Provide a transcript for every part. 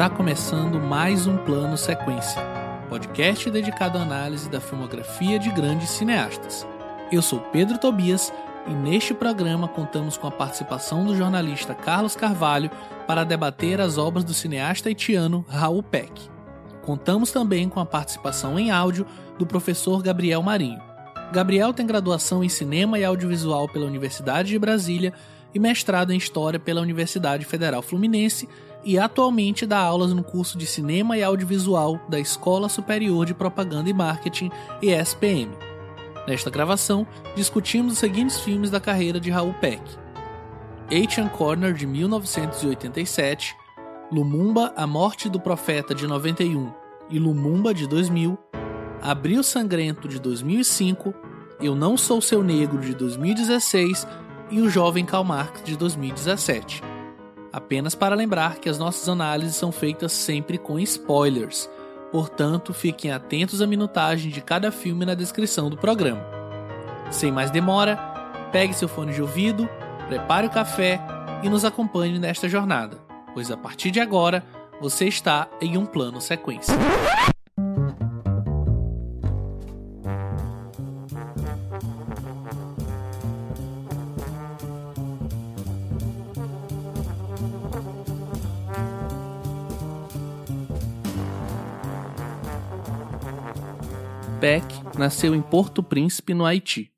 Está começando mais um Plano Sequência, podcast dedicado à análise da filmografia de grandes cineastas. Eu sou Pedro Tobias e neste programa contamos com a participação do jornalista Carlos Carvalho para debater as obras do cineasta haitiano Raul Peck. Contamos também com a participação em áudio do professor Gabriel Marinho. Gabriel tem graduação em Cinema e Audiovisual pela Universidade de Brasília e mestrado em História pela Universidade Federal Fluminense e atualmente dá aulas no curso de Cinema e Audiovisual da Escola Superior de Propaganda e Marketing, ESPM. Nesta gravação, discutimos os seguintes filmes da carreira de Raul Peck: Asian Corner, de 1987, Lumumba, A Morte do Profeta, de 91 e Lumumba, de 2000, Abril Sangrento, de 2005, Eu Não Sou Seu Negro, de 2016 e O Jovem Karl Marx, de 2017. Apenas para lembrar que as nossas análises são feitas sempre com spoilers, portanto fiquem atentos à minutagem de cada filme na descrição do programa. Sem mais demora, pegue seu fone de ouvido, prepare o café e nos acompanhe nesta jornada, pois a partir de agora você está em um plano sequência. Peck nasceu em Porto Príncipe, no Haiti.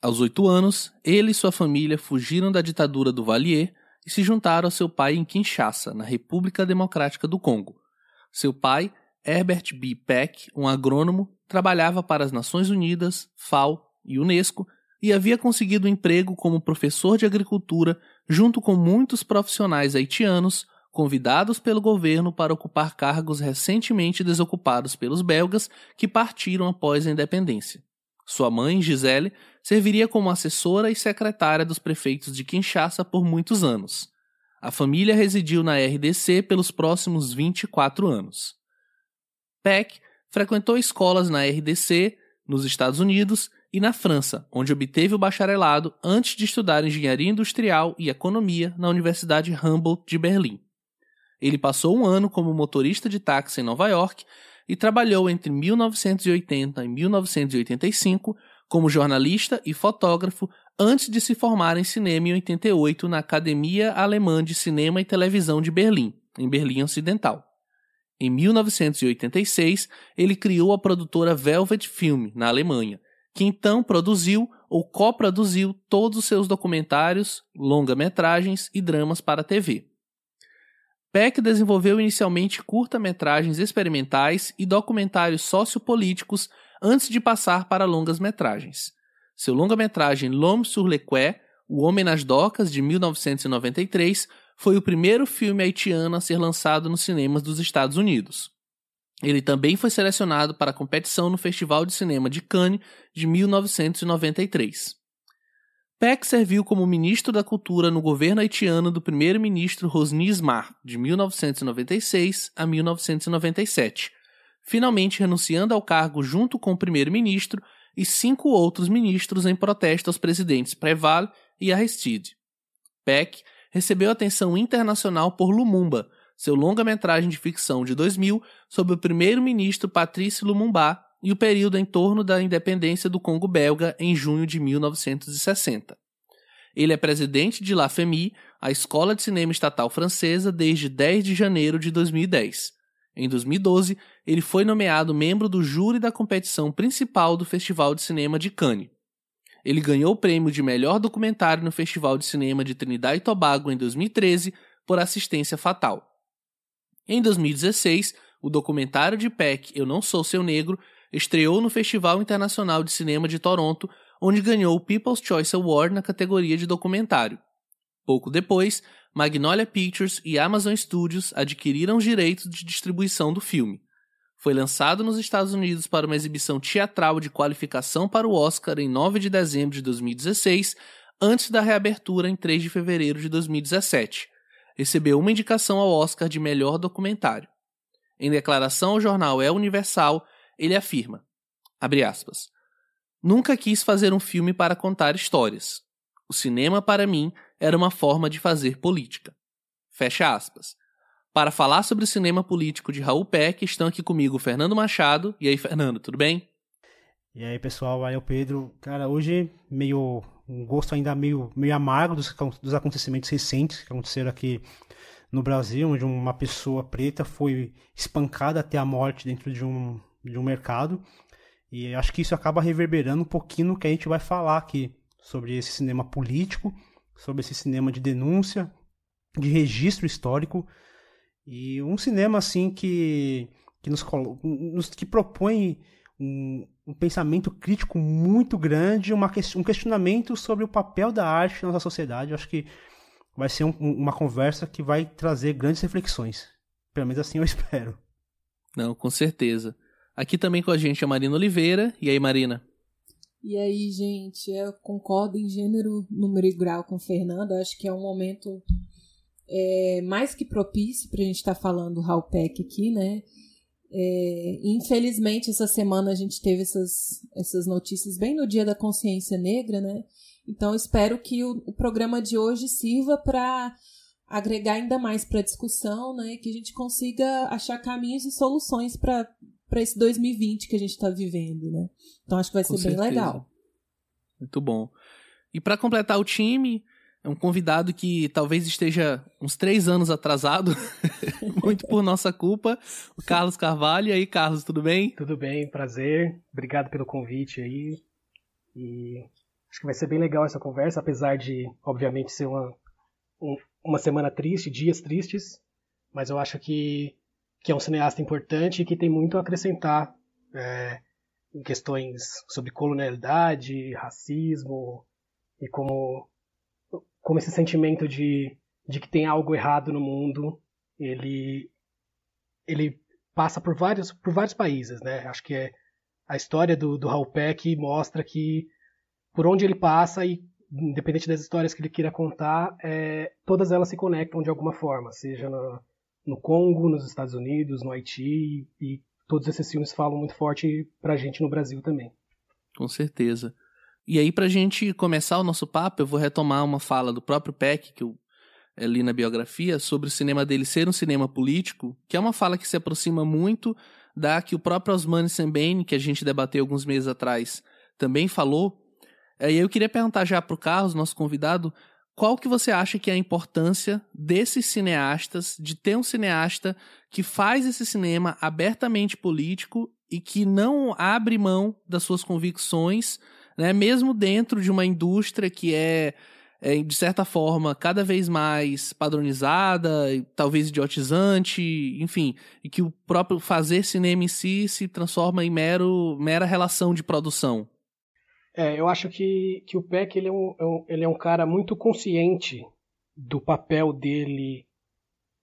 Aos oito anos, ele e sua família fugiram da ditadura do Valier e se juntaram ao seu pai em Kinshasa, na República Democrática do Congo. Seu pai, Herbert B. Peck, um agrônomo, trabalhava para as Nações Unidas, FAO e Unesco e havia conseguido um emprego como professor de agricultura junto com muitos profissionais haitianos convidados pelo governo para ocupar cargos recentemente desocupados pelos belgas que partiram após a independência. Sua mãe, Gisele, serviria como assessora e secretária dos prefeitos de Kinshasa por muitos anos. A família residiu na RDC pelos próximos 24 anos. Peck frequentou escolas na RDC, nos Estados Unidos e na França, onde obteve o bacharelado antes de estudar engenharia industrial e economia na Universidade Humboldt de Berlim. Ele passou um ano como motorista de táxi em Nova York e trabalhou entre 1980 e 1985 como jornalista e fotógrafo antes de se formar em cinema em 88 na Academia Alemã de Cinema e Televisão de Berlim, em Berlim Ocidental. Em 1986, ele criou a produtora Velvet Film, na Alemanha, que então produziu ou coproduziu todos os seus documentários, longa-metragens e dramas para a TV. Peck desenvolveu inicialmente curta-metragens experimentais e documentários sociopolíticos antes de passar para longas-metragens. Seu longa-metragem L'Homme sur le Quai, O Homem nas Docas, de 1993, foi o primeiro filme haitiano a ser lançado nos cinemas dos Estados Unidos. Ele também foi selecionado para a competição no Festival de Cinema de Cannes de 1993. Peck serviu como ministro da Cultura no governo haitiano do primeiro-ministro Rosny Smar, de 1996 a 1997, finalmente renunciando ao cargo junto com o primeiro-ministro e cinco outros ministros em protesto aos presidentes Preval e Aristide. Peck recebeu atenção internacional por Lumumba, seu longa-metragem de ficção de 2000 sobre o primeiro-ministro Patrice Lumumba e o período em torno da independência do Congo belga em junho de 1960. Ele é presidente de La Famille, a escola de cinema estatal francesa, desde 10 de janeiro de 2010. Em 2012, ele foi nomeado membro do júri da competição principal do Festival de Cinema de Cannes. Ele ganhou o prêmio de melhor documentário no Festival de Cinema de Trinidad e Tobago em 2013 por Assistência Fatal. Em 2016, o documentário de Peck Eu Não Sou Seu Negro estreou no Festival Internacional de Cinema de Toronto, onde ganhou o People's Choice Award na categoria de documentário. Pouco depois, Magnolia Pictures e Amazon Studios adquiriram os direitos de distribuição do filme. Foi lançado nos Estados Unidos para uma exibição teatral de qualificação para o Oscar em 9 de dezembro de 2016, antes da reabertura em 3 de fevereiro de 2017. Recebeu uma indicação ao Oscar de melhor documentário. Em declaração ao jornal É Universal, ele afirma, aspas, Nunca quis fazer um filme para contar histórias. O cinema, para mim, era uma forma de fazer política. Fecha aspas. Para falar sobre o cinema político de Raul Peck, estão aqui comigo Fernando Machado. E aí, Fernando, tudo bem? E aí, pessoal, aí é o Pedro. Cara, hoje meio um gosto ainda meio, meio amargo dos, dos acontecimentos recentes que aconteceram aqui no Brasil, onde uma pessoa preta foi espancada até a morte dentro de um, de um mercado. E acho que isso acaba reverberando um pouquinho no que a gente vai falar aqui sobre esse cinema político, sobre esse cinema de denúncia, de registro histórico e um cinema assim que que nos, nos que propõe um, um, pensamento crítico muito grande, uma, um questionamento sobre o papel da arte na nossa sociedade. Acho que vai ser um, uma conversa que vai trazer grandes reflexões. Pelo menos assim eu espero. Não, com certeza. Aqui também com a gente é a Marina Oliveira. E aí, Marina? E aí, gente, eu concordo em gênero, número e grau com o Fernando. Acho que é um momento é, mais que propício para a gente estar tá falando do Halpec aqui, né? É, infelizmente, essa semana a gente teve essas, essas notícias bem no Dia da Consciência Negra, né? Então, espero que o, o programa de hoje sirva para agregar ainda mais para a discussão, né? Que a gente consiga achar caminhos e soluções para esse 2020 que a gente está vivendo, né? Então, acho que vai ser bem legal. Muito bom. E para completar o time, é um convidado que talvez esteja uns três anos atrasado, muito por nossa culpa, o Carlos Carvalho. E aí, Carlos, tudo bem? Tudo bem, prazer. Obrigado pelo convite aí. E acho que vai ser bem legal essa conversa, apesar de, obviamente, ser uma, um, uma semana triste, dias tristes. Mas eu acho que, que é um cineasta importante e que tem muito a acrescentar é, em questões sobre colonialidade, racismo e como como esse sentimento de, de que tem algo errado no mundo, ele ele passa por vários por vários países, né? Acho que é a história do, do Raul Peck mostra que por onde ele passa e independente das histórias que ele queira contar, é, todas elas se conectam de alguma forma, seja no, no Congo, nos Estados Unidos, no Haiti e todos esses filmes falam muito forte pra gente no Brasil também. Com certeza. E aí, pra gente começar o nosso papo, eu vou retomar uma fala do próprio Peck, que eu eh, li na biografia, sobre o cinema dele ser um cinema político, que é uma fala que se aproxima muito da que o próprio Osmani Sembene, que a gente debateu alguns meses atrás, também falou. E aí eu queria perguntar já pro Carlos, nosso convidado, qual que você acha que é a importância desses cineastas, de ter um cineasta que faz esse cinema abertamente político e que não abre mão das suas convicções né? Mesmo dentro de uma indústria que é, é de certa forma, cada vez mais padronizada, talvez idiotizante, enfim, e que o próprio fazer cinema em si se transforma em mero, mera relação de produção. É, eu acho que, que o Peck ele é, um, é ele é um cara muito consciente do papel dele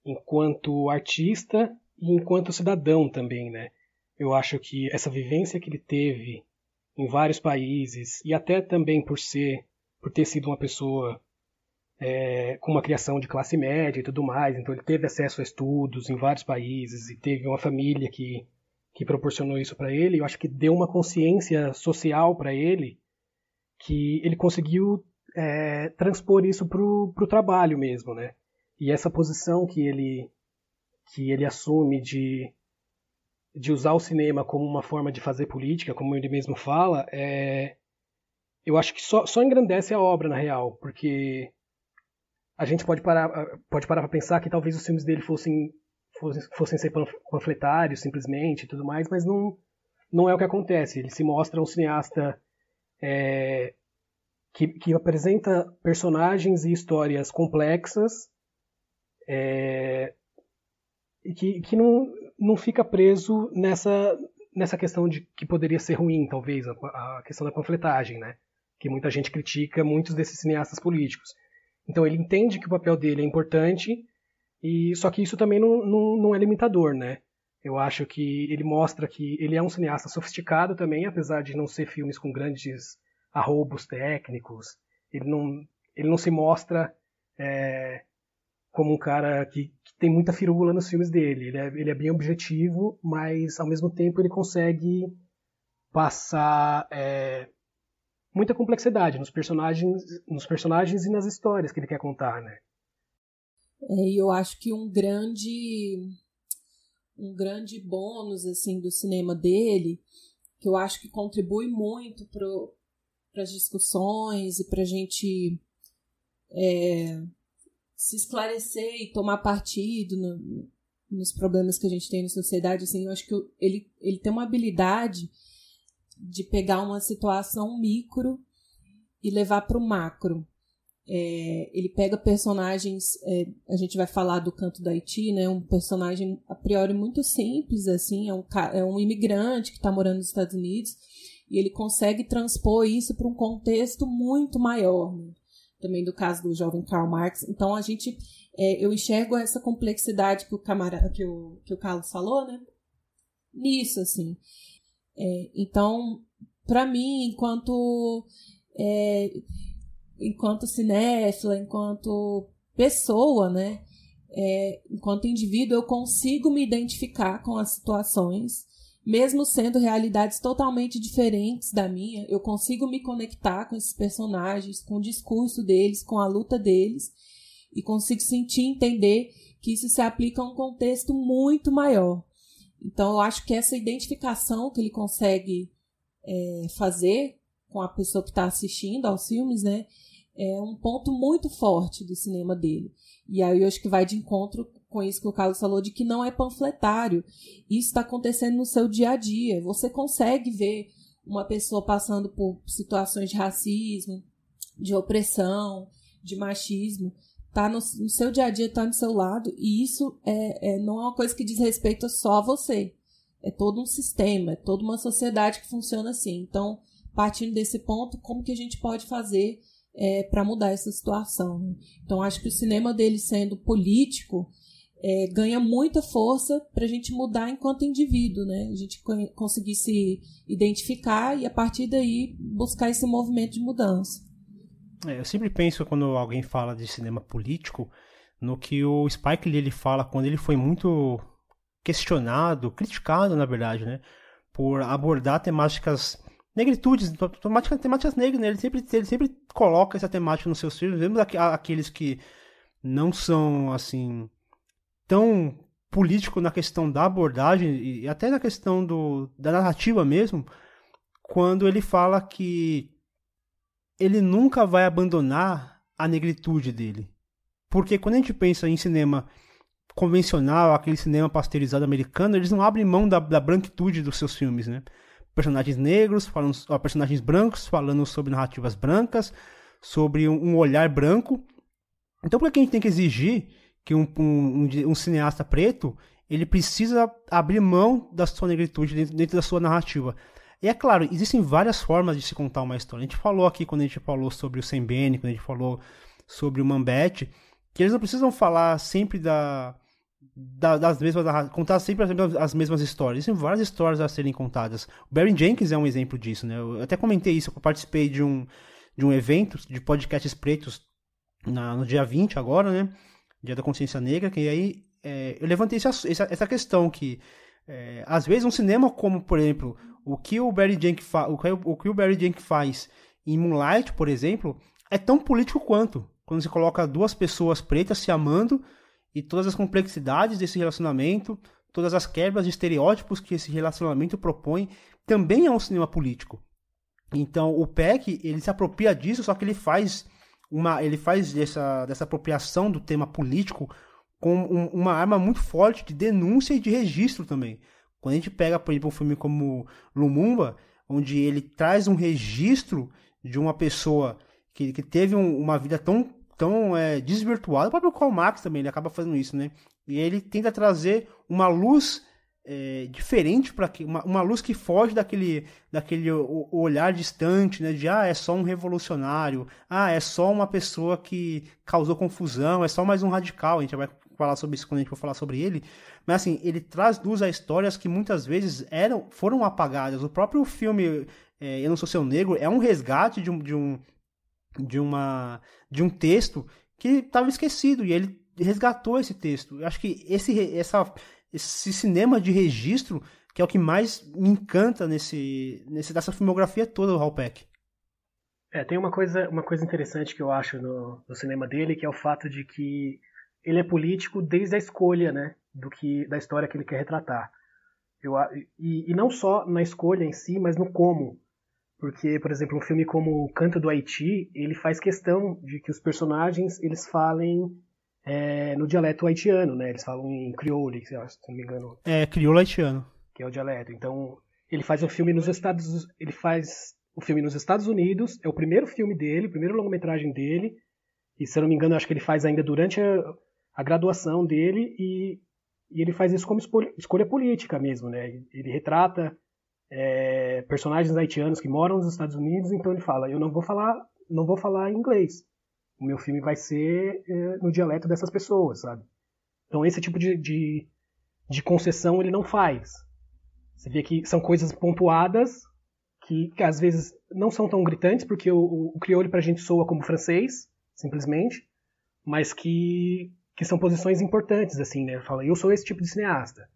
enquanto artista e enquanto cidadão também, né? Eu acho que essa vivência que ele teve em vários países e até também por ser por ter sido uma pessoa é, com uma criação de classe média e tudo mais, então ele teve acesso a estudos em vários países e teve uma família que que proporcionou isso para ele. Eu acho que deu uma consciência social para ele que ele conseguiu é, transpor isso para o trabalho mesmo, né? E essa posição que ele que ele assume de de usar o cinema como uma forma de fazer política, como ele mesmo fala, é, eu acho que só, só engrandece a obra, na real, porque a gente pode parar pode parar para pensar que talvez os filmes dele fossem, fossem, fossem ser panfletários, simplesmente, e tudo mais, mas não, não é o que acontece. Ele se mostra um cineasta é, que, que apresenta personagens e histórias complexas é, e que, que não, não fica preso nessa, nessa questão de que poderia ser ruim, talvez, a, a questão da panfletagem, né? Que muita gente critica muitos desses cineastas políticos. Então ele entende que o papel dele é importante, e só que isso também não, não, não é limitador, né? Eu acho que ele mostra que ele é um cineasta sofisticado também, apesar de não ser filmes com grandes arrobos técnicos. Ele não, ele não se mostra é, como um cara que, que, tem muita firula nos filmes dele. Ele é, ele é, bem objetivo, mas ao mesmo tempo ele consegue passar é, muita complexidade nos personagens, nos personagens e nas histórias que ele quer contar, né? É, e eu acho que um grande um grande bônus assim do cinema dele, que eu acho que contribui muito para as discussões e para a gente é, se esclarecer e tomar partido no, nos problemas que a gente tem na sociedade, assim, eu acho que ele, ele tem uma habilidade de pegar uma situação micro e levar para o macro. É, ele pega personagens, é, a gente vai falar do canto da Haiti, né? Um personagem a priori muito simples, assim, é um, é um imigrante que está morando nos Estados Unidos e ele consegue transpor isso para um contexto muito maior, né? também do caso do jovem Karl Marx. Então a gente, é, eu enxergo essa complexidade que o que o, que o Carlos falou, né? Nisso, assim. É, então, para mim, enquanto é, enquanto cinéfila, enquanto pessoa, né? É, enquanto indivíduo, eu consigo me identificar com as situações, mesmo sendo realidades totalmente diferentes da minha, eu consigo me conectar com esses personagens, com o discurso deles, com a luta deles, e consigo sentir entender que isso se aplica a um contexto muito maior. Então, eu acho que essa identificação que ele consegue é, fazer com a pessoa que está assistindo aos filmes, né, é um ponto muito forte do cinema dele. E aí eu acho que vai de encontro com isso que o Carlos falou, de que não é panfletário. Isso está acontecendo no seu dia a dia. Você consegue ver uma pessoa passando por situações de racismo, de opressão, de machismo. Tá no, no seu dia a dia, está no seu lado. E isso é, é, não é uma coisa que diz respeito só a você. É todo um sistema, é toda uma sociedade que funciona assim. Então, partindo desse ponto, como que a gente pode fazer é, para mudar essa situação. Então, acho que o cinema dele sendo político é, ganha muita força para a gente mudar enquanto indivíduo, né? A gente conseguir se identificar e, a partir daí, buscar esse movimento de mudança. É, eu sempre penso, quando alguém fala de cinema político, no que o Spike Lee ele fala quando ele foi muito questionado, criticado, na verdade, né? Por abordar temáticas negritudes, temáticas, temáticas negras, né? Ele sempre, ele sempre coloca essa temática nos seus filmes, mesmo aqueles que não são, assim, tão político na questão da abordagem e até na questão do, da narrativa mesmo, quando ele fala que ele nunca vai abandonar a negritude dele. Porque quando a gente pensa em cinema convencional, aquele cinema pasteurizado americano, eles não abrem mão da, da branquitude dos seus filmes, né? Personagens negros, falando, ó, personagens brancos falando sobre narrativas brancas, sobre um, um olhar branco. Então por que a gente tem que exigir que um, um, um, cineasta preto ele precisa abrir mão da sua negritude dentro, dentro, da sua narrativa? E é claro, existem várias formas de se contar uma história. A gente falou aqui quando a gente falou sobre o Sembene, quando a gente falou sobre o Mambete, que eles não precisam falar sempre da, da, das mesmas contar sempre as, as mesmas histórias. Várias histórias a serem contadas. O Barry Jenkins é um exemplo disso, né? Eu até comentei isso, eu participei de um de um evento de podcasts pretos na, no dia 20 agora, né? Dia da Consciência Negra, que aí é, eu levantei essa, essa, essa questão que é, às vezes um cinema como, por exemplo, o que o Barry Jenkins fa o, o que o Barry Jenkins faz em Moonlight, por exemplo, é tão político quanto quando você coloca duas pessoas pretas se amando e todas as complexidades desse relacionamento, todas as quebras de estereótipos que esse relacionamento propõe, também é um cinema político. Então o Peck ele se apropria disso, só que ele faz uma, ele faz dessa, dessa apropriação do tema político com um, uma arma muito forte de denúncia e de registro também. Quando a gente pega, por exemplo, um filme como Lumumba, onde ele traz um registro de uma pessoa que, que teve um, uma vida tão tão é, desvirtuado. O próprio Karl Marx também ele acaba fazendo isso, né? E ele tenta trazer uma luz é, diferente para uma, uma, luz que foge daquele daquele o, o olhar distante, né? De ah é só um revolucionário, ah é só uma pessoa que causou confusão, é só mais um radical. A gente vai falar sobre isso quando a gente for falar sobre ele. Mas assim ele traz luz a histórias que muitas vezes eram foram apagadas. O próprio filme é, Eu não sou seu negro é um resgate de um, de um de uma de um texto que estava esquecido e ele resgatou esse texto. Eu acho que esse essa esse cinema de registro que é o que mais me encanta nesse, nesse dessa filmografia toda do Halpeck. É, tem uma coisa, uma coisa interessante que eu acho no, no cinema dele, que é o fato de que ele é político desde a escolha, né, do que da história que ele quer retratar. Eu, e, e não só na escolha em si, mas no como. Porque, por exemplo, um filme como O Canto do Haiti, ele faz questão de que os personagens eles falem é, no dialeto haitiano, né? Eles falam em crioulo, se não me engano. É, crioulo haitiano. Que é o dialeto. Então, ele faz um filme nos Estados ele faz o filme nos Estados Unidos, é o primeiro filme dele, o primeiro longa-metragem dele, e se eu não me engano, acho que ele faz ainda durante a, a graduação dele, e, e, ele faz isso como escolha política mesmo, né? Ele retrata é, personagens haitianos que moram nos Estados Unidos, então ele fala, eu não vou falar, não vou falar inglês, o meu filme vai ser é, no dialeto dessas pessoas, sabe? Então esse tipo de, de, de concessão ele não faz. Você vê que são coisas pontuadas que, que às vezes não são tão gritantes, porque o, o, o crioulo pra gente soa como francês, simplesmente, mas que, que são posições importantes, assim, né? Fala, eu sou esse tipo de cineasta.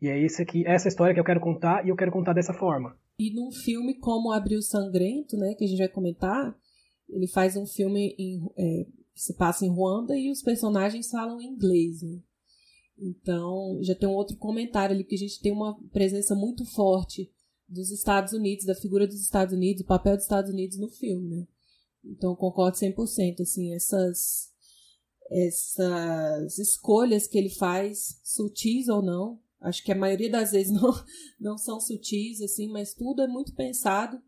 E é esse aqui, essa história que eu quero contar e eu quero contar dessa forma. E num filme como Abril Sangrento, né, que a gente vai comentar, ele faz um filme em, é, que se passa em Ruanda e os personagens falam inglês. Né? Então, já tem um outro comentário ali, que a gente tem uma presença muito forte dos Estados Unidos, da figura dos Estados Unidos, o papel dos Estados Unidos no filme, né? Então, concordo 100%, assim, essas essas escolhas que ele faz, sutis ou não, acho que a maioria das vezes não, não são sutis, assim, mas tudo é muito pensado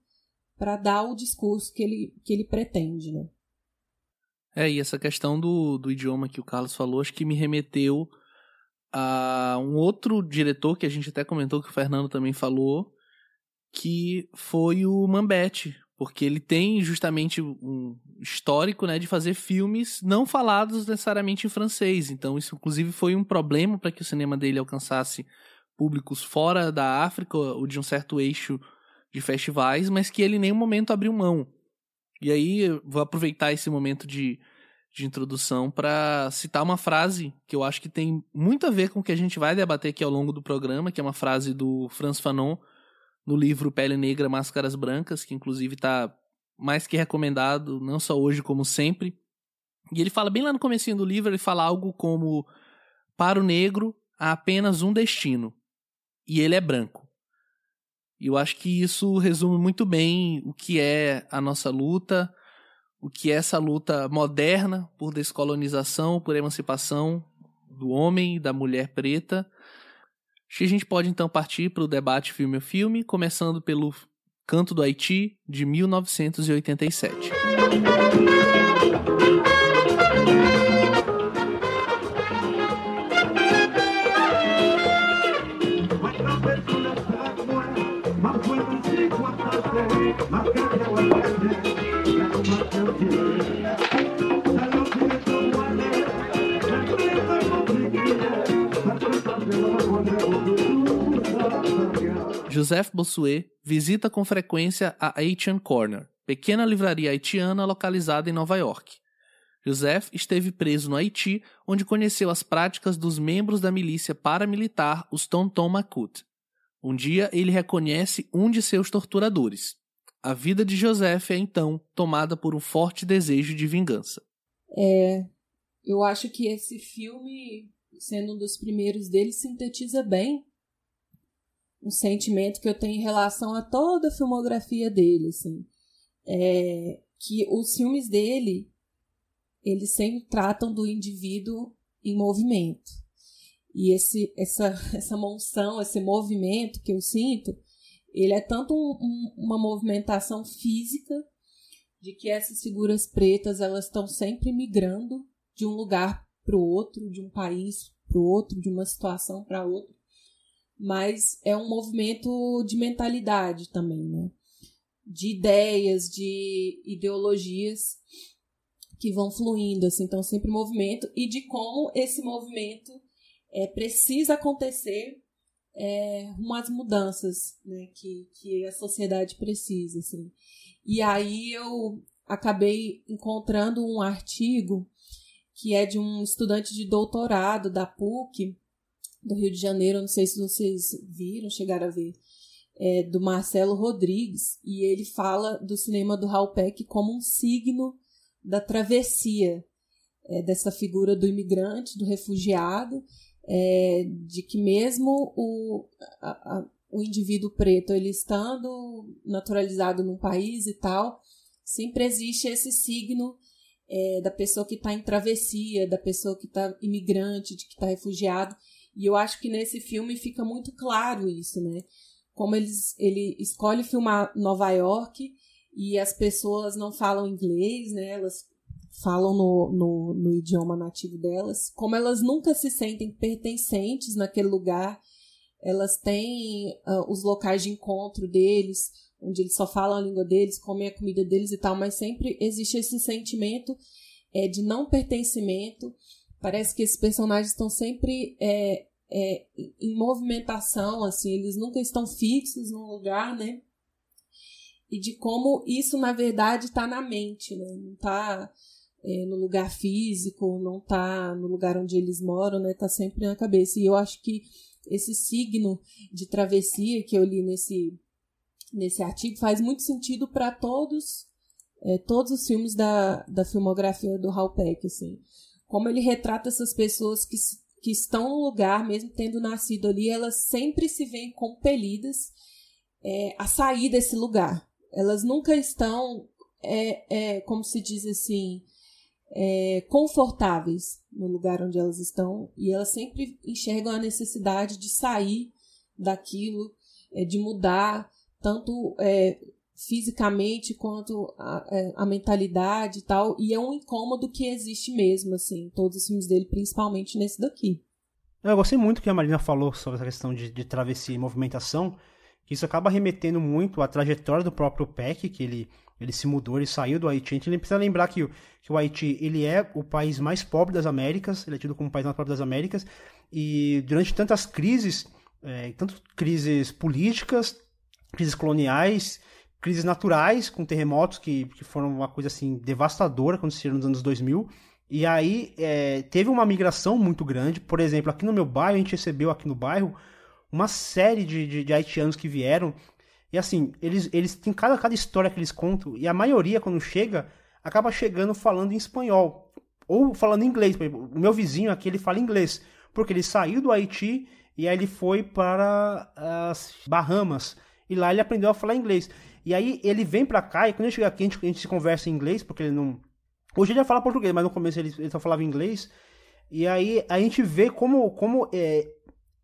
para dar o discurso que ele, que ele pretende, né? É, e essa questão do, do idioma que o Carlos falou, acho que me remeteu a um outro diretor que a gente até comentou que o Fernando também falou, que foi o Mambete, porque ele tem justamente um histórico né, de fazer filmes não falados necessariamente em francês. Então, isso inclusive foi um problema para que o cinema dele alcançasse públicos fora da África ou de um certo eixo de festivais, mas que ele em nenhum momento abriu mão. E aí, vou aproveitar esse momento de, de introdução para citar uma frase que eu acho que tem muito a ver com o que a gente vai debater aqui ao longo do programa, que é uma frase do Franz Fanon, no livro Pele Negra, Máscaras Brancas, que inclusive está mais que recomendado, não só hoje como sempre. E ele fala bem lá no comecinho do livro, ele fala algo como para o negro há apenas um destino, e ele é branco. E eu acho que isso resume muito bem o que é a nossa luta, o que é essa luta moderna por descolonização, por emancipação do homem e da mulher preta, Acho que a gente pode então partir para o debate filme a filme, começando pelo Canto do Haiti, de 1987. Joseph Bossuet visita com frequência a Haitian Corner, pequena livraria haitiana localizada em Nova York. Joseph esteve preso no Haiti, onde conheceu as práticas dos membros da milícia paramilitar, os Tonton Makut. Um dia ele reconhece um de seus torturadores. A vida de Joseph é então tomada por um forte desejo de vingança. É, eu acho que esse filme, sendo um dos primeiros dele, sintetiza bem um sentimento que eu tenho em relação a toda a filmografia dele, assim. É, que os filmes dele, eles sempre tratam do indivíduo em movimento. E esse, essa, essa monção, esse movimento que eu sinto, ele é tanto um, um, uma movimentação física de que essas figuras pretas elas estão sempre migrando de um lugar para o outro, de um país para o outro, de uma situação para outra mas é um movimento de mentalidade também, né? De ideias, de ideologias que vão fluindo, assim, então sempre movimento e de como esse movimento é, precisa acontecer é, umas mudanças né, que, que a sociedade precisa. Assim. E aí eu acabei encontrando um artigo que é de um estudante de doutorado da PUC, do Rio de Janeiro, não sei se vocês viram, chegaram a ver, é, do Marcelo Rodrigues, e ele fala do cinema do Raul Peck como um signo da travessia. é, dessa figura do imigrante, do refugiado, é, de que mesmo o, a, a, o indivíduo preto ele estando naturalizado num país e tal, sempre existe esse signo é, da pessoa que está em travessia, da pessoa que está imigrante, de que está refugiado. E eu acho que nesse filme fica muito claro isso, né? Como eles, ele escolhe filmar Nova York e as pessoas não falam inglês, né? Elas falam no, no, no idioma nativo delas. Como elas nunca se sentem pertencentes naquele lugar, elas têm uh, os locais de encontro deles, onde eles só falam a língua deles, comem a comida deles e tal, mas sempre existe esse sentimento é, de não pertencimento. Parece que esses personagens estão sempre é, é, em movimentação, assim, eles nunca estão fixos num lugar, né? E de como isso, na verdade, está na mente, né? Não está é, no lugar físico, não está no lugar onde eles moram, né? Está sempre na cabeça. E eu acho que esse signo de travessia que eu li nesse nesse artigo faz muito sentido para todos é, todos os filmes da, da filmografia do Hal Peck, assim. Como ele retrata essas pessoas que, que estão no lugar, mesmo tendo nascido ali, elas sempre se veem compelidas é, a sair desse lugar. Elas nunca estão, é, é como se diz assim, é, confortáveis no lugar onde elas estão e elas sempre enxergam a necessidade de sair daquilo, é, de mudar, tanto é, fisicamente quanto a, é, a, mentalidade e tal. E é um incômodo que existe mesmo, assim, todos os filmes dele, principalmente nesse daqui. Eu gostei muito que a Marina falou sobre essa questão de, de travessia e movimentação, que isso acaba remetendo muito à trajetória do próprio Peck, que ele, ele se mudou, ele saiu do Haiti. A gente precisa lembrar que, que o Haiti ele é o país mais pobre das Américas, ele é tido como o país mais pobre das Américas, e durante tantas crises, é, tanto crises políticas, crises coloniais, crises naturais, com terremotos que, que foram uma coisa assim devastadora aconteceram nos anos 2000. E aí é, teve uma migração muito grande. Por exemplo, aqui no meu bairro, a gente recebeu aqui no bairro uma série de, de, de haitianos que vieram. E assim, eles, eles têm cada, cada história que eles contam. E a maioria, quando chega, acaba chegando falando em espanhol. Ou falando inglês. O meu vizinho aqui, ele fala inglês. Porque ele saiu do Haiti e aí ele foi para as Bahamas. E lá ele aprendeu a falar inglês. E aí ele vem pra cá e quando ele chega aqui a gente, a gente se conversa em inglês, porque ele não. Hoje ele já fala português, mas no começo ele, ele só falava inglês. E aí a gente vê como, como é,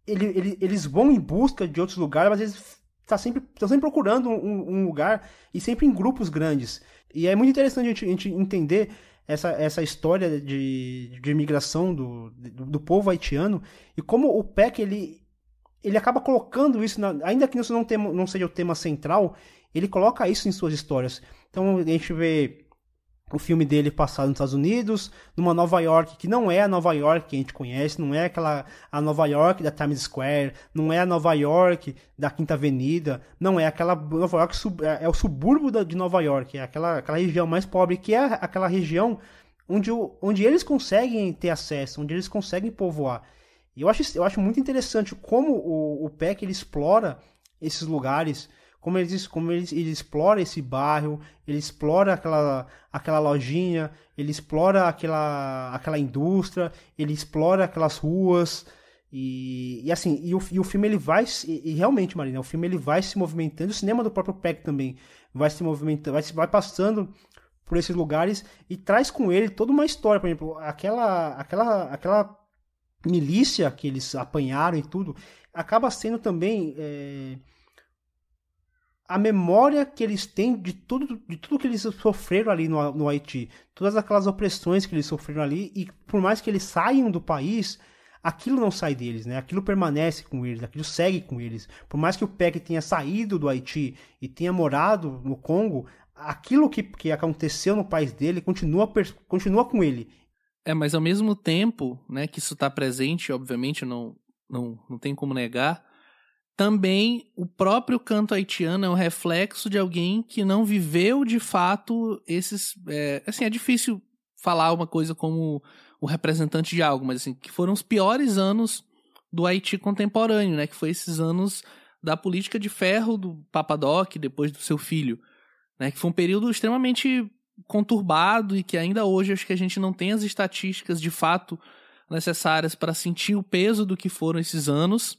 ele, ele, eles vão em busca de outros lugares, mas eles tá sempre, estão sempre procurando um, um, lugar e sempre em grupos grandes. E é muito interessante a gente, a gente entender essa, essa história de, de imigração do, do, do, povo haitiano e como o PEC ele, ele acaba colocando isso, na, ainda que isso não, tem, não seja o tema central, ele coloca isso em suas histórias. Então a gente vê o filme dele passado nos Estados Unidos, numa Nova York que não é a Nova York que a gente conhece, não é aquela a Nova York da Times Square, não é a Nova York da Quinta Avenida, não é aquela Nova York é, é o subúrbio de Nova York, é aquela, aquela região mais pobre que é aquela região onde, onde eles conseguem ter acesso, onde eles conseguem povoar. E eu acho, eu acho muito interessante como o, o Peck ele explora esses lugares como ele, como ele, ele explora esse bairro, ele explora aquela, aquela lojinha, ele explora aquela, aquela indústria, ele explora aquelas ruas. E, e assim, e o, e o filme ele vai. E, e, realmente, Marina, o filme ele vai se movimentando, o cinema do próprio Peck também vai se movimentando, vai, vai passando por esses lugares e traz com ele toda uma história. Por exemplo, aquela, aquela, aquela milícia que eles apanharam e tudo, acaba sendo também. É, a memória que eles têm de tudo, de tudo que eles sofreram ali no, no Haiti, todas aquelas opressões que eles sofreram ali, e por mais que eles saiam do país, aquilo não sai deles, né? Aquilo permanece com eles, aquilo segue com eles. Por mais que o PEC tenha saído do Haiti e tenha morado no Congo, aquilo que, que aconteceu no país dele continua, continua com ele. É, mas ao mesmo tempo, né, que isso está presente, obviamente, não, não, não tem como negar, também o próprio canto haitiano é um reflexo de alguém que não viveu de fato esses. É, assim, é difícil falar uma coisa como o representante de algo, mas assim, que foram os piores anos do Haiti contemporâneo, né? Que foi esses anos da política de ferro do Papadoc, depois do seu filho, né? Que foi um período extremamente conturbado e que ainda hoje acho que a gente não tem as estatísticas de fato necessárias para sentir o peso do que foram esses anos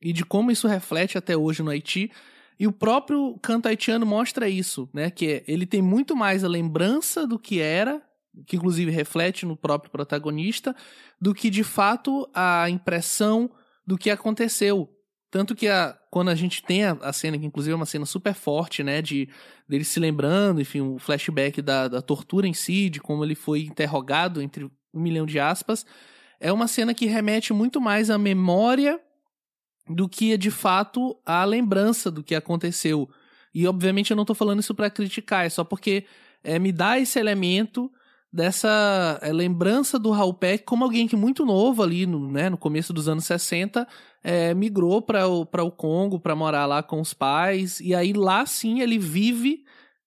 e de como isso reflete até hoje no Haiti. E o próprio canto haitiano mostra isso, né? Que é, ele tem muito mais a lembrança do que era, que inclusive reflete no próprio protagonista, do que de fato a impressão do que aconteceu. Tanto que a, quando a gente tem a, a, cena, que inclusive é uma cena super forte, né, de dele se lembrando, enfim, o um flashback da, da tortura em si, de como ele foi interrogado entre um milhão de aspas, é uma cena que remete muito mais à memória do que de fato a lembrança do que aconteceu. E obviamente eu não estou falando isso para criticar, é só porque é, me dá esse elemento dessa é, lembrança do Raul Peck como alguém que muito novo ali no, né, no começo dos anos 60 é, migrou para o, o Congo para morar lá com os pais e aí lá sim ele vive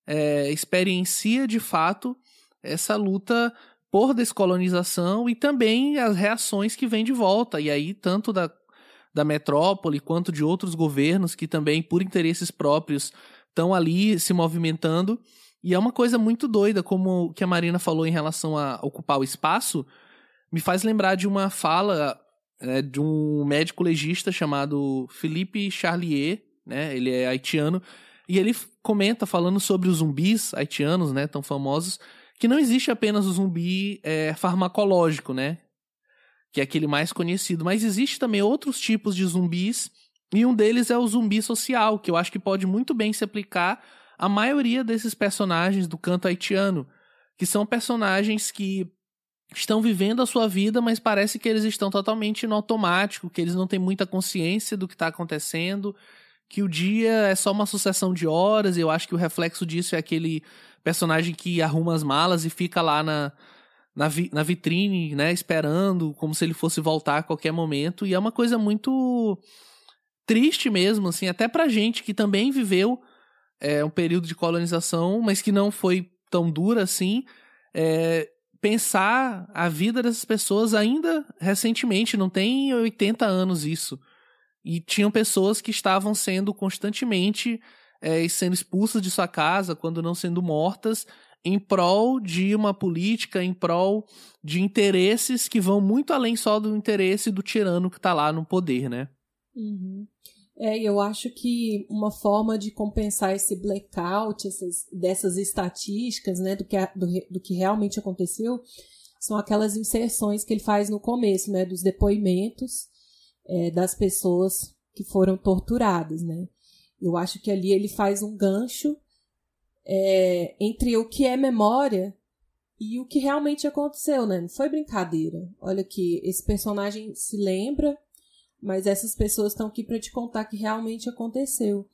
é, experiencia de fato essa luta por descolonização e também as reações que vêm de volta e aí tanto da da metrópole, quanto de outros governos que também, por interesses próprios, estão ali se movimentando. E é uma coisa muito doida, como que a Marina falou em relação a ocupar o espaço, me faz lembrar de uma fala é, de um médico legista chamado Philippe Charlier, né? Ele é haitiano, e ele comenta falando sobre os zumbis haitianos, né, tão famosos, que não existe apenas o zumbi é, farmacológico, né? Que é aquele mais conhecido. Mas existe também outros tipos de zumbis, e um deles é o zumbi social, que eu acho que pode muito bem se aplicar à maioria desses personagens do canto haitiano, que são personagens que estão vivendo a sua vida, mas parece que eles estão totalmente no automático, que eles não têm muita consciência do que está acontecendo, que o dia é só uma sucessão de horas, e eu acho que o reflexo disso é aquele personagem que arruma as malas e fica lá na, na, vi, na vitrine, né, esperando, como se ele fosse voltar a qualquer momento. E é uma coisa muito triste mesmo, assim, até pra gente que também viveu é, um período de colonização, mas que não foi tão dura assim. É, pensar a vida dessas pessoas ainda recentemente, não tem 80 anos isso. E tinham pessoas que estavam sendo constantemente é, sendo expulsas de sua casa, quando não sendo mortas, em prol de uma política, em prol de interesses que vão muito além só do interesse do tirano que está lá no poder, né? Uhum. É, eu acho que uma forma de compensar esse blackout, essas, dessas estatísticas, né, do que, do, do que realmente aconteceu, são aquelas inserções que ele faz no começo, né, dos depoimentos é, das pessoas que foram torturadas, né. Eu acho que ali ele faz um gancho é, entre o que é memória e o que realmente aconteceu, né? Não foi brincadeira. Olha aqui, esse personagem se lembra, mas essas pessoas estão aqui para te contar que realmente aconteceu.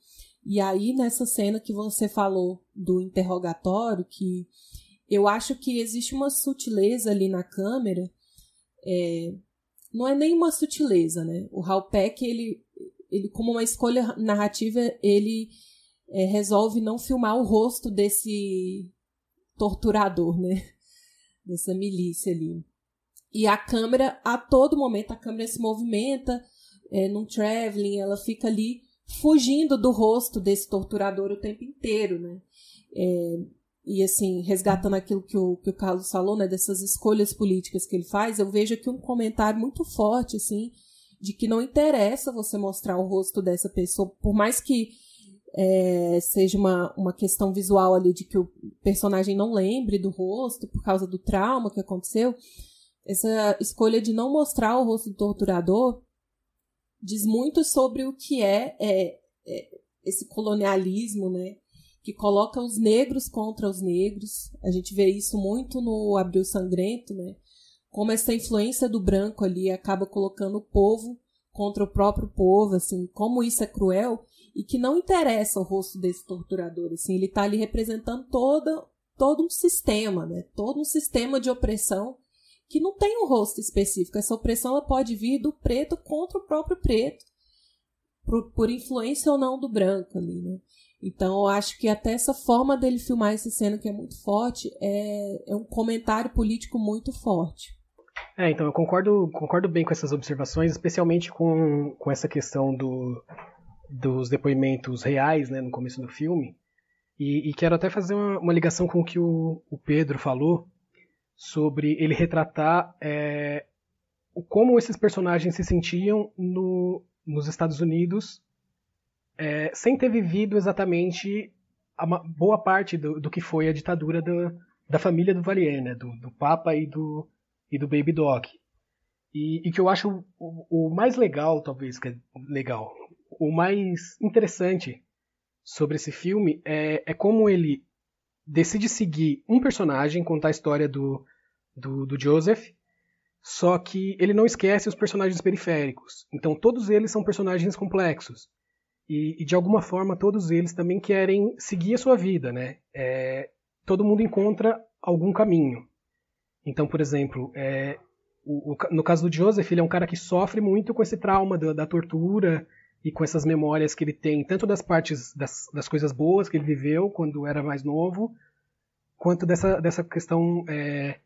E aí, nessa cena que você falou do interrogatório, que eu acho que existe uma sutileza ali na câmera. É, não é nem uma sutileza, né? O Hal Peck, ele, ele, como uma escolha narrativa, ele é, resolve não filmar o rosto desse torturador, né? Dessa milícia ali. E a câmera, a todo momento, a câmera se movimenta é, num traveling, ela fica ali fugindo do rosto desse torturador o tempo inteiro, né? É, e assim, resgatando aquilo que o, que o Carlos falou, né, dessas escolhas políticas que ele faz, eu vejo aqui um comentário muito forte, assim, de que não interessa você mostrar o rosto dessa pessoa, por mais que é, seja uma, uma questão visual ali de que o personagem não lembre do rosto por causa do trauma que aconteceu, essa escolha de não mostrar o rosto do torturador diz muito sobre o que é, é, é esse colonialismo, né? Que coloca os negros contra os negros. A gente vê isso muito no Abril Sangrento, né? Como essa influência do branco ali acaba colocando o povo contra o próprio povo, assim, como isso é cruel e que não interessa o rosto desse torturador, assim, ele está ali representando toda, todo um sistema, né? Todo um sistema de opressão que não tem um rosto específico. Essa opressão ela pode vir do preto contra o próprio preto, por, por influência ou não do branco ali, né? Então, eu acho que até essa forma dele filmar essa cena, que é muito forte, é, é um comentário político muito forte. É, então eu concordo, concordo bem com essas observações, especialmente com, com essa questão do, dos depoimentos reais né, no começo do filme. E, e quero até fazer uma, uma, ligação com o que o, o, Pedro falou sobre ele retratar é, como esses personagens se sentiam no, nos Estados Unidos é, sem ter vivido exatamente a boa parte do, do que foi a ditadura do, da família do Valier, né? do, do Papa e do, e do Baby Doc. E, e que eu acho o, o, mais legal, talvez, que é legal, o mais interessante sobre esse filme é, é como ele decide seguir um personagem, contar a história do, do, do Joseph, só que ele não esquece os personagens periféricos. Então todos eles são personagens complexos. E, e de alguma forma todos eles também querem seguir a sua vida, né? É, todo mundo encontra algum caminho. Então, por exemplo, é, o, o, no caso do Joseph, ele é um cara que sofre muito com esse trauma da, da tortura e com essas memórias que ele tem, tanto das partes das, das, coisas boas que ele viveu quando era mais novo, quanto dessa, dessa questão é,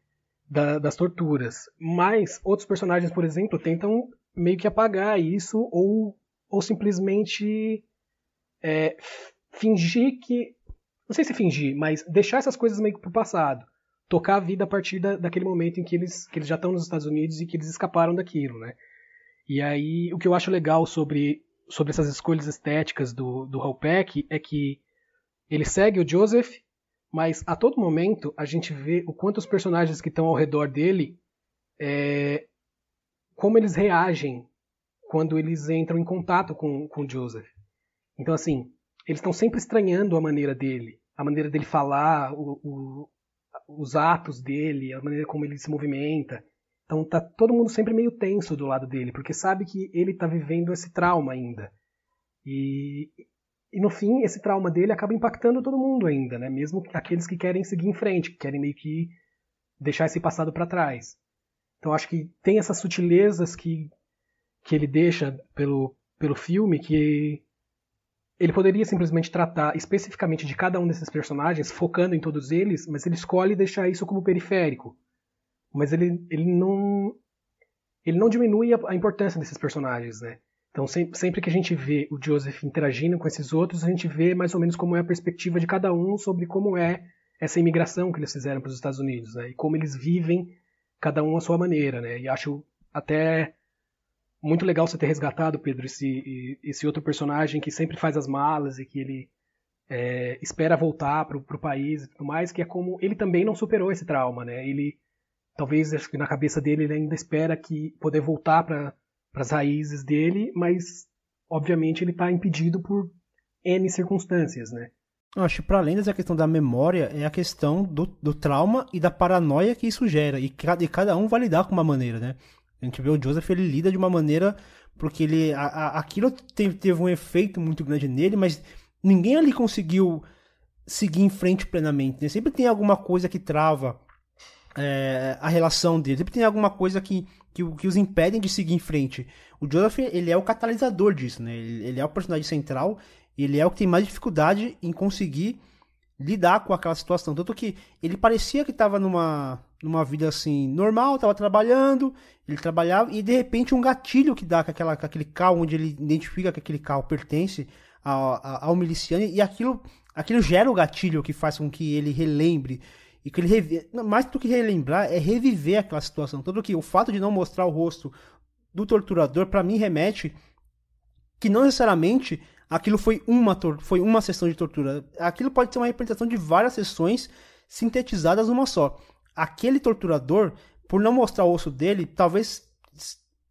da, das torturas. Mas outros personagens, por exemplo, tentam meio que apagar isso ou, ou simplesmente é, fingir que. Não sei se fingir, mas deixar essas coisas meio que pro passado. Tocar a vida a partir da, daquele momento em que eles, que eles já estão nos Estados Unidos e que eles escaparam daquilo, né? E aí, o que eu acho legal sobre, sobre essas escolhas estéticas do, do Halpeck é que ele segue o Joseph mas a todo momento a gente vê o quanto os personagens que estão ao redor dele, é, como eles reagem quando eles entram em contato com, com Joseph. Então, assim, eles estão sempre estranhando a maneira dele, a maneira dele falar, o, o, os atos dele, a maneira como ele se movimenta. Então tá todo mundo sempre meio tenso do lado dele, porque sabe que ele está vivendo esse trauma ainda. E, e no fim, esse trauma dele acaba impactando todo mundo ainda, né? Mesmo aqueles que querem seguir em frente, que querem meio que deixar esse passado para trás. Então acho que tem essas sutilezas que, que ele deixa pelo, pelo filme que ele poderia simplesmente tratar especificamente de cada um desses personagens, focando em todos eles, mas ele escolhe deixar isso como periférico. Mas ele, ele não ele não diminui a, a importância desses personagens, né? Então, sempre que a gente vê o Joseph interagindo com esses outros, a gente vê mais ou menos como é a perspectiva de cada um sobre como é essa imigração que eles fizeram para os Estados Unidos, né? E como eles vivem cada um à sua maneira, né? E acho até muito legal você ter resgatado, Pedro, esse, esse outro personagem que sempre faz as malas e que ele é, espera voltar para o país e tudo mais, que é como ele também não superou esse trauma, né? Ele talvez acho que na cabeça dele ele ainda espera que poder voltar para as raízes dele, mas obviamente ele está impedido por N circunstâncias, né? Eu acho que para além dessa questão da memória, é a questão do, do trauma e da paranoia que isso gera. E cada, e cada um vai lidar com uma maneira, né? A gente vê o Joseph, ele lida de uma maneira porque ele a, a, aquilo teve, teve um efeito muito grande nele, mas ninguém ali conseguiu seguir em frente plenamente. Né? Sempre tem alguma coisa que trava é, a relação dele. Sempre tem alguma coisa que, que, que, os impedem de seguir em frente. O Joseph, ele é o catalisador disso, né? Ele, ele, é o personagem central, ele é o que tem mais dificuldade em conseguir lidar com aquela situação. Tanto que ele parecia que estava numa, numa vida assim, normal, estava trabalhando, ele trabalhava, e de repente um gatilho que dá com, aquela, com aquele carro, onde ele identifica que aquele carro pertence ao, ao miliciano, e aquilo, aquilo gera o gatilho que faz com que ele relembre e que ele mais do que relembrar é reviver aquela situação. Tanto que o fato de não mostrar o rosto do torturador para mim remete que não necessariamente aquilo foi uma foi uma sessão de tortura. Aquilo pode ser uma representação de várias sessões sintetizadas numa só. Aquele torturador, por não mostrar o osso dele, talvez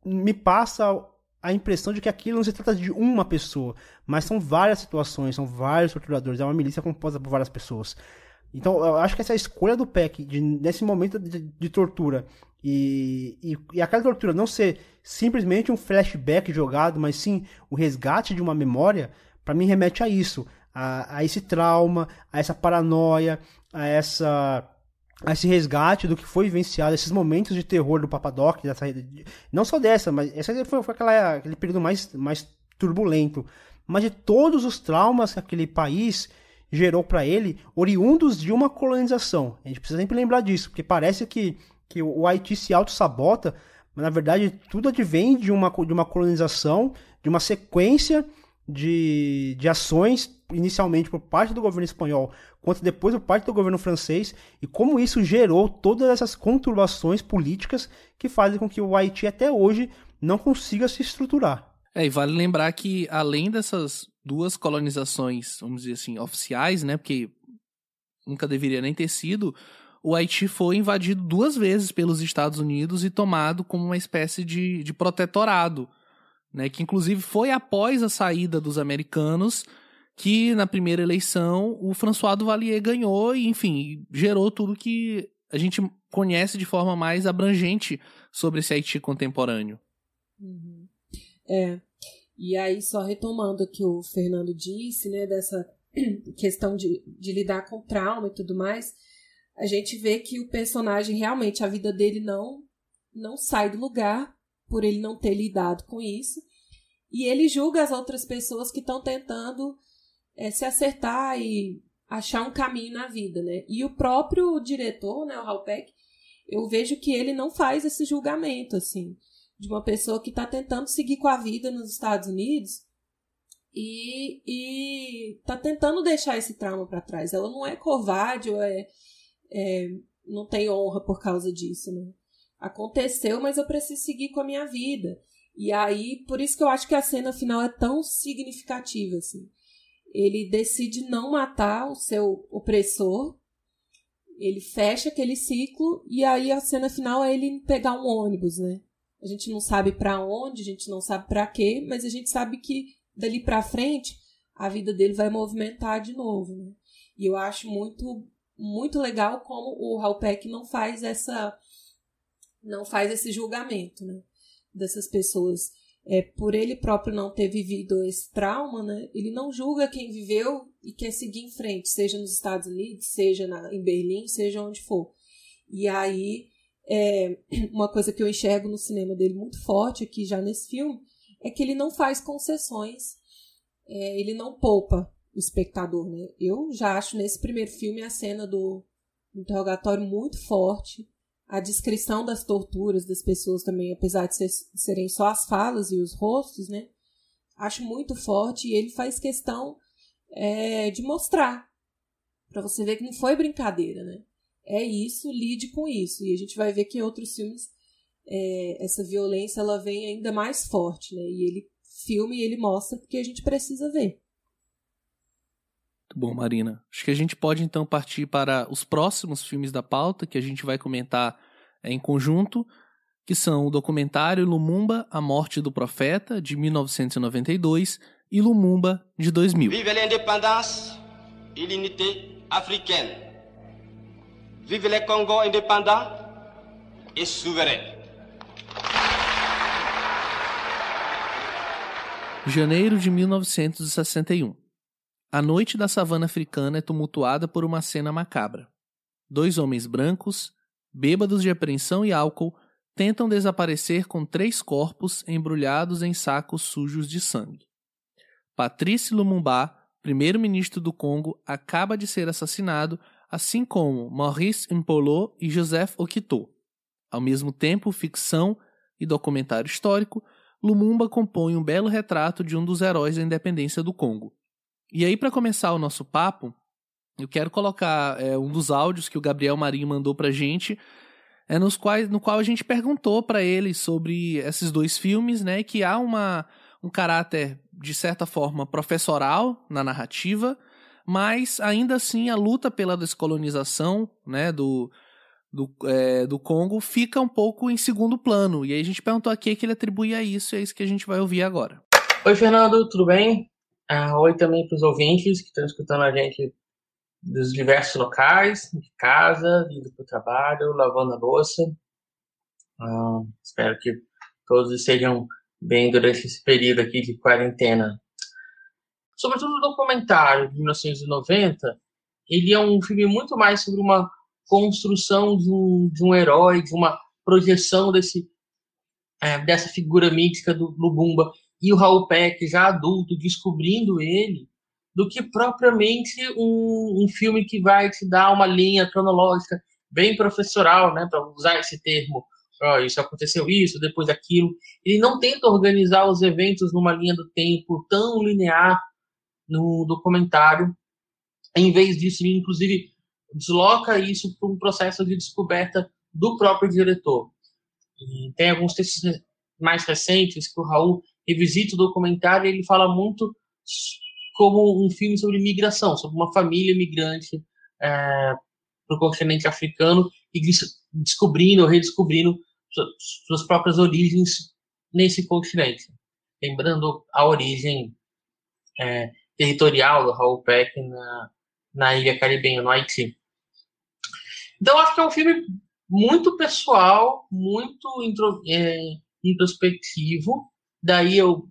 me passa a impressão de que aquilo não se trata de uma pessoa, mas são várias situações, são vários torturadores, é uma milícia composta por várias pessoas. Então, eu acho que essa escolha do Peck, de, nesse momento de, de tortura, e, e, e, aquela tortura não ser simplesmente um flashback jogado, mas sim o resgate de uma memória, para mim remete a isso, a, a, esse trauma, a essa paranoia, a essa a esse resgate do que foi vivenciado, esses momentos de terror do Papadoc, dessa, não só dessa, mas essa foi, foi aquela, aquele período mais, mais turbulento, mas de todos os traumas que aquele país gerou para ele, oriundos de uma colonização. A gente precisa sempre lembrar disso, porque parece que, que o Haiti se auto-sabota, mas na verdade tudo advém de uma, de uma colonização, de uma sequência de, de ações inicialmente por parte do governo espanhol, quanto depois por parte do governo francês, e como isso gerou todas essas conturbações políticas que fazem com que o Haiti até hoje não consiga se estruturar. É, e vale lembrar que além dessas duas colonizações, vamos dizer assim, oficiais, né, porque nunca deveria nem ter sido, o Haiti foi invadido duas vezes pelos Estados Unidos e tomado como uma espécie de, de protetorado, né, que inclusive foi após a saída dos americanos que na primeira eleição o François Duvalier ganhou e, enfim, gerou tudo que a gente conhece de forma mais abrangente sobre esse Haiti contemporâneo. Uhum. É. E aí, só retomando o que o Fernando disse, né, dessa questão de, de lidar com trauma e tudo mais, a gente vê que o personagem realmente, a vida dele não, não sai do lugar por ele não ter lidado com isso. E ele julga as outras pessoas que estão tentando é, se acertar e achar um caminho na vida, né? E o próprio diretor, né, o Halpeck, eu vejo que ele não faz esse julgamento, assim de uma pessoa que está tentando seguir com a vida nos Estados Unidos e está tentando deixar esse trauma para trás. Ela não é covarde ou é, é, não tem honra por causa disso, né? Aconteceu, mas eu preciso seguir com a minha vida. E aí, por isso que eu acho que a cena final é tão significativa, assim. Ele decide não matar o seu opressor, ele fecha aquele ciclo, e aí a cena final é ele pegar um ônibus, né? A gente não sabe para onde, a gente não sabe para quê, mas a gente sabe que dali para frente a vida dele vai movimentar de novo, né? E eu acho muito muito legal como o Halpeck não faz essa não faz esse julgamento, né? Dessas pessoas. É, por ele próprio não ter vivido esse trauma, né? Ele não julga quem viveu e quer seguir em frente, seja nos Estados Unidos, seja na, em Berlim, seja onde for. E aí é, uma coisa que eu enxergo no cinema dele muito forte aqui já nesse filme é que ele não faz concessões, é, ele não poupa o espectador, né? Eu já acho nesse primeiro filme a cena do interrogatório muito forte, a descrição das torturas das pessoas também, apesar de ser, serem só as falas e os rostos, né? Acho muito forte e ele faz questão é, de mostrar para você ver que não foi brincadeira, né? É isso, lide com isso. E a gente vai ver que em outros filmes é, essa violência ela vem ainda mais forte, né? E ele filma e ele mostra porque a gente precisa ver. Muito bom, Marina. Acho que a gente pode então partir para os próximos filmes da pauta que a gente vai comentar é, em conjunto, que são o documentário Lumumba, A Morte do Profeta, de 1992, e Lumumba, de 2000. Vive l'indépendance et l'unité africaine. Vive le Congo indépendant et souverain. Janeiro de 1961. A noite da savana africana é tumultuada por uma cena macabra. Dois homens brancos, bêbados de apreensão e álcool, tentam desaparecer com três corpos embrulhados em sacos sujos de sangue. Patrice Lumumba, primeiro-ministro do Congo, acaba de ser assassinado assim como Maurice Impolot e Joseph Okito. Ao mesmo tempo, ficção e documentário histórico, Lumumba compõe um belo retrato de um dos heróis da independência do Congo. E aí, para começar o nosso papo, eu quero colocar é, um dos áudios que o Gabriel Marinho mandou para gente, é, nos quais, no qual a gente perguntou para ele sobre esses dois filmes, né, que há uma, um caráter, de certa forma, professoral na narrativa, mas ainda assim a luta pela descolonização né, do, do, é, do Congo fica um pouco em segundo plano. E aí a gente perguntou aqui que ele atribuía isso, e é isso que a gente vai ouvir agora. Oi, Fernando, tudo bem? Ah, oi também para os ouvintes que estão escutando a gente dos diversos locais, de casa, indo para o trabalho, lavando a louça. Ah, espero que todos estejam bem durante esse período aqui de quarentena sobretudo o documentário de 1990, ele é um filme muito mais sobre uma construção de um, de um herói, de uma projeção desse, é, dessa figura mítica do Lubumba e o Raul Peck, já adulto, descobrindo ele, do que propriamente um, um filme que vai te dar uma linha cronológica bem professoral, né, para usar esse termo. Oh, isso aconteceu isso, depois aquilo. Ele não tenta organizar os eventos numa linha do tempo tão linear no documentário. Em vez disso, ele, inclusive, desloca isso para um processo de descoberta do próprio diretor. E tem alguns textos mais recentes que o Raul revisita o documentário e ele fala muito como um filme sobre migração, sobre uma família migrante é, para o continente africano e descobrindo, redescobrindo suas próprias origens nesse continente. Lembrando a origem é, territorial do Raul Peck na, na ilha caribenha, no Haiti. Então, acho que é um filme muito pessoal, muito intro, é, introspectivo. Daí eu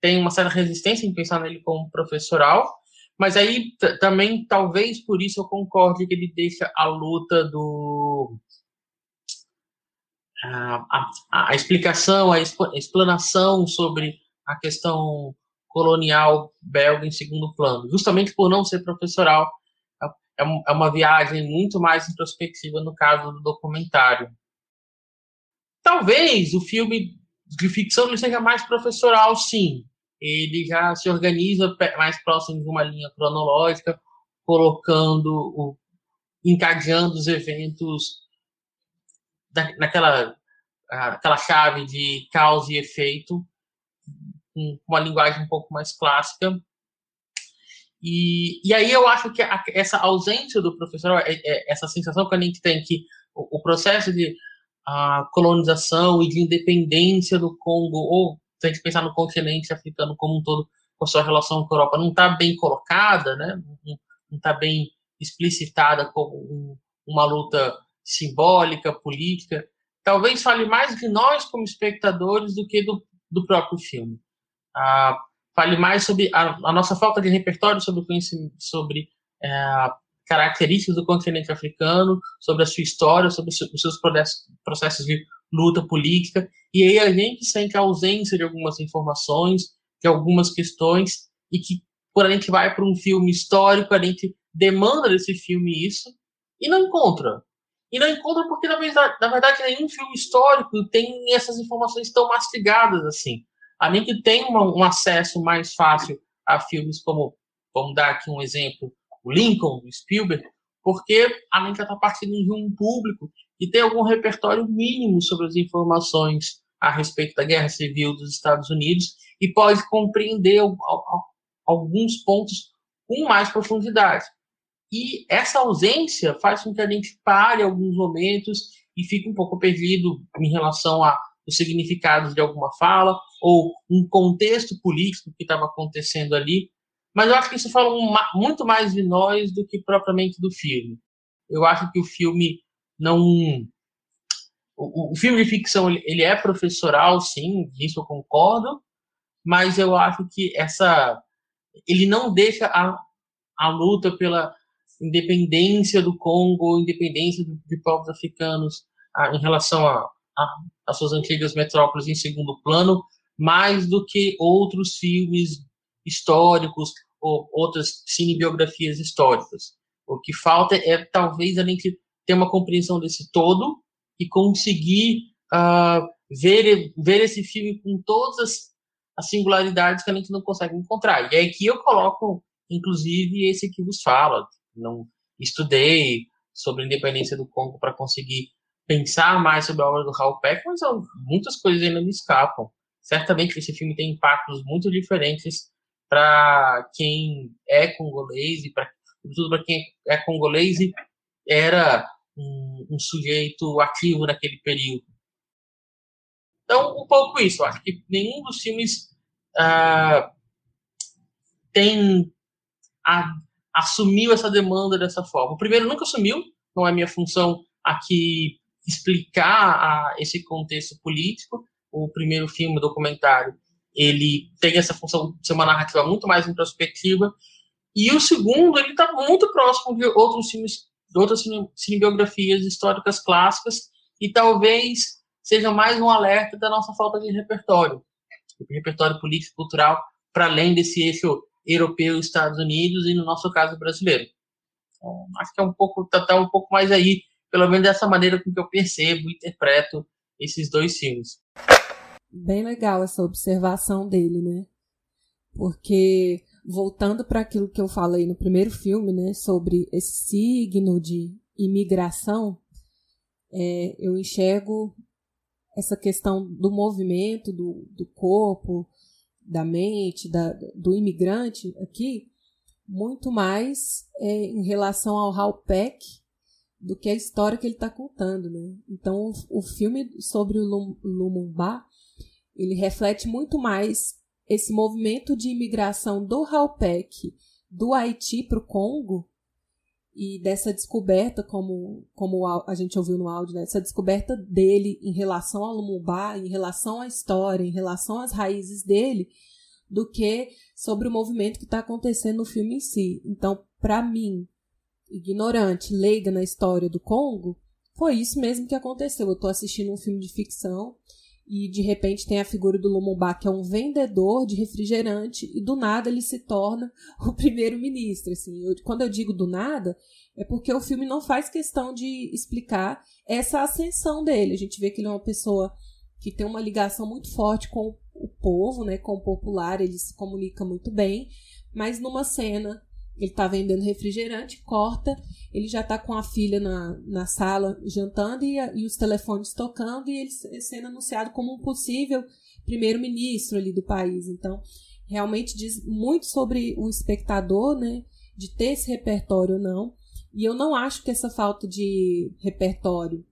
tenho uma certa resistência em pensar nele como professoral. Mas aí também, talvez por isso, eu concorde que ele deixa a luta do. A, a, a explicação, a explanação sobre a questão colonial belga em segundo plano, justamente por não ser professoral. É, é uma viagem muito mais introspectiva no caso do documentário. Talvez o filme de ficção seja mais professoral, sim. Ele já se organiza mais próximo de uma linha cronológica, colocando, o, encadeando os eventos naquela aquela chave de causa e efeito, com uma linguagem um pouco mais clássica. E, e aí eu acho que a, essa ausência do professor, é, é, essa sensação que a gente tem que o, o processo de a colonização e de independência do Congo, ou se a gente pensar no continente africano como um todo, com a sua relação com a Europa, não está bem colocada, né? não está bem explicitada como um, uma luta simbólica, política, talvez fale mais de nós como espectadores do que do, do próprio filme. Fale mais sobre a, a, nossa falta de repertório sobre conhecimento, sobre é, características do continente africano, sobre a sua história, sobre os seus processos de luta política, e aí a gente sente a ausência de algumas informações, de algumas questões, e que quando a gente vai para um filme histórico, a gente demanda desse filme isso, e não encontra. E não encontra porque, na verdade, na verdade nenhum filme histórico tem essas informações tão mastigadas assim. A gente tem uma, um acesso mais fácil a filmes como, vamos dar aqui um exemplo, o Lincoln, o Spielberg, porque a Lincoln está partindo de um público que tem algum repertório mínimo sobre as informações a respeito da Guerra Civil dos Estados Unidos e pode compreender alguns pontos com mais profundidade. E essa ausência faz com que a gente pare alguns momentos e fique um pouco perdido em relação a os significados de alguma fala ou um contexto político que estava acontecendo ali mas eu acho que isso fala muito mais de nós do que propriamente do filme. Eu acho que o filme não. O, o filme de ficção ele é professoral, sim, isso eu concordo, mas eu acho que essa ele não deixa a, a luta pela independência do Congo, independência de, povos africanos a, em relação a, a, suas antigas metrópoles em segundo plano, mais do que outros filmes históricos ou outras cinebiografias históricas. O que falta é talvez a gente ter uma compreensão desse todo e conseguir uh, ver, ver esse filme com todas as, as, singularidades que a gente não consegue encontrar. E é aqui eu coloco, inclusive, esse que vos fala. Não estudei sobre a independência do Congo para conseguir pensar mais sobre a obra do Raul Peck, mas muitas coisas ainda me escapam. Certamente esse filme tem impactos muito diferentes para quem é congolês e para sobretudo para quem é congolês e era um, um, sujeito ativo naquele período. Então, um pouco isso. Acho que nenhum dos filmes ah, tem a, assumiu essa demanda dessa forma. O primeiro nunca assumiu, não é minha função aqui explicar a, esse contexto político. O primeiro filme, documentário, ele tem essa função de ser uma narrativa muito mais introspectiva. E o segundo, ele está muito próximo de outros filmes, de outras cinebiografias históricas clássicas e talvez seja mais um alerta da nossa falta de repertório, repertório político cultural para além desse eixo europeu, Estados Unidos e no nosso caso brasileiro. Então, acho que é um pouco tá, tá um pouco mais aí, pelo menos dessa maneira com que eu percebo, interpreto esses dois filmes bem legal essa observação dele, né? Porque voltando para aquilo que eu falei no primeiro filme, né, sobre esse signo de imigração, é, eu enxergo essa questão do movimento do, do corpo, da mente, da, do imigrante aqui, muito mais é, em relação ao Hal Peck do que a história que ele está contando, né? Então, o, o, filme sobre o Lumumba, ele reflete muito mais esse movimento de imigração do Hal Peck do Haiti para o Congo e dessa descoberta, como, como a gente ouviu no áudio, né? essa descoberta dele em relação ao Lumumba, em relação à história, em relação às raízes dele, do que sobre o movimento que está acontecendo no filme em si. Então, para mim, ignorante, leiga na história do Congo, foi isso mesmo que aconteceu. Eu estou assistindo um filme de ficção e de repente tem a figura do Lumumba, que é um vendedor de refrigerante, e do nada ele se torna o primeiro-ministro. Assim. Quando eu digo do nada, é porque o filme não faz questão de explicar essa ascensão dele. A gente vê que ele é uma pessoa que tem uma ligação muito forte com o povo, né, com o popular, ele se comunica muito bem, mas numa cena ele está vendendo refrigerante, corta, ele já está com a filha na, na sala jantando e, e os telefones tocando e ele sendo anunciado como um possível primeiro-ministro ali do país. Então, realmente diz muito sobre o espectador, né, de ter esse repertório ou não. E eu não acho que essa falta de repertório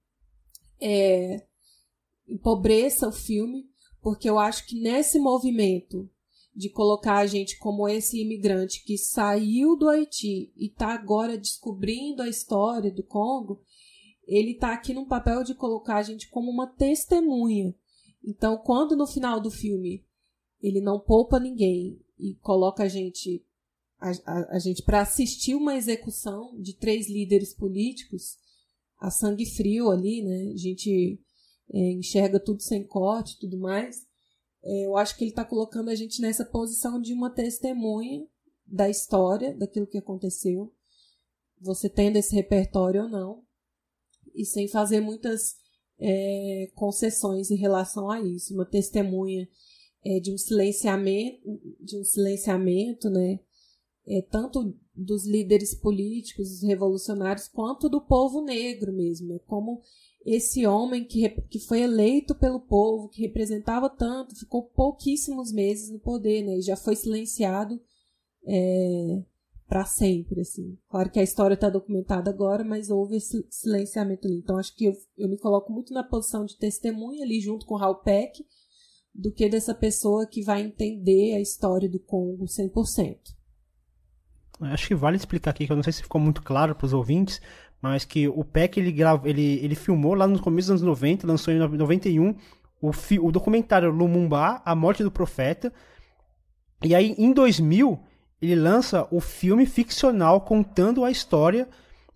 é, empobreça o filme, porque eu acho que nesse movimento de colocar a gente como esse imigrante que saiu do Haiti e está agora descobrindo a história do Congo, ele está aqui num papel de colocar a gente como uma testemunha. Então, quando no final do filme ele não poupa ninguém e coloca a gente a, a, a gente para assistir uma execução de três líderes políticos a sangue frio ali, né? A gente é, enxerga tudo sem corte, tudo mais. Eu acho que ele está colocando a gente nessa posição de uma testemunha da história, daquilo que aconteceu, você tendo esse repertório ou não, e sem fazer muitas é, concessões em relação a isso. Uma testemunha é, de um silenciamento, de um silenciamento, né? É, tanto dos líderes políticos, revolucionários, quanto do povo negro mesmo. É como esse homem que, que foi eleito pelo povo, que representava tanto, ficou pouquíssimos meses no poder, né? E já foi silenciado é, para sempre, assim. Claro que a história está documentada agora, mas houve esse silenciamento ali. Então, acho que eu, eu me coloco muito na posição de testemunha ali, junto com Raul Peck, do que dessa pessoa que vai entender a história do Congo 100%. Acho que vale explicar aqui, que eu não sei se ficou muito claro para os ouvintes, mas que o Peck ele, grava, ele, ele filmou lá no começo dos anos 90, lançou em 91 o, fi, o documentário Lumumba, A Morte do Profeta. E aí, em 2000, ele lança o filme ficcional contando a história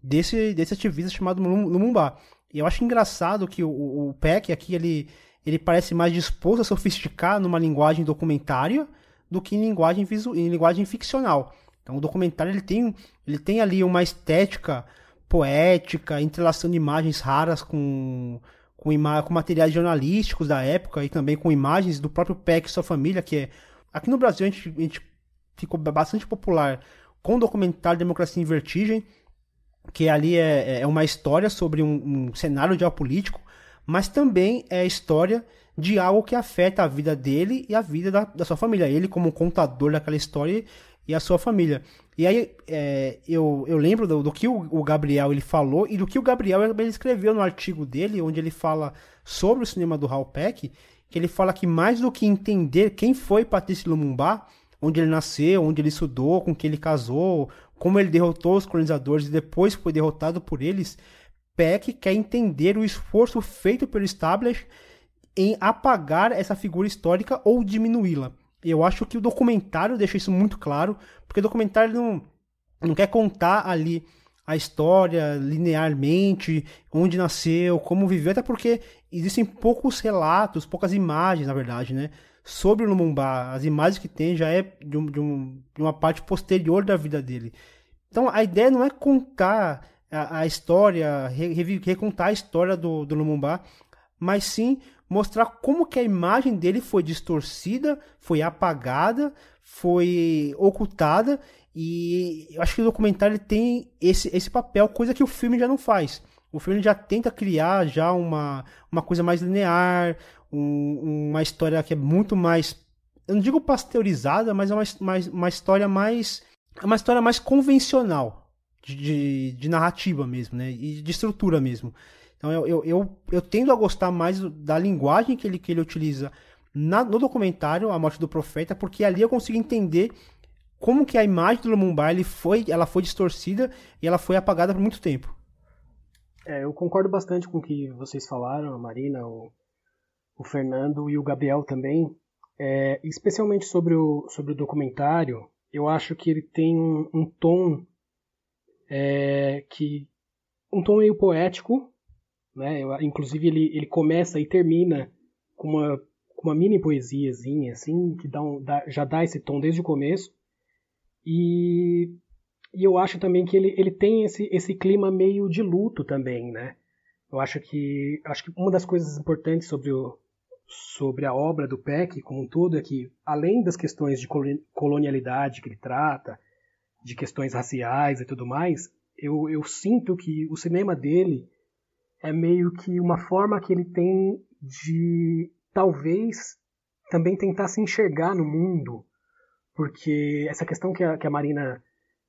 desse, desse ativista chamado Lumumba. E eu acho engraçado que o, o Peck aqui, ele, ele parece mais disposto a sofisticar numa linguagem documentária do que em linguagem, visu, em linguagem ficcional. Então o documentário ele tem, ele tem ali uma estética poética, entrelaçando imagens raras com, com, ima com materiais jornalísticos da época e também com imagens do próprio Peck e sua família, que é. Aqui no Brasil a gente, a gente ficou bastante popular com o documentário Democracia em Vertigem, que ali é, é uma história sobre um, um cenário geopolítico, mas também é a história de algo que afeta a vida dele e a vida da, da sua família. Ele, como contador daquela história, e a sua família. E aí é, eu, eu lembro do, do que o, Gabriel ele falou e do que o Gabriel ele escreveu no artigo dele, onde ele fala sobre o cinema do Hal Peck, que ele fala que mais do que entender quem foi Patrício Lumumba, onde ele nasceu, onde ele estudou, com quem ele casou, como ele derrotou os colonizadores e depois foi derrotado por eles, Peck quer entender o esforço feito pelo establishment em apagar essa figura histórica ou diminuí-la. Eu acho que o documentário deixa isso muito claro, porque o documentário não, não quer contar ali a história linearmente, onde nasceu, como viveu, até porque existem poucos relatos, poucas imagens, na verdade, né? Sobre o Lumumba. As imagens que tem já é de, um, de, um, de uma parte posterior da vida dele. Então a ideia não é contar a, a história, re, recontar a história do, do Lumumba, mas sim mostrar como que a imagem dele foi distorcida, foi apagada, foi ocultada e eu acho que o documentário tem esse, esse papel, coisa que o filme já não faz. O filme já tenta criar já uma, uma coisa mais linear, um, uma história que é muito mais, eu não digo pasteurizada, mas é uma, uma, uma história mais, é uma história mais convencional de, de, de narrativa mesmo, né? E de estrutura mesmo. Então eu, eu, eu, eu, tendo a gostar mais da linguagem que ele, que ele utiliza na, no documentário A Morte do Profeta, porque ali eu consigo entender como que a imagem do Lumumba ele foi, ela foi distorcida e ela foi apagada por muito tempo. É, eu concordo bastante com o que vocês falaram, a Marina, o, o Fernando e o Gabriel também. É, especialmente sobre o, sobre o documentário, eu acho que ele tem um, um tom é, que um tom meio poético, né? Eu, inclusive ele, ele começa e termina com uma, com uma mini poesiazinha, assim, que dá um, dá, já dá esse tom desde o começo. E, e eu acho também que ele, ele tem esse, esse clima meio de luto também, né? Eu acho que, acho que uma das coisas importantes sobre, o, sobre a obra do Peck como um todo é que, além das questões de colonialidade que ele trata, de questões raciais e tudo mais, eu, eu sinto que o cinema dele é meio que uma forma que ele tem de talvez também tentar se enxergar no mundo, porque essa questão que a, que a Marina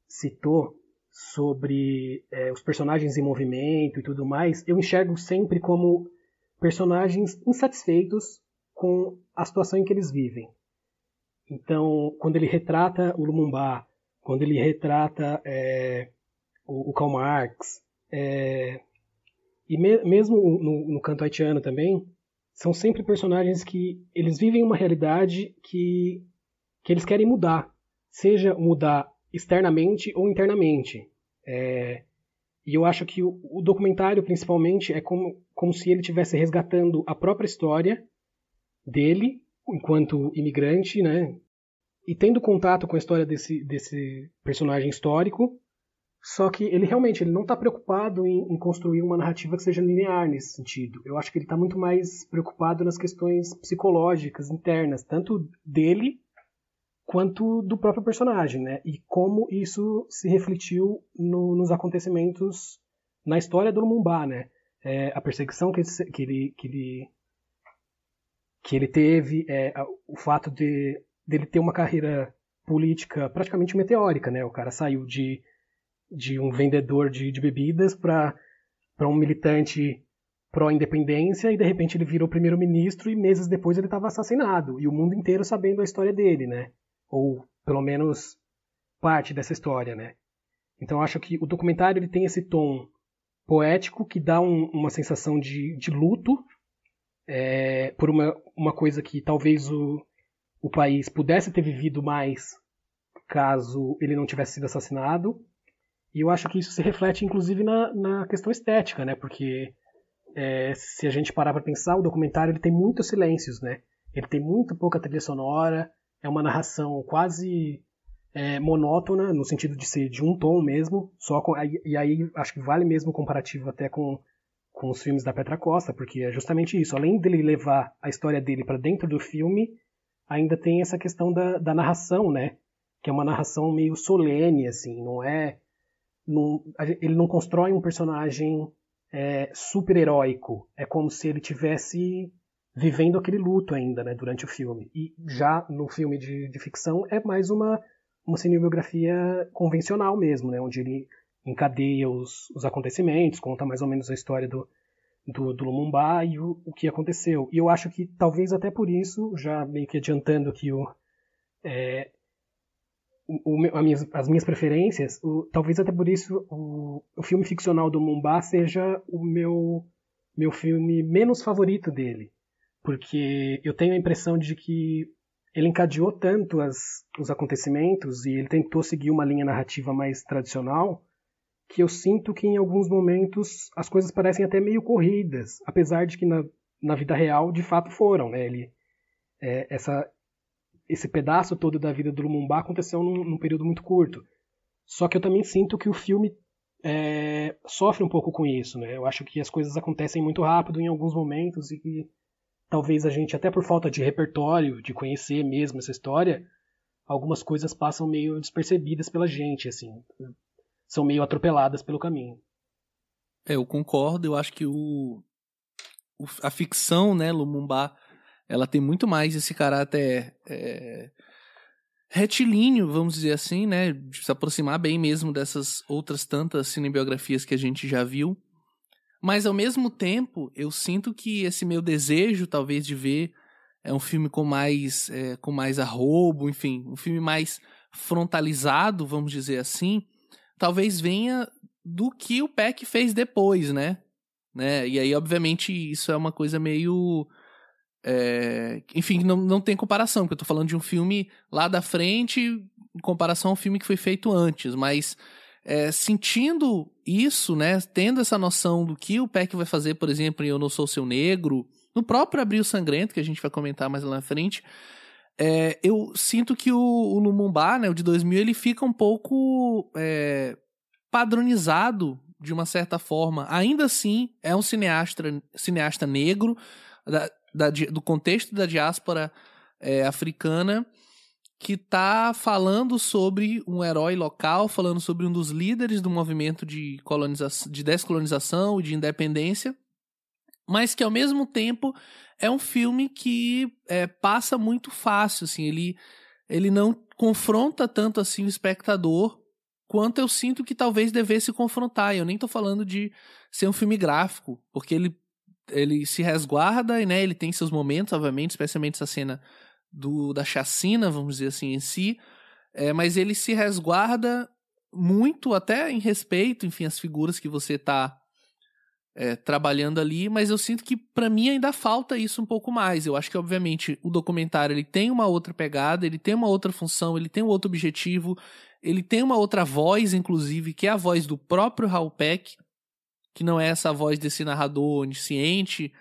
citou sobre é, os personagens em movimento e tudo mais, eu enxergo sempre como personagens insatisfeitos com a situação em que eles vivem. Então, quando ele retrata o Lumumba, quando ele retrata é, o, o, Karl Marx, é, e me, mesmo no, no canto haitiano também, são sempre personagens que eles vivem uma realidade que, que eles querem mudar. Seja mudar externamente ou internamente. É, e eu acho que o, o, documentário, principalmente, é como, como se ele estivesse resgatando a própria história dele, enquanto imigrante, né? E tendo contato com a história desse, desse personagem histórico, só que ele realmente ele não está preocupado em, em, construir uma narrativa que seja linear nesse sentido. Eu acho que ele está muito mais preocupado nas questões psicológicas internas, tanto dele quanto do próprio personagem, né? E como isso se refletiu no, nos acontecimentos na história do Lumumba, né? É, a perseguição que ele, que ele, que ele, que ele teve, é, o fato de dele ter uma carreira política praticamente meteórica, né? O cara saiu de, de um vendedor de, de bebidas para um militante pró-independência e de repente ele virou primeiro-ministro e meses depois ele estava assassinado e o mundo inteiro sabendo a história dele, né? ou pelo menos parte dessa história, né? Então acho que o documentário ele tem esse tom poético que dá um, uma sensação de, de luto é, por uma, uma coisa que talvez o, o país pudesse ter vivido mais caso ele não tivesse sido assassinado. E eu acho que isso se reflete inclusive na, na questão estética, né? Porque é, se a gente parar para pensar, o documentário ele tem muitos silêncios, né? Ele tem muito pouca trilha sonora, é uma narração quase é, monótona, no sentido de ser de um tom mesmo, só com, e aí acho que vale mesmo o comparativo até com, com os filmes da Petra Costa, porque é justamente isso. Além dele levar a história dele para dentro do filme, ainda tem essa questão da, da narração, né? Que é uma narração meio solene, assim, não é. Não, ele não constrói um personagem é, super heróico. É como se ele tivesse vivendo aquele luto ainda, né, durante o filme. E já no filme de, de ficção é mais uma, uma cinebiografia convencional mesmo, né, onde ele encadeia os, os acontecimentos, conta mais ou menos a história do, do, do Lumumba e o, o que aconteceu. E eu acho que talvez até por isso, já meio que adiantando que o, é, o, o as minhas preferências, o, talvez até por isso o, filme ficcional do Lumumba seja o meu, meu filme menos favorito dele porque eu tenho a impressão de que ele encadeou tanto as, os acontecimentos e ele tentou seguir uma linha narrativa mais tradicional que eu sinto que em alguns momentos as coisas parecem até meio corridas, apesar de que na, na vida real de fato foram. Né? Ele, é, essa, esse pedaço todo da vida do Lumumba aconteceu num, num, período muito curto. Só que eu também sinto que o filme é, sofre um pouco com isso. Né? Eu acho que as coisas acontecem muito rápido em alguns momentos e que talvez a gente, até por falta de repertório, de conhecer mesmo essa história, algumas coisas passam meio despercebidas pela gente, assim. São meio atropeladas pelo caminho. É, eu concordo. Eu acho que o, o a ficção, né, Lumumba, ela tem muito mais esse caráter é, retilíneo, vamos dizer assim, né, de se aproximar bem mesmo dessas outras tantas cinebiografias que a gente já viu. Mas ao mesmo tempo, eu sinto que esse meu desejo, talvez, de ver é um filme com mais é, com mais arrobo, enfim, um filme mais frontalizado, vamos dizer assim, talvez venha do que o Peck fez depois, né? né? E aí, obviamente, isso é uma coisa meio. É... Enfim, não, não tem comparação, porque eu tô falando de um filme lá da frente em comparação ao filme que foi feito antes, mas é, sentindo isso, né? Tendo essa noção do que o Peck vai fazer, por exemplo, em Eu Não Sou Seu Negro, no próprio Abril Sangrento, que a gente vai comentar mais lá na frente, é, eu sinto que o, o Lumumba, né, o de 2000, ele fica um pouco é, padronizado de uma certa forma. Ainda assim, é um cineasta, cineasta negro da, do contexto da diáspora é, africana que está falando sobre um herói local, falando sobre um dos líderes do movimento de, colonização, de descolonização e de independência, mas que ao mesmo tempo é um filme que é, passa muito fácil, assim, ele, ele não confronta tanto assim o espectador quanto eu sinto que talvez devesse confrontar. Eu nem estou falando de ser um filme gráfico, porque ele, ele se resguarda e né, ele tem seus momentos, obviamente, especialmente essa cena do, da chacina, vamos dizer assim, em si, é, mas ele se resguarda muito até em respeito, enfim, às figuras que você está é, trabalhando ali, mas eu sinto que para mim ainda falta isso um pouco mais. Eu acho que obviamente o documentário ele tem uma outra pegada, ele tem uma outra função, ele tem um outro objetivo, ele tem uma outra voz, inclusive, que é a voz do próprio Raul Peck, que não é essa voz desse narrador onisciente.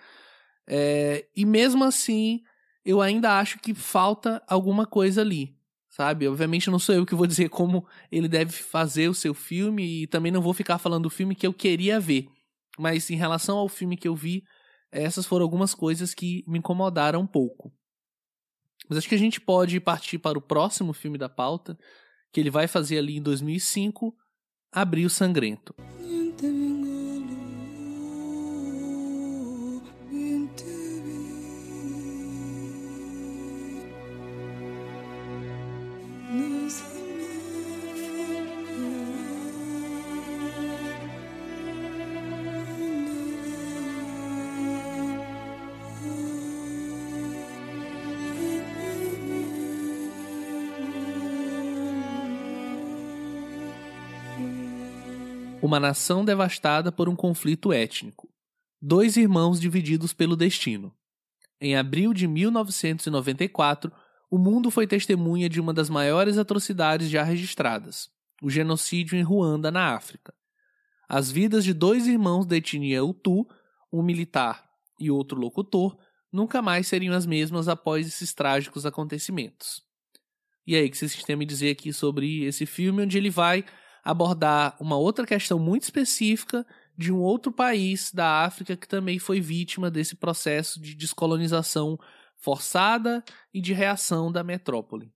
É, e mesmo assim, eu ainda acho que falta alguma coisa ali, sabe? Obviamente não sou eu que vou dizer como ele deve fazer o seu filme e também não vou ficar falando do filme que eu queria ver. Mas em relação ao filme que eu vi, essas foram algumas coisas que me incomodaram um pouco. Mas acho que a gente pode partir para o próximo filme da pauta, que ele vai fazer ali em 2005, Abril Sangrento. Uma nação devastada por um conflito étnico, dois irmãos divididos pelo destino. Em abril de 1994, o mundo foi testemunha de uma das maiores atrocidades já registradas, o genocídio em Ruanda, na África. As vidas de dois irmãos da etnia Hutu, um militar e outro locutor, nunca mais seriam as mesmas após esses trágicos acontecimentos. E aí, o que vocês têm a me dizer aqui sobre esse filme, onde ele vai abordar uma outra questão muito específica de um outro país da África que também foi vítima desse processo de descolonização forçada e de reação da metrópole.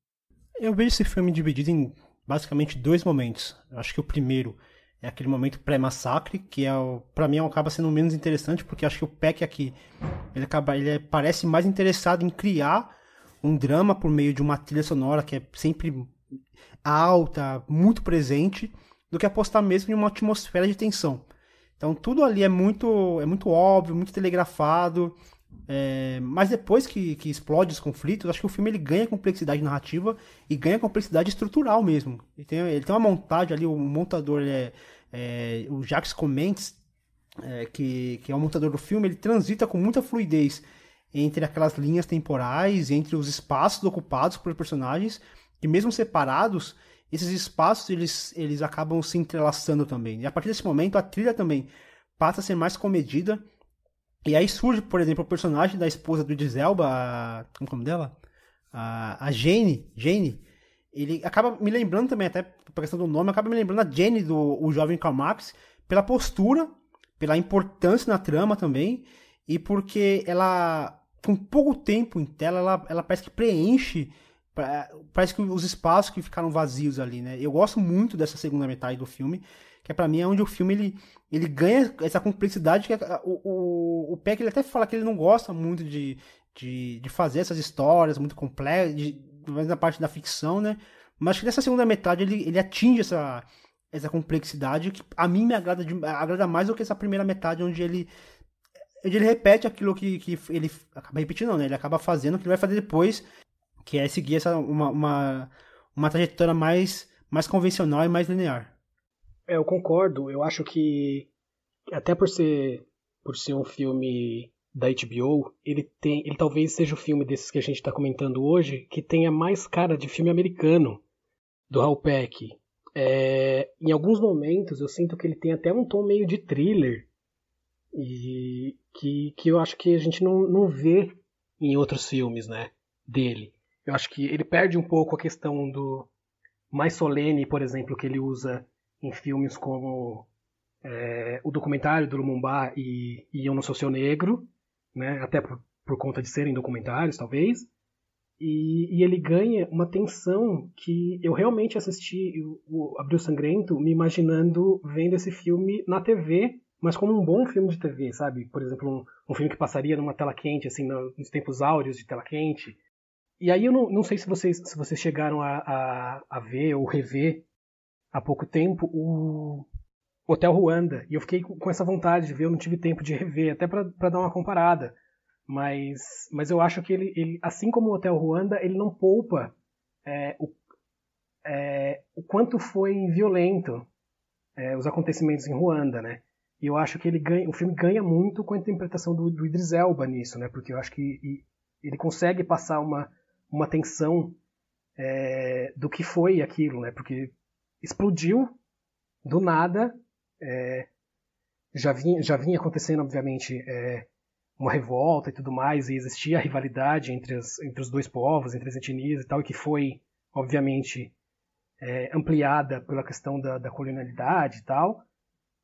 Eu vejo esse filme dividido em basicamente dois momentos. Eu acho que o primeiro é aquele momento pré-massacre, que é para mim acaba sendo menos interessante, porque acho que o Peck aqui ele acaba ele parece mais interessado em criar um drama por meio de uma trilha sonora que é sempre alta, muito presente, do que apostar mesmo em uma atmosfera de tensão. Então tudo ali é muito, é muito óbvio, muito telegrafado. É, mas depois que, que explode os conflitos, acho que o filme ele ganha complexidade narrativa e ganha complexidade estrutural mesmo. Ele tem, ele tem uma montagem ali, o montador é, é o Jacques Comentes, é, que, que é o montador do filme, ele transita com muita fluidez entre aquelas linhas temporais, entre os espaços ocupados por personagens que mesmo separados, esses espaços eles, eles acabam se entrelaçando também. E a partir desse momento, a trilha também passa a ser mais comedida. E aí surge, por exemplo, o personagem da esposa do Giselba, a, como é o nome dela? A, a Jane, Jane, ele acaba me lembrando também, até por questão do nome, acaba me lembrando a Jane do o jovem Karl Marx, pela postura, pela importância na trama também, e porque ela com pouco tempo em tela, ela, ela parece que preenche parece que os espaços que ficaram vazios ali, né? Eu gosto muito dessa segunda metade do filme, que é para mim é onde o filme ele, ele ganha essa complexidade que é, o, o, o Peck ele até fala que ele não gosta muito de, de, de fazer essas histórias muito complexas, mais na parte da ficção, né? Mas que nessa segunda metade ele, ele atinge essa, essa complexidade que a mim me agrada, de, agrada mais do que essa primeira metade onde ele onde ele repete aquilo que, que ele acaba repetindo, né? Ele acaba fazendo o que ele vai fazer depois que é seguir essa, uma, uma, uma trajetória mais, mais convencional e mais linear. É, eu concordo. Eu acho que até por ser por ser um filme da HBO, ele tem, ele talvez seja o filme desses que a gente está comentando hoje que tenha mais cara de filme americano do Hal Peck. É, em alguns momentos eu sinto que ele tem até um tom meio de thriller e que, que eu acho que a gente não, não vê em outros filmes, né, dele. Eu acho que ele perde um pouco a questão do mais solene, por exemplo, que ele usa em filmes como é, o documentário do Lumumba e, e Eu Não Sou Seu Negro, né? até por, por conta de serem documentários, talvez. E, e, ele ganha uma tensão que eu realmente assisti o, o Abril Sangrento me imaginando vendo esse filme na TV, mas como um bom filme de TV, sabe? Por exemplo, um, um filme que passaria numa tela quente, assim, nos tempos áureos de tela quente, e aí eu não, não sei se vocês, se vocês chegaram a, a, a ver ou rever há pouco tempo o Hotel Ruanda. E eu fiquei com essa vontade de ver, eu não tive tempo de rever, até para dar uma comparada. Mas, mas eu acho que ele, ele, assim como o Hotel Ruanda, ele não poupa é, o, é, o quanto foi violento é, os acontecimentos em Ruanda, né? E eu acho que ele ganha, o filme ganha muito com a interpretação do, do Idris Elba nisso, né? Porque eu acho que ele consegue passar uma, uma tensão é, do que foi aquilo, né? Porque explodiu do nada, é, já, vinha, já vinha acontecendo, obviamente, é, uma revolta e tudo mais, e existia a rivalidade entre, as, entre os dois povos, entre as etnias e tal, e que foi, obviamente, é, ampliada pela questão da, da colonialidade e tal,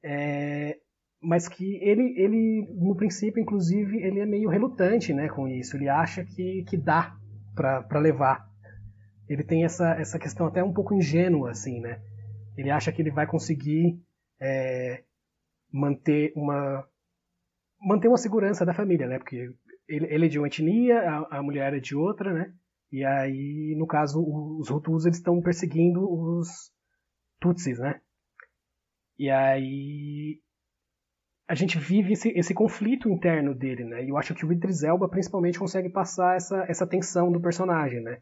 é, mas que ele, ele, no princípio, inclusive, ele é meio relutante né, com isso, ele acha que, que dá para levar. Ele tem essa, essa questão até um pouco ingênua, assim, né? Ele acha que ele vai conseguir é, manter uma manter uma segurança da família, né? Porque ele, ele é de uma etnia, a, a, mulher é de outra, né? E aí, no caso, os Hutus eles estão perseguindo os Tutsis, né? E aí a gente vive esse, esse conflito interno dele, né? E eu acho que o Idris Elba principalmente consegue passar essa, essa tensão do personagem, né?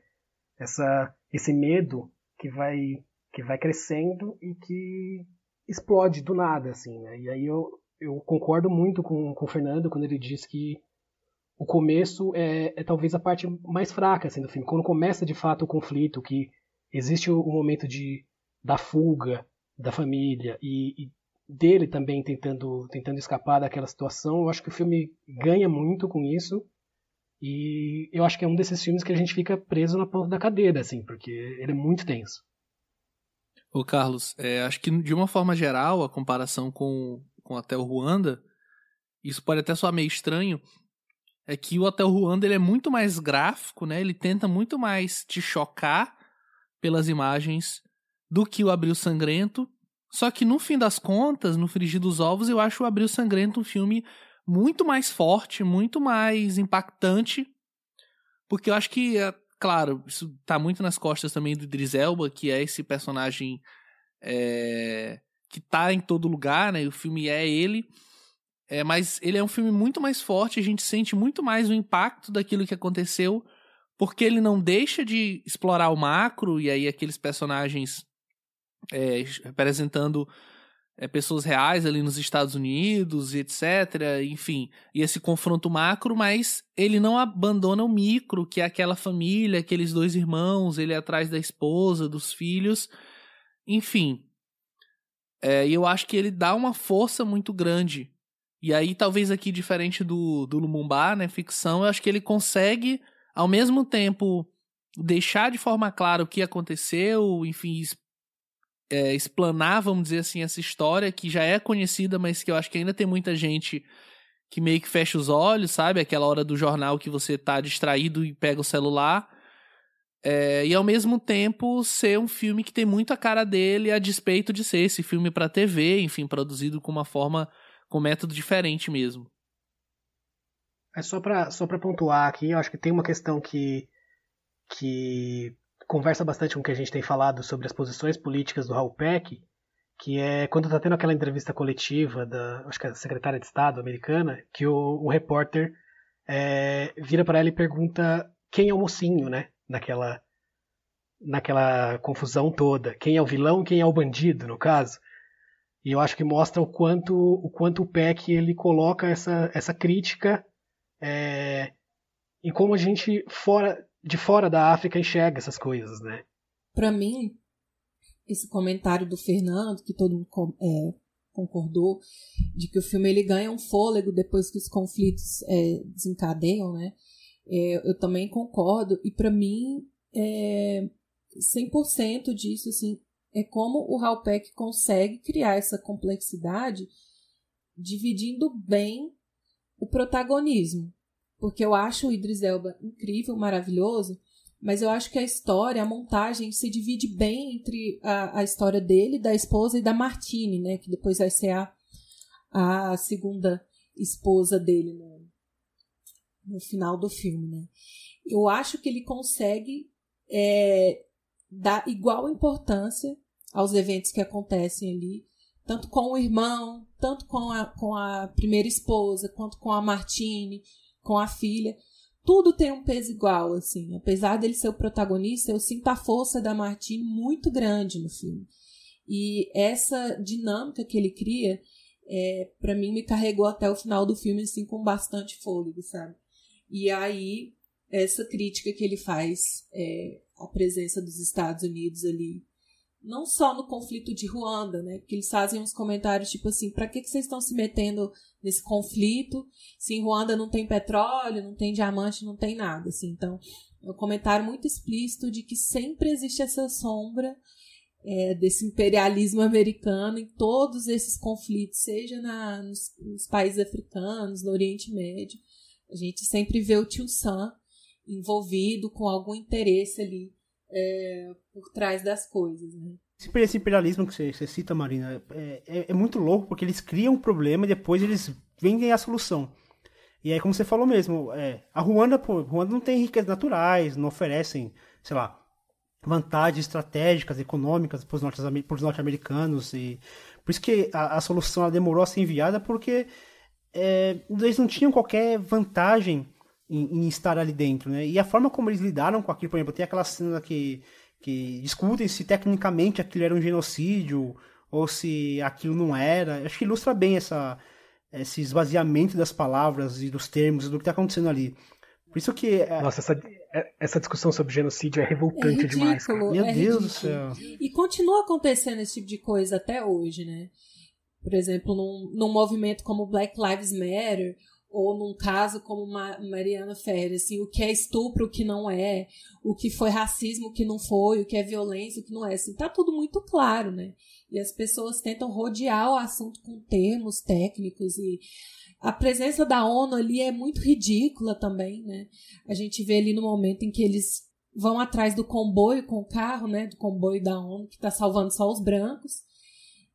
Essa, esse medo que vai que vai crescendo e que explode do nada, assim, né? E aí eu, eu concordo muito com, com o Fernando quando ele diz que o começo é, é talvez a parte mais fraca assim, do filme. Quando começa de fato o conflito, que existe o, o momento de, da fuga da família e, e dele também tentando, tentando escapar daquela situação. Eu acho que o filme ganha muito com isso. E eu acho que é um desses filmes que a gente fica preso na ponta da cadeira, assim, porque ele é muito tenso. Ô Carlos, é, acho que de uma forma geral, a comparação com, com o Hotel Ruanda, isso pode até soar meio estranho, é que o Hotel Ruanda ele é muito mais gráfico, né? Ele tenta muito mais te chocar pelas imagens do que o Abril Sangrento, só que no fim das contas, no Frigir dos Ovos, eu acho o Abril Sangrento um filme muito mais forte, muito mais impactante. Porque eu acho que, é, claro, isso tá muito nas costas também do Idris Elba, que é esse personagem é, que tá em todo lugar, né? O filme é ele. É, mas ele é um filme muito mais forte, a gente sente muito mais o impacto daquilo que aconteceu, porque ele não deixa de explorar o macro, e aí aqueles personagens é, representando é, pessoas reais ali nos Estados Unidos etc. Enfim, e esse confronto macro, mas ele não abandona o micro, que é aquela família, aqueles dois irmãos, ele é atrás da esposa, dos filhos, enfim. É, e eu acho que ele dá uma força muito grande. E aí, talvez aqui, diferente do, do Lumumba, né, ficção, eu acho que ele consegue, ao mesmo tempo, deixar de forma clara o que aconteceu, enfim, é, explanar, vamos dizer assim, essa história que já é conhecida, mas que eu acho que ainda tem muita gente que meio que fecha os olhos, sabe? Aquela hora do jornal que você tá distraído e pega o celular. É, e ao mesmo tempo ser um filme que tem muito a cara dele, a despeito de ser esse filme para TV, enfim, produzido com uma forma, com método diferente mesmo. É só para só pra pontuar aqui, eu acho que tem uma questão que, que conversa bastante com o que a gente tem falado sobre as posições políticas do Raul Peck, que é quando tá tendo aquela entrevista coletiva da, acho que é secretária de Estado americana, que o, o repórter é, vira para ela e pergunta quem é o mocinho, né? Naquela, naquela confusão toda. Quem é o vilão, quem é o bandido, no caso. E eu acho que mostra o quanto o quanto o Peck ele coloca essa, essa crítica é, como a gente fora de fora da África enxerga essas coisas, né? Para mim, esse comentário do Fernando, que todo mundo é, concordou, de que o filme ele ganha um fôlego depois que os conflitos é, desencadeiam, né? É, eu também concordo. E para mim, é, 100% disso, assim, é como o Halpeck consegue criar essa complexidade dividindo bem o protagonismo. Porque eu acho o Idris Elba incrível, maravilhoso, mas eu acho que a história, a montagem, se divide bem entre a, a história dele, da esposa e da Martine, né? Que depois vai ser a, a segunda esposa dele no, no final do filme, né? Eu acho que ele consegue é, dar igual importância aos eventos que acontecem ali, tanto com o irmão, tanto com a, com a primeira esposa, quanto com a Martine, com a filha tudo tem um peso igual, assim. Apesar dele ser o protagonista, eu sinto a força da Martine muito grande no filme. E essa dinâmica que ele cria, é, para mim, me carregou até o final do filme, assim, com bastante fôlego, sabe? E aí, essa crítica que ele faz é, à presença dos Estados Unidos ali não só no conflito de Ruanda, né? Porque eles fazem uns comentários tipo assim, para que, que vocês estão se metendo nesse conflito se em Ruanda não tem petróleo, não tem diamante, não tem nada, assim. Então, é um comentário muito explícito de que sempre existe essa sombra é, desse imperialismo americano em todos esses conflitos, seja na, nos, nos países africanos, no Oriente Médio. A gente sempre vê o tio Sam envolvido com algum interesse ali é, por trás das coisas, né? Esse imperialismo que você, você cita, Marina, é, é, é, muito louco porque eles criam um problema e depois eles vendem a solução. E aí, como você falou mesmo, é, a Ruanda, pô, Ruanda não tem riquezas naturais, não oferecem, sei lá, vantagens estratégicas, econômicas para os norte-americanos. E por isso que a, a solução demorou a ser enviada, porque é, eles não tinham qualquer vantagem em, em, estar ali dentro, né? E a forma como eles lidaram com aquilo, por exemplo, tem aquela cena que, que discutem se tecnicamente aquilo era um genocídio ou se aquilo não era. Acho que ilustra bem essa, esse esvaziamento das palavras e dos termos e do que está acontecendo ali. Por isso que. É... Nossa, essa, é, essa discussão sobre genocídio é revoltante é ridículo, demais. Cara. Meu é Deus ridículo. do céu. E continua acontecendo esse tipo de coisa até hoje, né? Por exemplo, num, num movimento como Black Lives Matter, ou num caso como Mariana Ferreira, assim, o que é estupro, o que não é, o que foi racismo, o que não foi, o que é violência, o que não é, assim, tá tudo muito claro, né? E as pessoas tentam rodear o assunto com termos técnicos e a presença da ONU ali é muito ridícula também, né? A gente vê ali no momento em que eles vão atrás do comboio com o carro, né? Do comboio da ONU que está salvando só os brancos.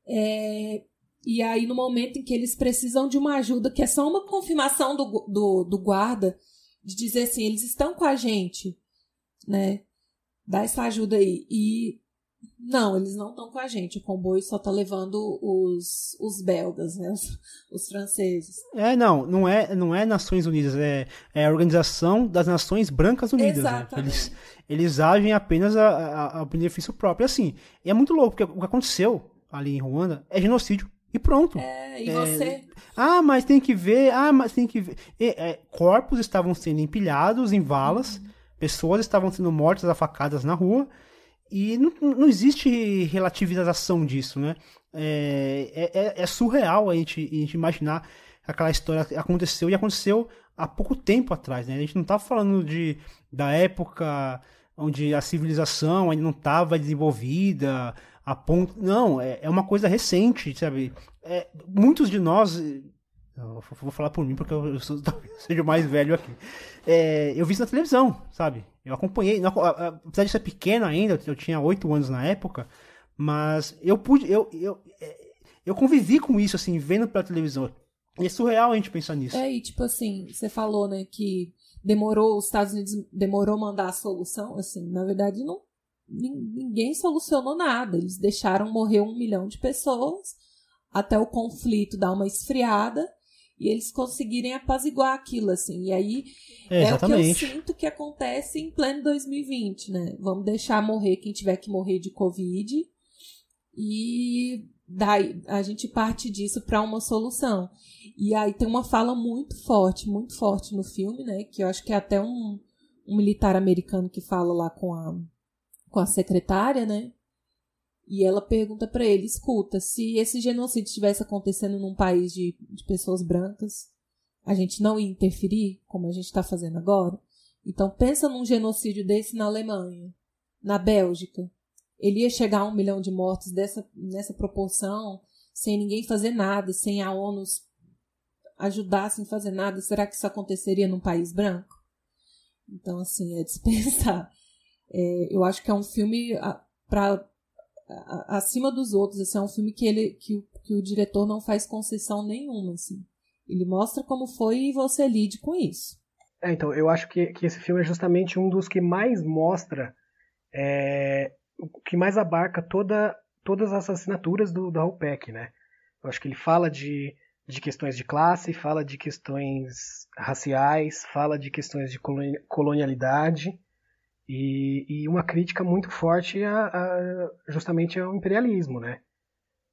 É, e aí, no momento em que eles precisam de uma ajuda, que é só uma confirmação do, do, do guarda, de dizer assim, eles estão com a gente, né? Dá essa ajuda aí. E não, eles não estão com a gente. O comboio só está levando os, os belgas, né? Os, os, franceses. É, não, não é, não é Nações Unidas, é, é a Organização das Nações Brancas Unidas. Né? Exatamente. Né? Eles, eles agem apenas a, a, a benefício próprio. Assim, é muito louco, porque o que aconteceu ali em Ruanda é genocídio e pronto. É, e é, você? Ah, mas tem que ver. Ah, mas tem que ver. é, corpos estavam sendo empilhados em valas, uhum. pessoas estavam sendo mortas a facadas na rua, e não, não existe relativização disso, né? É, é, é, é surreal a gente, a gente imaginar que aquela história aconteceu e aconteceu há pouco tempo atrás, né? A gente não está falando de, da época onde a civilização ainda não estava desenvolvida, Não, é, é uma coisa recente, sabe? É, muitos de nós Eu vou falar por mim porque eu, sou, seja o mais velho aqui. É, eu vi isso na televisão, sabe? Eu acompanhei, apesar de ser pequeno ainda, eu tinha 8 anos na época, mas eu pude, eu, eu, é, eu convivi com isso, assim, vendo pela televisão. E é surreal a gente pensar nisso. É, e tipo assim, você falou, né, que demorou, os Estados Unidos demorou mandar a solução, assim, na verdade não, ninguém solucionou nada. Eles deixaram morrer um milhão de pessoas até o conflito dar uma esfriada e eles conseguirem apaziguar aquilo, assim. E aí é, é o que eu sinto que acontece em pleno 2020, né? Vamos deixar morrer quem tiver que morrer de Covid e daí a gente parte disso para uma solução. E aí tem uma fala muito forte, muito forte no filme, né? Que eu acho que é até um, um militar americano que fala lá com a, com a secretária, né? E ela pergunta para ele: escuta, se esse genocídio estivesse acontecendo num país de, de pessoas brancas, a gente não ia interferir, como a gente está fazendo agora? Então, pensa num genocídio desse na Alemanha, na Bélgica. Ele ia chegar a um milhão de mortos dessa, nessa proporção, sem ninguém fazer nada, sem a ONU ajudar sem fazer nada. Será que isso aconteceria num país branco? Então, assim, é dispensar. É, eu acho que é um filme para acima dos outros. Esse é um filme que ele que, que o diretor não faz concessão nenhuma, assim. Ele mostra como foi e você lide com isso. É, então, eu acho que, que esse filme é justamente um dos que mais mostra, é, o que mais abarca toda, todas as assinaturas do, Raul Peck, né? Eu acho que ele fala de, de questões de classe, fala de questões raciais, fala de questões de colonialidade, e, e uma crítica muito forte a, a, justamente ao imperialismo, né?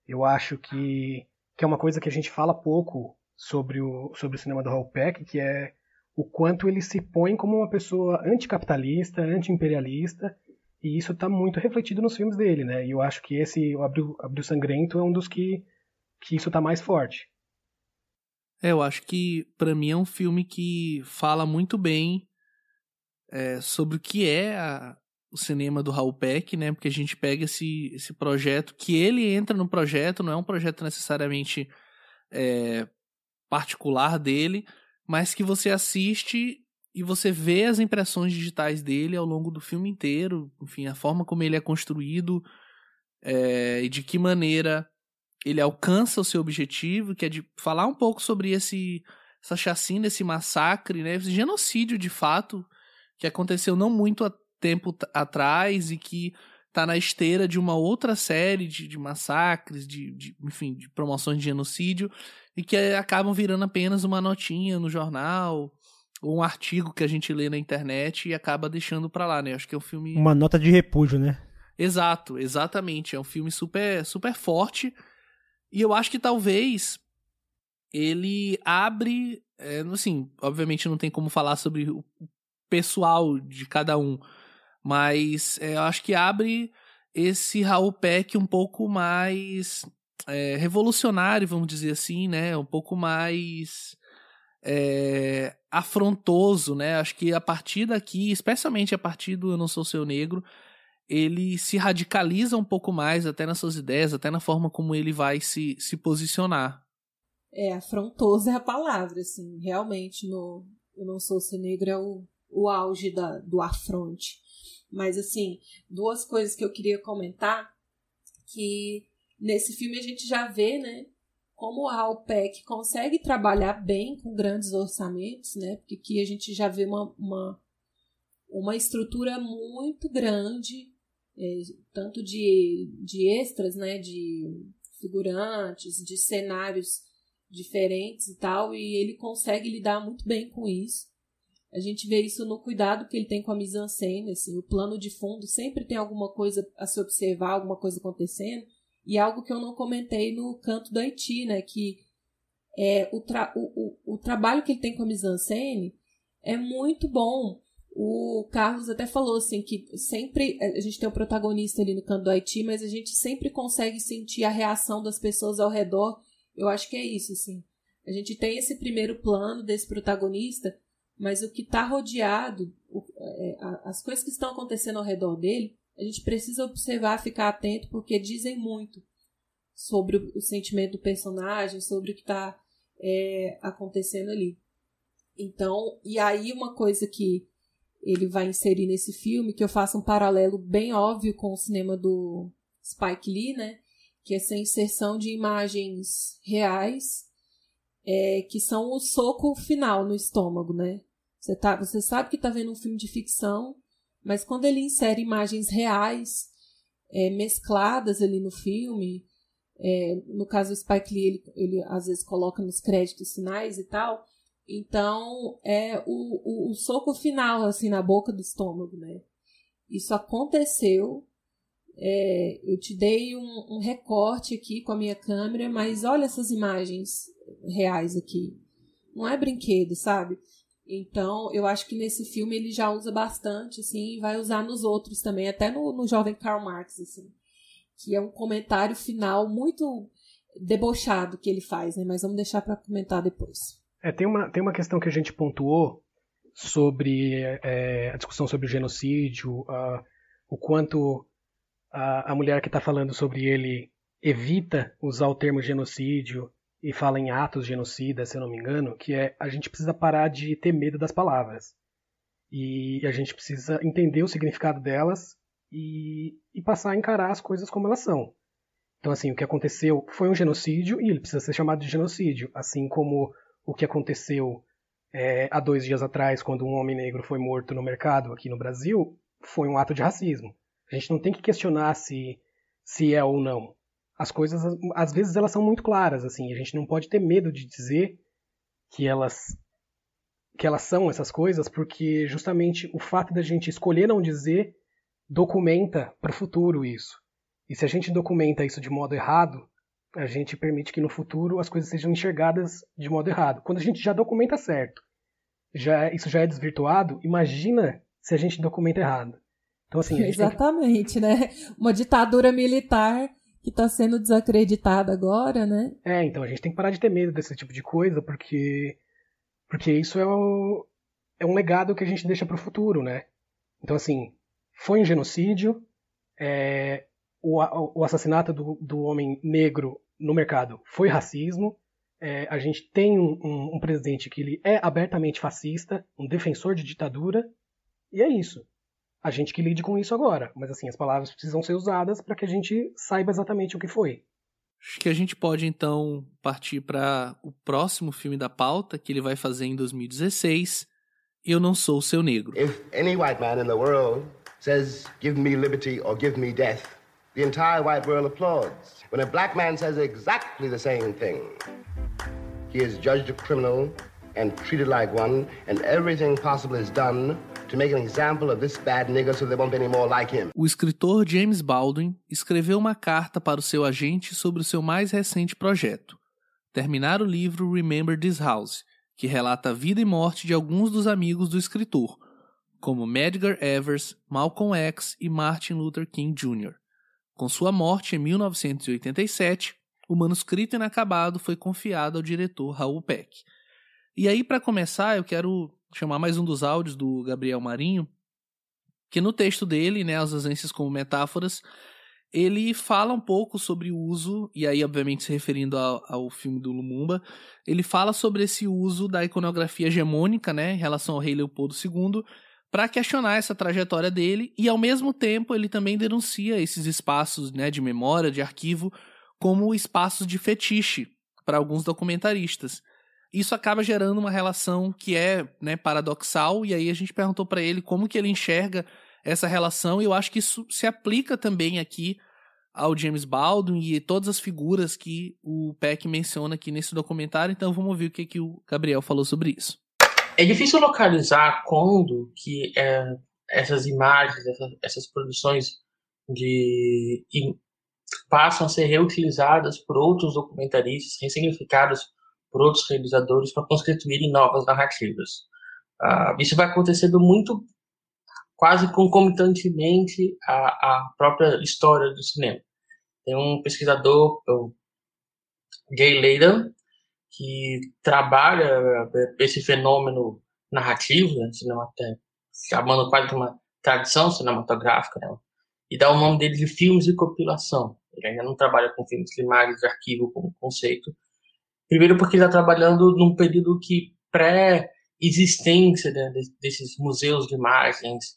Eu acho que, que é uma coisa que a gente fala pouco sobre o, sobre o cinema do Raul Peck, que é o quanto ele se põe como uma pessoa anticapitalista, anti-imperialista, e isso está muito refletido nos filmes dele, né? E eu acho que esse, o Abril, Abril Sangrento, é um dos que, que isso está mais forte. É, eu acho que para mim é um filme que fala muito bem é, sobre o que é a, o cinema do Raul Peck, né? Porque a gente pega esse, esse projeto, que ele entra no projeto, não é um projeto necessariamente é, particular dele, mas que você assiste e você vê as impressões digitais dele ao longo do filme inteiro, enfim, a forma como ele é construído é, e de que maneira ele alcança o seu objetivo, que é de falar um pouco sobre esse essa chacina, esse massacre, né, esse genocídio de fato que aconteceu não muito tempo atrás e que tá na esteira de uma outra série de, de massacres, de, de, enfim, de promoções de genocídio, e que acabam virando apenas uma notinha no jornal, ou um artigo que a gente lê na internet e acaba deixando pra lá, né? Acho que é um filme. Uma nota de repúdio, né? Exato, exatamente. É um filme super, super forte. E eu acho que talvez ele abre. É, assim, obviamente não tem como falar sobre o pessoal de cada um. Mas é, eu acho que abre esse Raul Peck um pouco mais é, revolucionário, vamos dizer assim, né? Um pouco mais é, afrontoso, né? Acho que a partir daqui, especialmente a partir do Eu Não Sou Seu Negro, ele se radicaliza um pouco mais, até nas suas ideias, até na forma como ele vai se, se posicionar. É, afrontoso é a palavra, assim, realmente no Eu Não Sou Seu Negro é o o auge da, do afronte. Mas, assim, duas coisas que eu queria comentar, que nesse filme a gente já vê, né, como o Raul Peck consegue trabalhar bem com grandes orçamentos, né, porque aqui a gente já vê uma, uma, uma estrutura muito grande, é, tanto de, de extras, né, de figurantes, de cenários diferentes e tal, e ele consegue lidar muito bem com isso. A gente vê isso no cuidado que ele tem com a mise-en-scène, assim, o plano de fundo sempre tem alguma coisa a se observar, alguma coisa acontecendo, e algo que eu não comentei no canto do Haiti, né, que é o, tra o, o, o trabalho que ele tem com a mise-en-scène é muito bom. O Carlos até falou assim que sempre a gente tem o um protagonista ali no canto do Haiti, mas a gente sempre consegue sentir a reação das pessoas ao redor. Eu acho que é isso, assim. A gente tem esse primeiro plano desse protagonista, mas o que está rodeado, o, é, as coisas que estão acontecendo ao redor dele, a gente precisa observar, ficar atento, porque dizem muito sobre o, o sentimento do personagem, sobre o que está é, acontecendo ali. Então, e aí uma coisa que ele vai inserir nesse filme, que eu faço um paralelo bem óbvio com o cinema do Spike Lee, né? Que é essa inserção de imagens reais, é, que são o soco final no estômago, né? Você, tá, você sabe que está vendo um filme de ficção, mas quando ele insere imagens reais, é, mescladas ali no filme, é, no caso do Spike Lee, ele, ele às vezes coloca nos créditos sinais e tal, então, é o, o, o, soco final, assim, na boca do estômago, né? Isso aconteceu. É, eu te dei um, um, recorte aqui com a minha câmera, mas olha essas imagens reais aqui. Não é brinquedo, sabe? Então, eu acho que nesse filme ele já usa bastante, assim, e vai usar nos outros também, até no, no jovem Karl Marx, assim. Que é um comentário final muito debochado que ele faz, né? Mas vamos deixar para comentar depois. É, tem, uma, tem uma questão que a gente pontuou sobre é, a discussão sobre o genocídio, o quanto a, a mulher que está falando sobre ele evita usar o termo genocídio e fala em atos genocidas, se eu não me engano, que é a gente precisa parar de ter medo das palavras. E a gente precisa entender o significado delas e, e passar a encarar as coisas como elas são. Então, assim, o que aconteceu foi um genocídio e ele precisa ser chamado de genocídio, assim como o que aconteceu é, há dois dias atrás, quando um homem negro foi morto no mercado aqui no Brasil, foi um ato de racismo. A gente não tem que questionar se, se é ou não. As coisas, às vezes, elas são muito claras, assim. A gente não pode ter medo de dizer que elas que elas são essas coisas, porque justamente o fato da gente escolher não dizer documenta para o futuro isso. E se a gente documenta isso de modo errado, a gente permite que no futuro as coisas sejam enxergadas de modo errado. Quando a gente já documenta certo, já isso já é desvirtuado, imagina se a gente documenta errado. Então, assim, Exatamente, que... né? Uma ditadura militar que está sendo desacreditada agora, né? É, então a gente tem que parar de ter medo desse tipo de coisa, porque porque isso é, o... é um legado que a gente deixa para o futuro, né? Então, assim, foi um genocídio, é... o, o assassinato do, do homem negro no mercado foi racismo. É, a gente tem um, um, um, presidente que ele é abertamente fascista, um defensor de ditadura, e é isso. A gente que lide com isso agora, mas assim, as palavras precisam ser usadas para que a gente saiba exatamente o que foi. Acho que a gente pode então partir para o próximo filme da pauta que ele vai fazer em 2016. Eu não sou o seu negro. If any white man in the world says give me liberty or give me death, the entire white world applauds. When a black man says exactly the same thing, he is judged a criminal and treated like one, and everything possible is done O escritor James Baldwin escreveu uma carta para o seu agente sobre o seu mais recente projeto, terminar o livro Remember This House, que relata a vida e morte de alguns dos amigos do escritor, como Medgar Evers, Malcolm X e Martin Luther King Jr. Com sua morte em 1987, o manuscrito inacabado foi confiado ao diretor Raul Peck. E aí, para começar, eu quero chamar mais um dos áudios do Gabriel Marinho, que no texto dele, né, as ausências como metáforas, ele fala um pouco sobre o uso, e aí, obviamente, se referindo ao, ao, filme do Lumumba, ele fala sobre esse uso da iconografia hegemônica, né, em relação ao rei Leopoldo II, para questionar essa trajetória dele e ao mesmo tempo ele também denuncia esses espaços né, de memória, de arquivo, como espaços de fetiche para alguns documentaristas. Isso acaba gerando uma relação que é né, paradoxal e aí a gente perguntou para ele como que ele enxerga essa relação e eu acho que isso se aplica também aqui ao James Baldwin e todas as figuras que o Peck menciona aqui nesse documentário. Então vamos ouvir o que, que o Gabriel falou sobre isso. É difícil localizar quando que é, essas imagens, essas, essas produções de passam a ser reutilizadas por outros documentaristas, ressignificadas por outros realizadores para constituírem novas narrativas. Uh, isso vai acontecendo muito, quase concomitantemente à, à própria história do cinema. Tem um pesquisador, o Gay Leiden, que trabalha eh, esse fenômeno narrativo, né, chamando quase de uma tradição cinematográfica, né, e dá o nome dele de filmes de compilação. Ele ainda não trabalha com filmes primários de arquivo como conceito, Primeiro porque está trabalhando num período que pré-existência né, desses museus de imagens,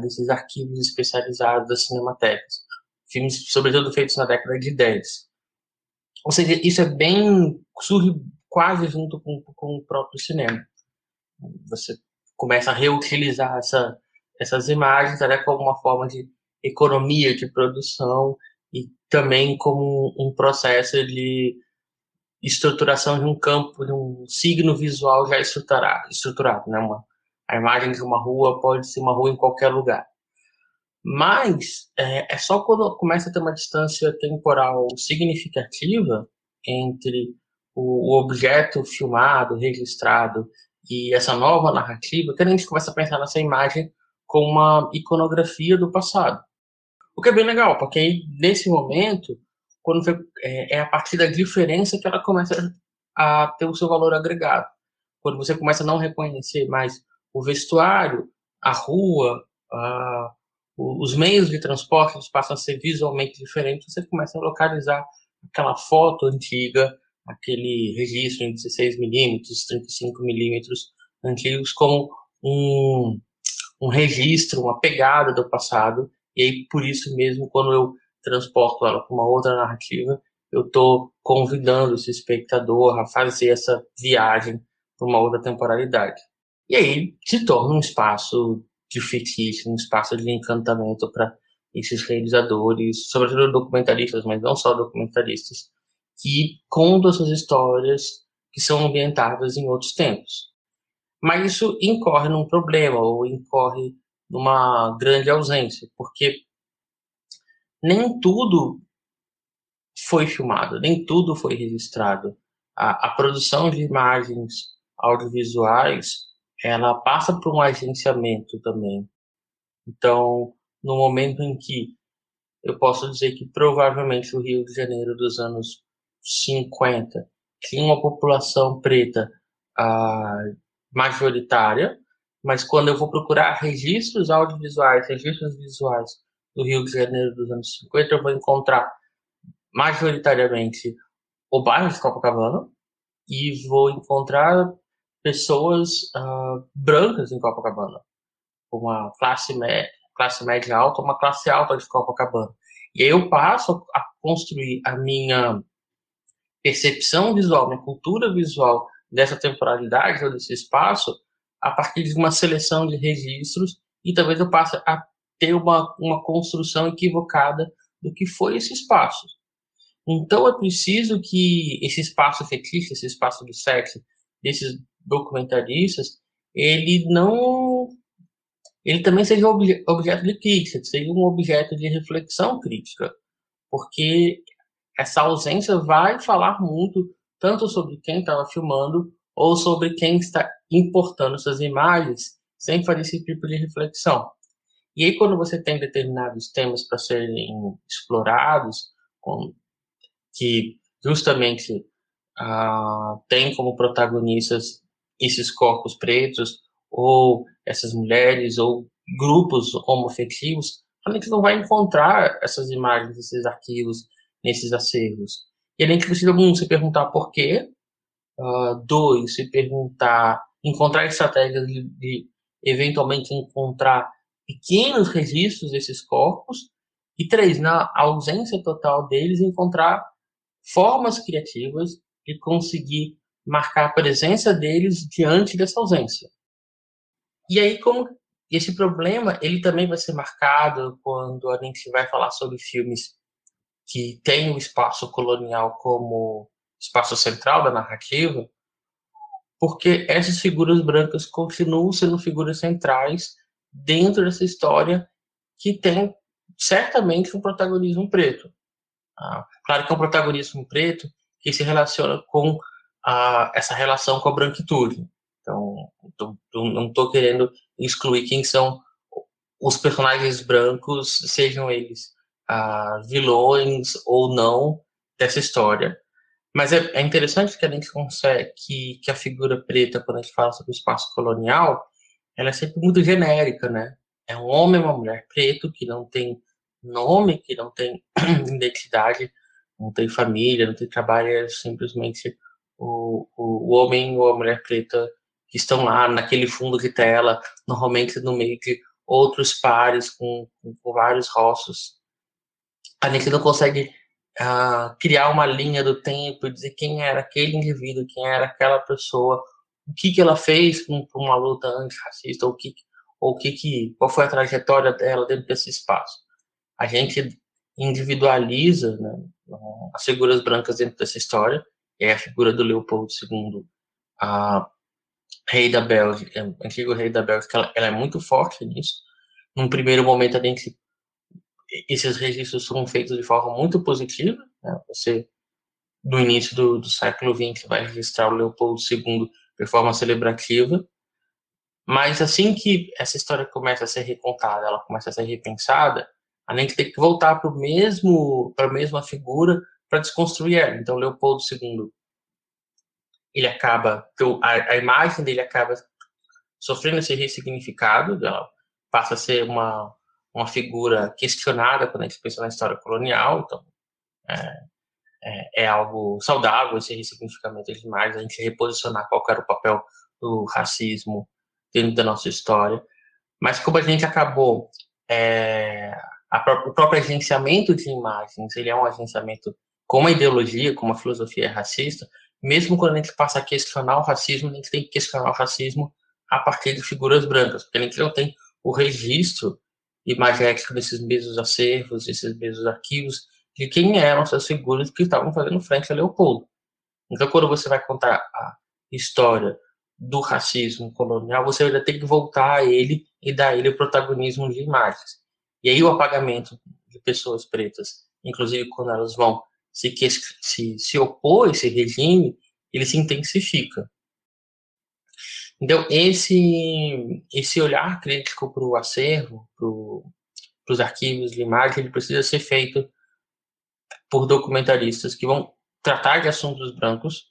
desses arquivos especializados das cinematecas. Filmes, sobretudo, feitos na década de 10. Ou seja, isso é bem... surge quase junto com, com o próprio cinema. Você começa a reutilizar essa, essas imagens até como uma forma de economia de produção e também como um processo de estruturação de um campo, de um signo visual já estruturado, estruturado né? Uma, a imagem de uma rua pode ser uma rua em qualquer lugar. Mas é, é só quando começa a ter uma distância temporal significativa entre o, o objeto filmado, registrado e essa nova narrativa que a gente começa a pensar nessa imagem como uma iconografia do passado. O que é bem legal, porque aí, nesse momento, quando você, é, é, a partir da diferença que ela começa a ter o seu valor agregado. Quando você começa a não reconhecer mais o vestuário, a rua, a, os meios de transporte passam a ser visualmente diferentes, você começa a localizar aquela foto antiga, aquele registro em 16 milímetros, 35 milímetros antigos como um, um registro, uma pegada do passado e aí, por isso mesmo, quando eu transporto ela para uma outra narrativa, eu estou convidando esse espectador a fazer essa viagem para uma outra temporalidade. E aí se torna um espaço de fetiche, um espaço de encantamento para esses realizadores, sobretudo documentaristas, mas não só documentaristas, que contam suas histórias que são ambientadas em outros tempos. Mas isso incorre num problema, ou incorre numa grande ausência, porque nem tudo foi filmado, nem tudo foi registrado. A, a produção de imagens audiovisuais, ela passa por um agenciamento também. Então, no momento em que eu posso dizer que provavelmente o Rio de Janeiro dos anos 50 tinha uma população preta ah, majoritária, mas quando eu vou procurar registros audiovisuais, registros visuais do Rio de Janeiro dos anos 50, eu vou encontrar majoritariamente o bairro de Copacabana e vou encontrar pessoas uh, brancas em Copacabana, uma classe média, classe média alta, uma classe alta de Copacabana. E aí eu passo a construir a minha percepção visual, minha cultura visual dessa temporalidade ou desse espaço a partir de uma seleção de registros e talvez eu passe a ter uma, uma construção equivocada do que foi esse espaço. Então é preciso que esse espaço fetiche, esse espaço do sexo desses documentaristas, ele não ele também seja obje, objeto de crítica, seja um objeto de reflexão crítica, porque essa ausência vai falar muito tanto sobre quem estava filmando ou sobre quem está importando essas imagens sem fazer esse tipo de reflexão. E aí, quando você tem determinados temas para serem explorados, com, que justamente ah, tem como protagonistas esses corpos pretos, ou essas mulheres, ou grupos homoafetivos, a gente não vai encontrar essas imagens, esses arquivos, nesses acervos. E a gente precisa, um, se perguntar por quê, Uh, dois, se perguntar, encontrar estratégias de, de, eventualmente encontrar pequenos registros desses corpos. E três, na ausência total deles, encontrar formas criativas de conseguir marcar a presença deles diante dessa ausência. E aí, como esse problema, ele também vai ser marcado quando a gente vai falar sobre filmes que têm o espaço colonial como espaço central da narrativa, porque essas figuras brancas continuam sendo figuras centrais dentro dessa história que tem certamente um protagonismo preto. Ah, claro que é um protagonismo preto que se relaciona com ah, essa relação com a branquitude. Então, tô, não estou querendo excluir quem são os personagens brancos, sejam eles ah, vilões ou não dessa história. Mas é, é, interessante que a gente consegue que, que a figura preta, quando a gente fala sobre o espaço colonial, ela é sempre muito genérica, né? É um homem uma mulher preto que não tem nome, que não tem identidade, não tem família, não tem trabalho, é simplesmente o, o, o homem ou a mulher preta que estão lá naquele fundo de tela, normalmente no meio de outros pares com, com vários rostos. A gente não consegue uh, criar uma linha do tempo e dizer quem era aquele indivíduo, quem era aquela pessoa, o que, que ela fez com uma luta antirracista, ou, que, ou que, que, qual foi a trajetória dela dentro desse espaço. A gente individualiza né, as figuras brancas dentro dessa história, é a figura do Leopoldo II, a rei da Bélgica, antigo rei da Bélgica, ela, ela, é muito forte nisso. Num primeiro momento, a gente, esses registros foram feitos de forma muito positiva. Né? Você, no início do, do século XX, vai registrar o Leopoldo II de forma celebrativa. Mas assim que essa história começa a ser recontada, ela começa a ser repensada, a gente tem que voltar para o mesmo, para a mesma figura para desconstruir ela. Então, Leopoldo II, ele acaba, a, a imagem dele acaba sofrendo esse ressignificado, ela passa a ser uma, uma figura questionada quando a gente pensa na história colonial, então é, é, é algo saudável esse ressignificamento de imagem, a gente reposicionar qual era o papel do racismo dentro da nossa história. Mas como a gente acabou é, a, o próprio agenciamento de imagens, ele é um agenciamento com uma ideologia, com uma filosofia racista, mesmo quando a gente passa a questionar o racismo, a gente tem que questionar o racismo a partir de figuras brancas, porque a gente não tem o registro imagético desses mesmos acervos, desses mesmos arquivos, de quem eram essas figuras que estavam fazendo frente a Leopoldo. Então, quando você vai contar a história do racismo colonial, você ainda tem que voltar a ele e dar ele o protagonismo de imagens. E aí o apagamento de pessoas pretas, inclusive quando elas vão se, se, se opor a esse regime, ele se intensifica. Então, esse, esse olhar crítico para o acervo, para os arquivos de imagem, ele precisa ser feito por documentaristas que vão tratar de assuntos brancos,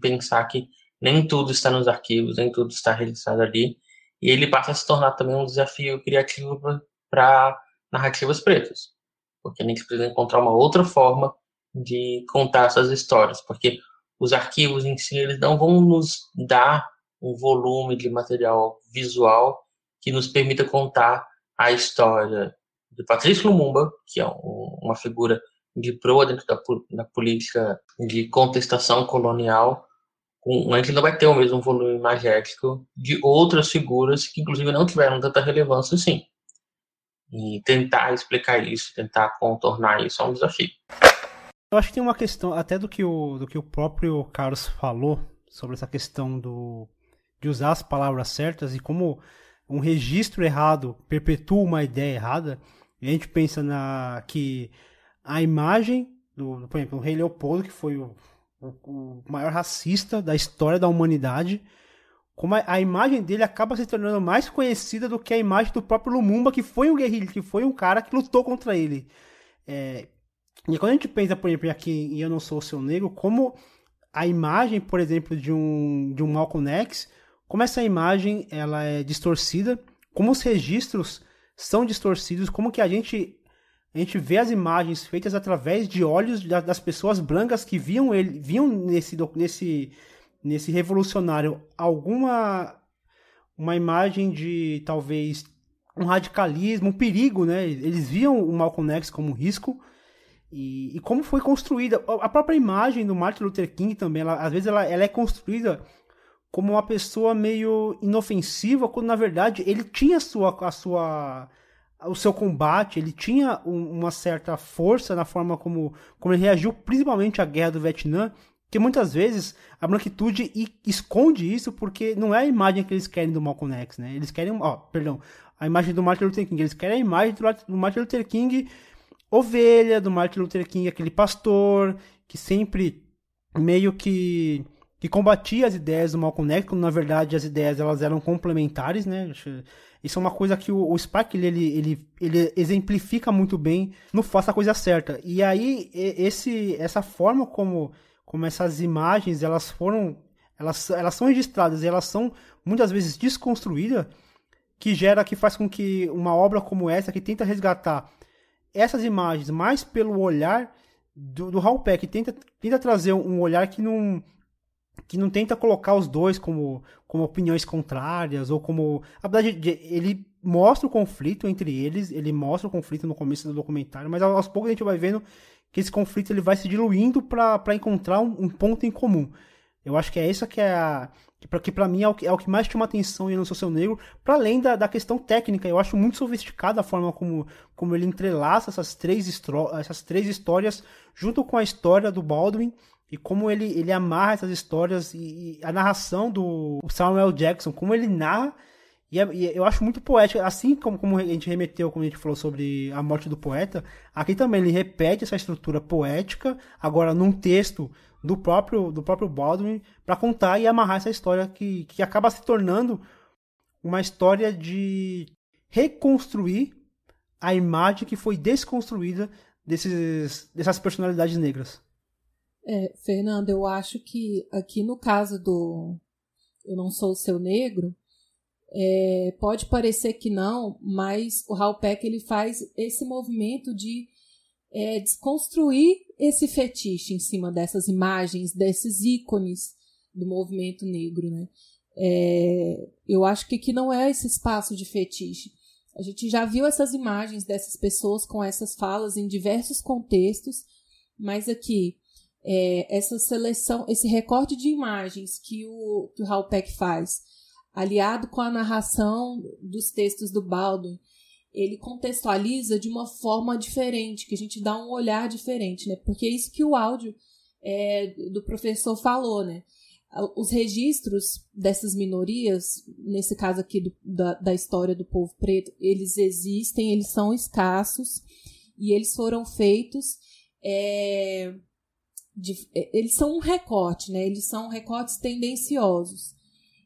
pensar que nem tudo está nos arquivos, nem tudo está registrado ali, e ele passa a se tornar também um desafio criativo para narrativas pretas, porque a gente precisa encontrar uma outra forma de contar essas histórias, porque os arquivos em si eles não vão nos dar um volume de material visual que nos permita contar a história de Patrício Lumumba, que é um, uma figura de proa dentro da, da, política de contestação colonial, a gente não vai ter o mesmo volume imagético de outras figuras que, inclusive, não tiveram tanta relevância assim. E tentar explicar isso, tentar contornar isso é um desafio. Eu acho que tem uma questão, até do que o, do que o próprio Carlos falou, sobre essa questão do, de usar as palavras certas e como um registro errado perpetua uma ideia errada. E a gente pensa na que a imagem do, por exemplo, o rei Leopoldo, que foi o, o, o maior racista da história da humanidade, como a, a, imagem dele acaba se tornando mais conhecida do que a imagem do próprio Lumumba, que foi um guerrilheiro, que foi um cara que lutou contra ele. É, e quando a gente pensa, por exemplo, aqui em Eu Não Sou o Seu Negro, como a imagem, por exemplo, de um, de um Malcolm X, como essa imagem ela é distorcida, como os registros são distorcidos, como que a gente a gente vê as imagens feitas através de olhos das pessoas brancas que viam ele, viam nesse nesse nesse revolucionário alguma uma imagem de talvez um radicalismo, um perigo, né? Eles viam o Malcolm X como um risco e, e, como foi construída a própria imagem do Martin Luther King também, ela, às vezes ela, ela é construída como uma pessoa meio inofensiva, quando na verdade ele tinha a sua, a sua o seu combate, ele tinha um, uma certa força na forma como, como ele reagiu, principalmente à guerra do Vietnã, que muitas vezes a branquitude esconde isso porque não é a imagem que eles querem do Malcolm X, né? Eles querem, ó, perdão, a imagem do Martin Luther King, eles querem a imagem do Martin Luther King ovelha, do Martin Luther King, aquele pastor que sempre meio que que combatia as ideias do Malcolm X, quando na verdade as ideias elas eram complementares, né? Isso é uma coisa que o, o Spark ele, ele, ele exemplifica muito bem no Faça a Coisa Certa. E aí esse, essa forma como como essas imagens elas foram elas, elas são registradas elas são muitas vezes desconstruídas que gera que faz com que uma obra como essa que tenta resgatar essas imagens mais pelo olhar do, do Raul Peck tenta, tenta trazer um olhar que não que não tenta colocar os dois como, como opiniões contrárias ou como. A verdade, ele mostra o conflito entre eles, ele mostra o conflito no começo do documentário, mas aos poucos a gente vai vendo que esse conflito ele vai se diluindo para encontrar um, um, ponto em comum. Eu acho que é essa que é a. Que para mim é o, que, é o que mais chama atenção no Social Negro, para além da, da questão técnica. Eu acho muito sofisticada a forma como, como ele entrelaça essas três, essas três histórias junto com a história do Baldwin e como ele, ele amarra essas histórias e, e a narração do Samuel Jackson, como ele narra e, é, e, eu acho muito poético, assim como, como a gente remeteu, como a gente falou sobre a morte do poeta, aqui também ele repete essa estrutura poética, agora num texto do próprio, do próprio Baldwin, para contar e amarrar essa história que, que acaba se tornando uma história de reconstruir a imagem que foi desconstruída desses, dessas personalidades negras. É, Fernando, eu acho que aqui no caso do Eu Não Sou o Seu Negro, é, pode parecer que não, mas o Raul Peck ele faz esse movimento de é, desconstruir esse fetiche em cima dessas imagens, desses ícones do movimento negro, né? É, eu acho que aqui não é esse espaço de fetiche. A gente já viu essas imagens dessas pessoas com essas falas em diversos contextos, mas aqui é, essa seleção, esse recorte de imagens que o, que o Raul Peck faz aliado com a narração dos textos do Baldwin, ele contextualiza de uma forma diferente, que a gente dá um olhar diferente, né? Porque é isso que o áudio é, do professor falou, né? Os registros dessas minorias, nesse caso aqui do, da, da história do povo preto, eles existem, eles são escassos e eles foram feitos. É, de, eles são um recorte, né? Eles são recortes tendenciosos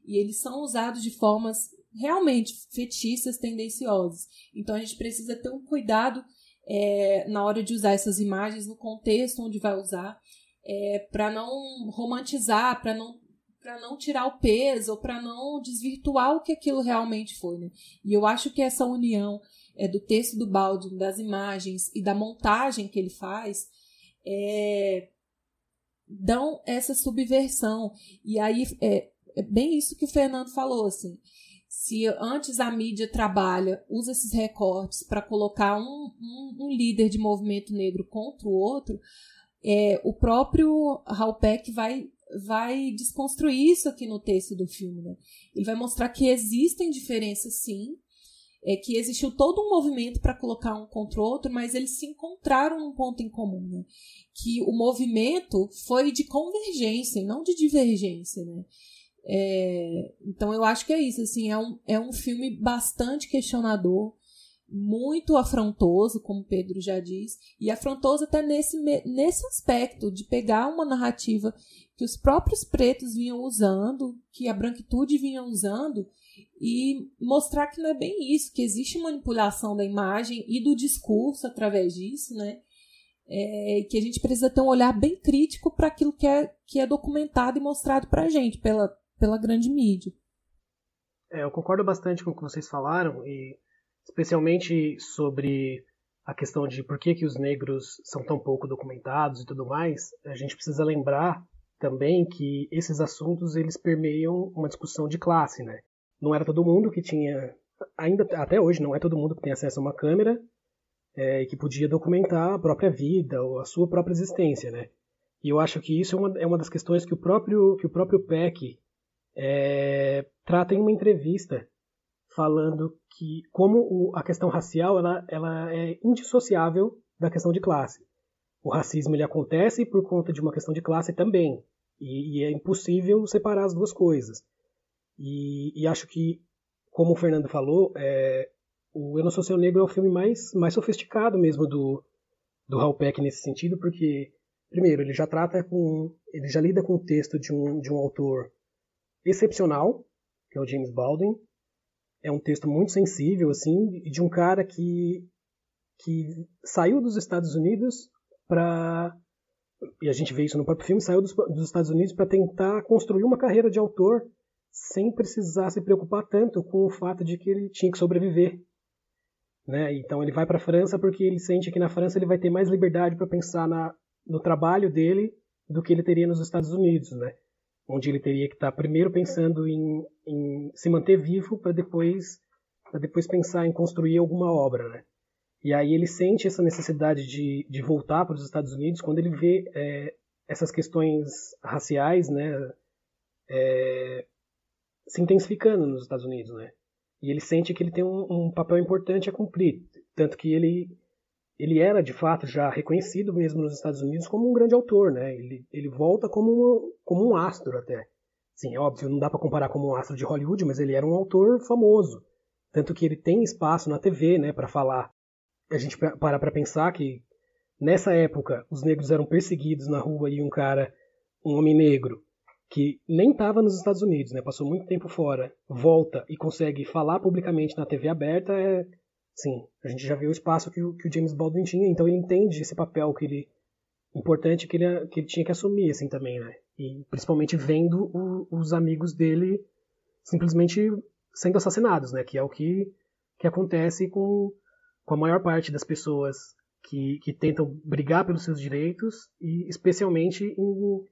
e eles são usados de formas realmente fetichistas, tendenciosas. Então a gente precisa ter um cuidado é, na hora de usar essas imagens no contexto onde vai usar, é, para não romantizar, para não para não tirar o peso para não desvirtuar o que aquilo realmente foi, né? E eu acho que essa união é, do texto do Baldwin, das imagens e da montagem que ele faz é, dão essa subversão. E aí é, é bem isso que o Fernando falou, assim. Se antes a mídia trabalha, usa esses recortes para colocar um, um, um, líder de movimento negro contra o outro, é, o próprio Raul Peck vai, vai desconstruir isso aqui no texto do filme. Né? Ele vai mostrar que existem diferenças, sim, é que existiu todo um movimento para colocar um contra o outro, mas eles se encontraram num ponto em comum, né? Que o movimento foi de convergência e não de divergência, né? É, então eu acho que é isso, assim, é um, é um filme bastante questionador, muito afrontoso, como Pedro já diz, e afrontoso até nesse, nesse aspecto de pegar uma narrativa que os próprios pretos vinham usando, que a branquitude vinha usando, e mostrar que não é bem isso, que existe manipulação da imagem e do discurso através disso, né? É, que a gente precisa ter um olhar bem crítico para aquilo que é, que é documentado e mostrado para a gente pela, pela grande mídia. É, eu concordo bastante com o que vocês falaram, e especialmente sobre a questão de por que, que os negros são tão pouco documentados e tudo mais, a gente precisa lembrar também que esses assuntos eles permeiam uma discussão de classe, né? Não era todo mundo que tinha, ainda até hoje não é todo mundo que tem acesso a uma câmera é, e que podia documentar a própria vida ou a sua própria existência, né? E eu acho que isso é uma, é uma das questões que o próprio que o próprio Peck é, trata em uma entrevista falando que como o, a questão racial ela, ela é indissociável da questão de classe. O racismo ele acontece por conta de uma questão de classe também, e, e é impossível separar as duas coisas. E, e acho que, como o Fernando falou, é, o Eu Não Sou Seu Negro é o filme mais, mais sofisticado mesmo do, do Hal Peck nesse sentido, porque, primeiro, ele já trata com. ele já lida com o texto de um, de um autor excepcional, que é o James Baldwin. É um texto muito sensível, assim, de um cara que, que saiu dos Estados Unidos para e a gente vê isso no próprio filme, saiu dos, dos Estados Unidos para tentar construir uma carreira de autor sem precisar se preocupar tanto com o fato de que ele tinha que sobreviver. Né? Então ele vai para a França porque ele sente que na França ele vai ter mais liberdade para pensar na, no trabalho dele do que ele teria nos Estados Unidos. Né? onde ele teria que estar tá primeiro pensando em, em se manter vivo para depois para depois pensar em construir alguma obra, né? E aí ele sente essa necessidade de, de voltar para os Estados Unidos quando ele vê é, essas questões raciais, né, é, se intensificando nos Estados Unidos, né? E ele sente que ele tem um, um, papel importante a cumprir, tanto que ele ele era de fato já reconhecido mesmo nos Estados Unidos como um grande autor, né? Ele, ele volta como um, como um astro até. Sim, é óbvio, não dá para comparar como um astro de Hollywood, mas ele era um autor famoso, tanto que ele tem espaço na TV, né, para falar. A gente para para pensar que nessa época os negros eram perseguidos na rua e um cara, um homem negro, que nem estava nos Estados Unidos, né, passou muito tempo fora, volta e consegue falar publicamente na TV aberta, é, sim, a gente já viu o espaço que o, que o James Baldwin tinha, então ele entende esse papel que ele importante que ele, que ele tinha que assumir assim também, né? E principalmente vendo o, os amigos dele simplesmente sendo assassinados, né? Que é o que, que acontece com, com a maior parte das pessoas que, que tentam brigar pelos seus direitos e especialmente em,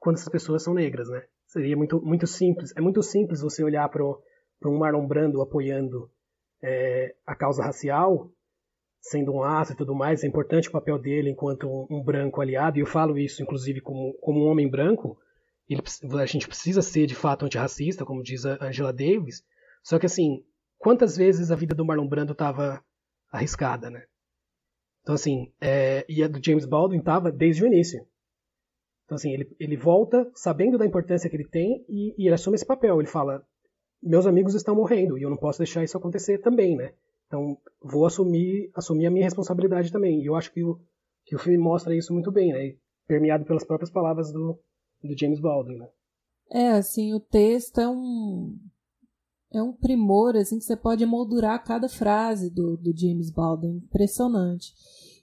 quando essas pessoas são negras, né? Seria muito, muito simples. É muito simples você olhar para um Marlon Brando apoiando é, a causa racial, sendo um aço e tudo mais. É importante o papel dele enquanto um, branco aliado. E eu falo isso, inclusive, como, como um homem branco. Ele, a gente precisa ser, de fato, antirracista, como diz a Angela Davis. Só que, assim, quantas vezes a vida do Marlon Brando estava arriscada, né? Então, assim, é, e a do James Baldwin estava desde o início. Então, assim, ele, ele volta sabendo da importância que ele tem e, e ele assume esse papel. Ele fala: meus amigos estão morrendo e eu não posso deixar isso acontecer também, né? Então, vou assumir, assumir a minha responsabilidade também. E eu acho que o, que o filme mostra isso muito bem, né? Permeado pelas próprias palavras do, do James Baldwin, né? É, assim, o texto é um é um primor assim que você pode moldurar cada frase do, do James Baldwin, impressionante.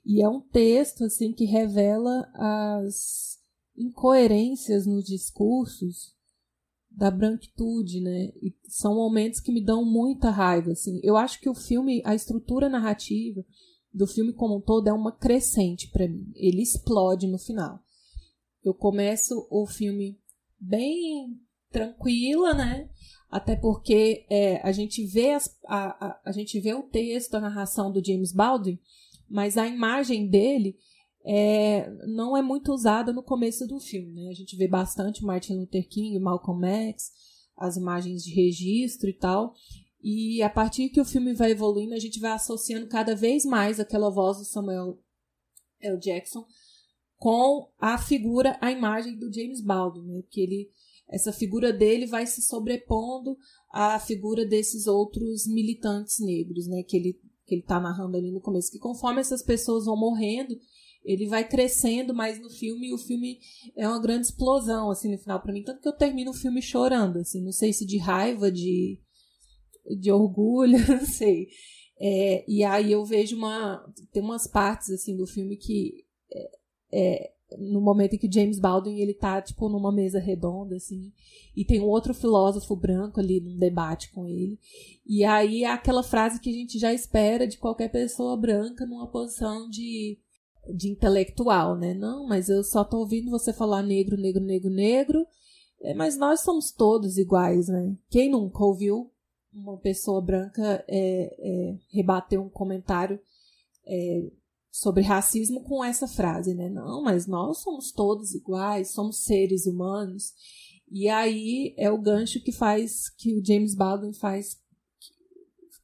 E é um texto assim que revela as incoerências nos discursos da branquitude, né? E são momentos que me dão muita raiva, assim. Eu acho que o filme, a estrutura narrativa do filme como um todo é uma crescente para mim. Ele explode no final. Eu começo o filme bem tranquila, né? Até porque é, a gente vê as, a, a, a gente vê o texto, a narração do James Baldwin, mas a imagem dele é, não é muito usada no começo do filme. Né? A gente vê bastante Martin Luther King, Malcolm X, as imagens de registro e tal. E a partir que o filme vai evoluindo, a gente vai associando cada vez mais aquela voz do Samuel L. Jackson com a figura, a imagem do James Baldwin, né? que ele, essa figura dele vai se sobrepondo à figura desses outros militantes negros, né? que ele que ele está narrando ali no começo, que conforme essas pessoas vão morrendo, ele vai crescendo mais no filme e o filme é uma grande explosão assim no final. Para mim tanto que eu termino o filme chorando assim. Não sei se de raiva de de orgulho não sei. É, e aí eu vejo uma tem umas partes assim do filme que é, é, no momento em que James Baldwin ele tá tipo numa mesa redonda assim e tem um outro filósofo branco ali num debate com ele. E aí é aquela frase que a gente já espera de qualquer pessoa branca numa posição de de intelectual, né? Não, mas eu só tô ouvindo você falar negro, negro, negro, negro. É, mas nós somos todos iguais, né? Quem nunca ouviu uma pessoa branca é, é, rebater um comentário é, sobre racismo com essa frase, né? Não, mas nós somos todos iguais, somos seres humanos. E aí é o gancho que faz que o James Baldwin faz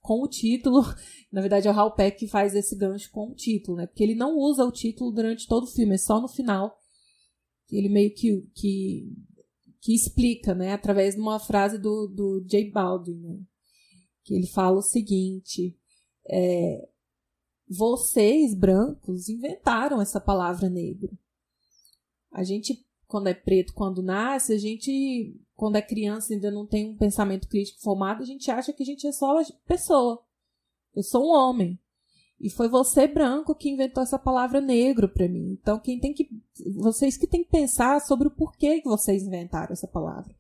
com o título. Na verdade, é o Hal Peck que faz esse gancho com o título, né? Porque ele não usa o título durante todo o filme, é só no final que ele meio que, que, que explica, né? Através de uma frase do, do J. Baldwin, né? Que ele fala o seguinte: é, vocês, brancos, inventaram essa palavra negro. A gente, quando é preto, quando nasce, a gente quando é criança ainda não tem um pensamento crítico formado, a gente acha que a gente é só pessoa. Eu sou um homem. E foi você branco que inventou essa palavra negro para mim. Então quem tem que vocês que têm que pensar sobre o porquê que vocês inventaram essa palavra.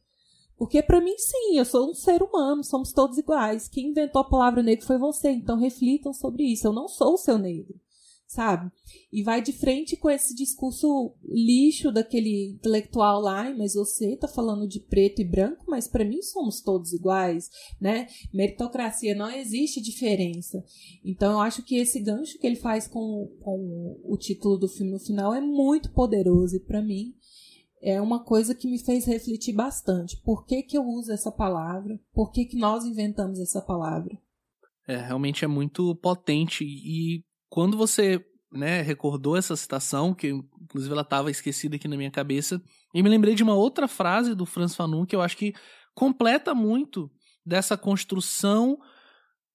Porque para mim sim, eu sou um ser humano, somos todos iguais. Quem inventou a palavra negro foi você, então reflitam sobre isso. Eu não sou o seu negro. Sabe? E vai de frente com esse discurso lixo daquele intelectual lá, mas você tá falando de preto e branco, mas para mim somos todos iguais, né? Meritocracia não existe diferença. Então eu acho que esse gancho que ele faz com, com o título do filme no final é muito poderoso e para mim é uma coisa que me fez refletir bastante. Por que, que eu uso essa palavra? Por que, que nós inventamos essa palavra? É, realmente é muito potente e quando você né, recordou essa citação, que inclusive ela estava esquecida aqui na minha cabeça, e me lembrei de uma outra frase do Franz Fanon que eu acho que completa muito dessa construção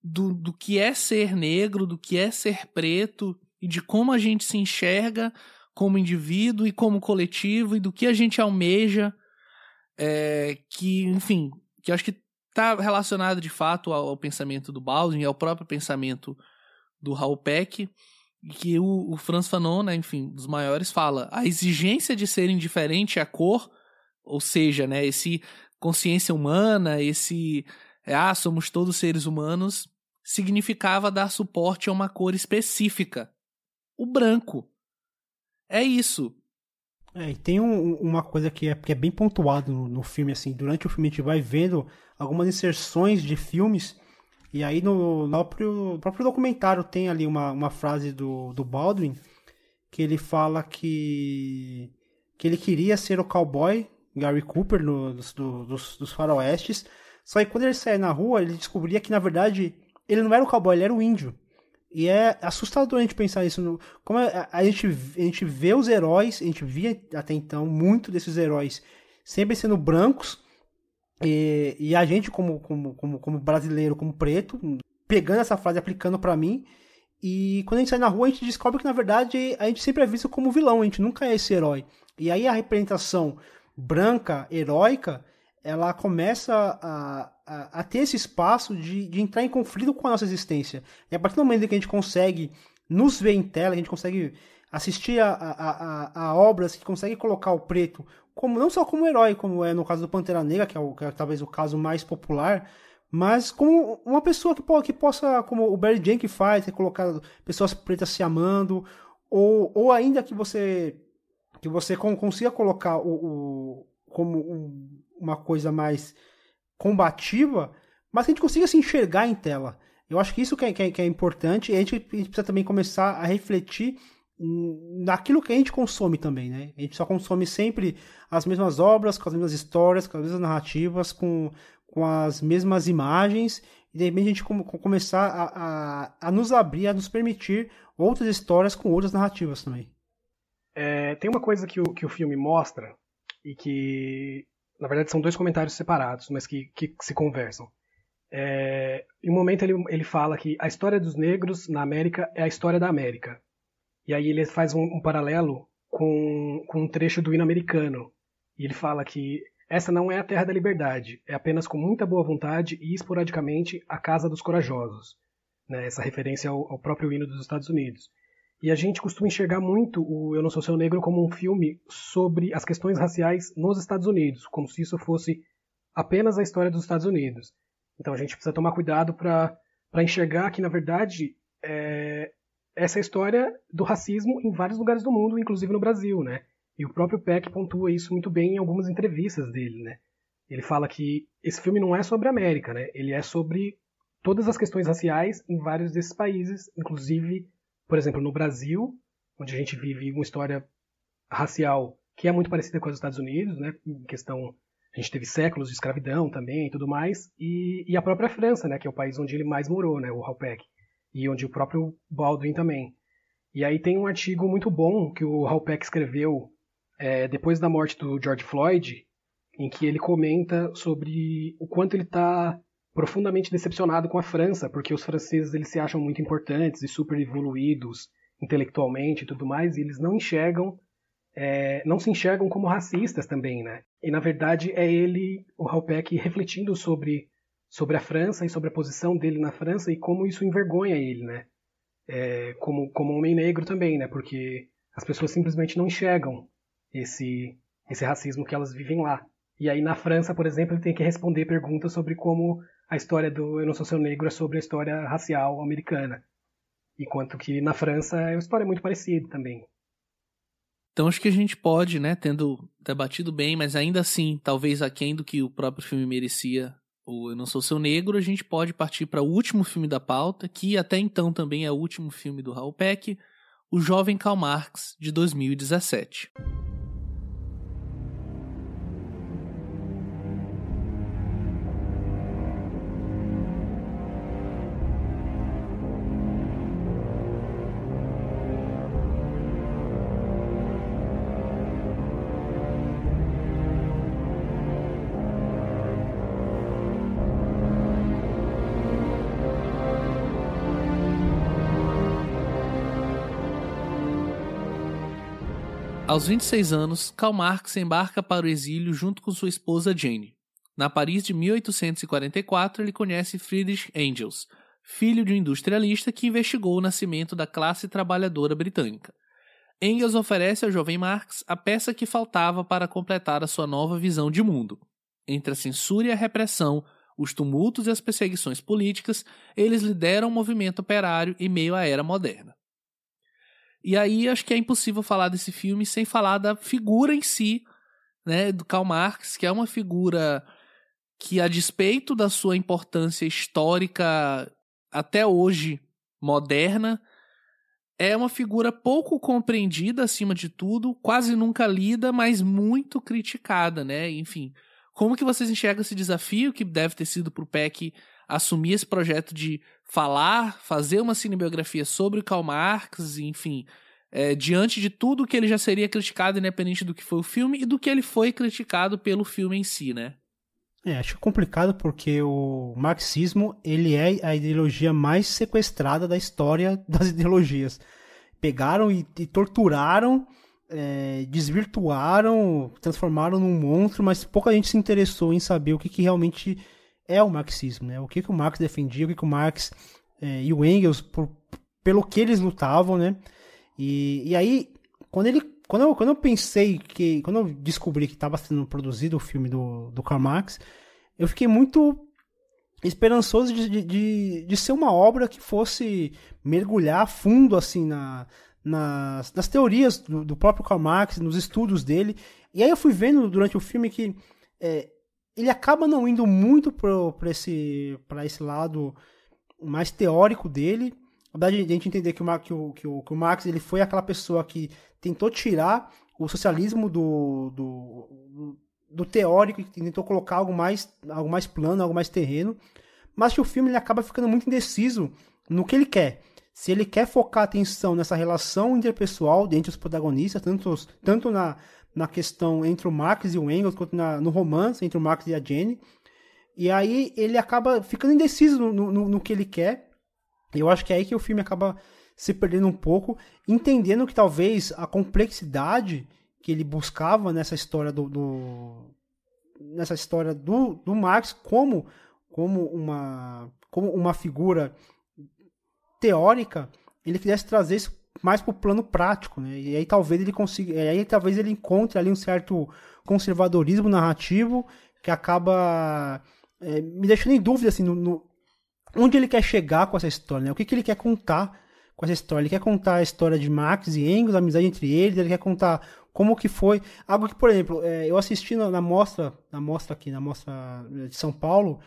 do, do que é ser negro, do que é ser preto e de como a gente se enxerga como indivíduo e como coletivo e do que a gente almeja, é, que, enfim, que eu acho que está relacionado de fato ao, ao pensamento do Baldwin e ao próprio pensamento do Raul Peck, que o, o Franz Fanon, né, enfim, dos maiores, fala a exigência de ser indiferente à cor, ou seja, né, esse consciência humana, esse é, ah, somos todos seres humanos, significava dar suporte a uma cor específica, o branco. É isso. É, e tem um, uma coisa que é, que é bem pontuado no, no filme, assim, durante o filme a gente vai vendo algumas inserções de filmes e aí no, no próprio, próprio documentário tem ali uma, uma frase do, do Baldwin que ele fala que, que ele queria ser o cowboy Gary Cooper no, dos, dos, dos faroestes. Só que quando ele saía na rua, ele descobria que na verdade ele não era o cowboy, ele era o índio. E é assustador a gente pensar isso. No, como a, a, gente, a gente vê os heróis, a gente via até então muito desses heróis sempre sendo brancos, e, e a gente, como, como, como, como brasileiro, como preto, pegando essa frase aplicando para mim. E quando a gente sai na rua, a gente descobre que, na verdade, a gente sempre é visto como vilão, a gente nunca é esse herói. E aí a representação branca, heróica, ela começa a, a, a, ter esse espaço de, de entrar em conflito com a nossa existência. E a partir do momento que a gente consegue nos ver em tela, a gente consegue assistir a, a, a, a obras que consegue colocar o preto como não só como herói, como é no caso do Pantera Negra, que é, o, que é talvez o caso mais popular, mas como uma pessoa que, que possa, como o Barry Jenkins faz, ter colocado pessoas pretas se amando, ou, ou ainda que você que você consiga colocar o, o como um, uma coisa mais combativa, mas que a gente consiga se enxergar em tela. Eu acho que isso que é, que é, que é importante e a gente, a gente precisa também começar a refletir naquilo que a gente consome também, né? A gente só consome sempre as mesmas obras, com as mesmas histórias, com as mesmas narrativas, com, com as mesmas imagens, e de repente a gente com, com começar a, a, a, nos abrir, a nos permitir outras histórias com outras narrativas também. É, tem uma coisa que o, que o filme mostra, e que, na verdade, são dois comentários separados, mas que, que se conversam. É, em um momento ele, ele fala que a história dos negros na América é a história da América. E aí ele faz um, um paralelo com, com um trecho do hino americano. E ele fala que essa não é a terra da liberdade, é apenas com muita boa vontade e esporadicamente a casa dos corajosos. Né? Essa referência ao, ao próprio hino dos Estados Unidos. E a gente costuma enxergar muito o Eu Não Sou Seu Negro como um filme sobre as questões raciais nos Estados Unidos, como se isso fosse apenas a história dos Estados Unidos. Então a gente precisa tomar cuidado para enxergar que, na verdade, é, essa história do racismo em vários lugares do mundo, inclusive no Brasil, né? E o próprio Peck pontua isso muito bem em algumas entrevistas dele, né? Ele fala que esse filme não é sobre a América, né? Ele é sobre todas as questões raciais em vários desses países, inclusive, por exemplo, no Brasil, onde a gente vive uma história racial que é muito parecida com os Estados Unidos, né? Em questão a gente teve séculos de escravidão também e tudo mais, e, e a própria França, né? Que é o país onde ele mais morou, né? O Halpeck e onde o próprio Baldwin também. E aí tem um artigo muito bom que o Halpeck escreveu é, depois da morte do George Floyd, em que ele comenta sobre o quanto ele está profundamente decepcionado com a França, porque os franceses eles se acham muito importantes e super evoluídos intelectualmente e tudo mais, e eles não enxergam, é, não se enxergam como racistas também, né? E na verdade é ele, o Halpeck, refletindo sobre sobre a França e sobre a posição dele na França e como isso envergonha ele, né? É, como, como homem negro também, né? Porque as pessoas simplesmente não enxergam esse, esse racismo que elas vivem lá. E aí na França, por exemplo, ele tem que responder perguntas sobre como a história do Eu Não Sou Seu Negro é sobre a história racial americana. Enquanto que na França a história é muito parecida também. Então acho que a gente pode, né, tendo debatido bem, mas ainda assim, talvez aquém do que o próprio filme merecia, o Eu Não Sou Seu Negro, a gente pode partir para o último filme da pauta, que até então também é o último filme do Raul Peck, O Jovem Karl Marx, de 2017. Aos 26 anos, Karl Marx embarca para o exílio junto com sua esposa Jane. Na Paris de 1844, ele conhece Friedrich Engels, filho de um industrialista que investigou o nascimento da classe trabalhadora britânica. Engels oferece ao jovem Marx a peça que faltava para completar a sua nova visão de mundo. Entre a censura e a repressão, os tumultos e as perseguições políticas, eles lideram o movimento operário em meio à era moderna. E aí acho que é impossível falar desse filme sem falar da figura em si, né, do Karl Marx, que é uma figura que a despeito da sua importância histórica até hoje moderna, é uma figura pouco compreendida acima de tudo, quase nunca lida, mas muito criticada, né? Enfim, como que vocês enxergam esse desafio que deve ter sido para o PEC assumir esse projeto de falar, fazer uma cinebiografia sobre o Karl Marx, enfim, é, diante de tudo que ele já seria criticado, independente do que foi o filme, e do que ele foi criticado pelo filme em si, né? É, acho complicado porque o marxismo ele é a ideologia mais sequestrada da história das ideologias. Pegaram e, e torturaram, é, desvirtuaram, transformaram num monstro, mas pouca gente se interessou em saber o que, que realmente é o marxismo, né? O que, que o Marx defendia, o que, que o Marx é, e o Engels, por, pelo que eles lutavam, né? E, e aí, quando ele quando eu, quando eu pensei que. Quando eu descobri que estava sendo produzido o filme do, do Karl Marx, eu fiquei muito esperançoso de, de, de ser uma obra que fosse mergulhar fundo assim na, nas, nas teorias do, do, próprio Karl Marx, nos estudos dele. E aí eu fui vendo durante o filme que é, ele acaba não indo muito para esse, esse lado mais teórico dele. Na verdade, a gente entender que o, que o, que o, que o Marx ele foi aquela pessoa que tentou tirar o socialismo do, do, do teórico e tentou colocar algo mais, algo mais plano, algo mais terreno. Mas que o filme ele acaba ficando muito indeciso no que ele quer. Se ele quer focar a atenção nessa relação interpessoal entre os protagonistas, tanto, tanto na, na questão entre o Marx e o Engels, quanto na, no romance entre o Marx e a Jenny. E aí ele acaba ficando indeciso no, no, no que ele quer. Eu acho que é aí que o filme acaba se perdendo um pouco, entendendo que talvez a complexidade que ele buscava nessa história do, do nessa história do, do Marx como como uma como uma figura teórica, ele quisesse trazer isso mais para o plano prático, né? E aí talvez ele consiga, aí talvez ele encontre ali um certo conservadorismo narrativo que acaba é, me deixando em dúvida assim no, no, onde ele quer chegar com essa história, né? O que, que ele quer contar com essa história? Ele quer contar a história de Marx e Engels, a amizade entre eles, ele quer contar como que foi algo que, por exemplo, é, eu assisti na, na mostra, na mostra aqui, na mostra de São Paulo,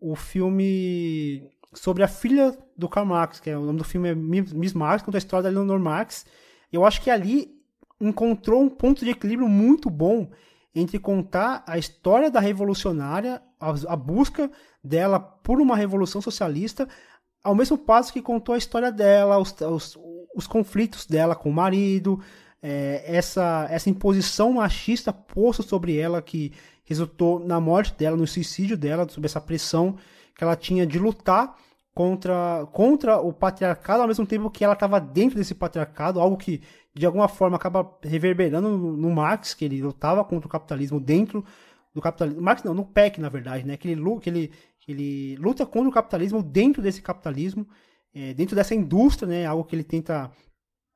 o filme sobre a filha do Karl Marx, que é o nome do filme é Miss Marx, conta a história da Leonor Marx. Eu acho que ali encontrou um ponto de equilíbrio muito bom entre contar a história da revolucionária, a, a busca dela por uma revolução socialista, ao mesmo passo que contou a história dela, os, os, os conflitos dela com o marido, é, essa, essa imposição machista posta sobre ela que resultou na morte dela, no suicídio dela, sobre essa pressão que ela tinha de lutar contra, contra o patriarcado, ao mesmo tempo que ela estava dentro desse patriarcado, algo que de alguma forma acaba reverberando no, Marx, que ele lutava contra o capitalismo dentro do capitalismo. Marx não, no PEC, na verdade, né? Que ele, que ele, que ele luta contra o capitalismo dentro desse capitalismo, é, dentro dessa indústria, né? Algo que ele tenta.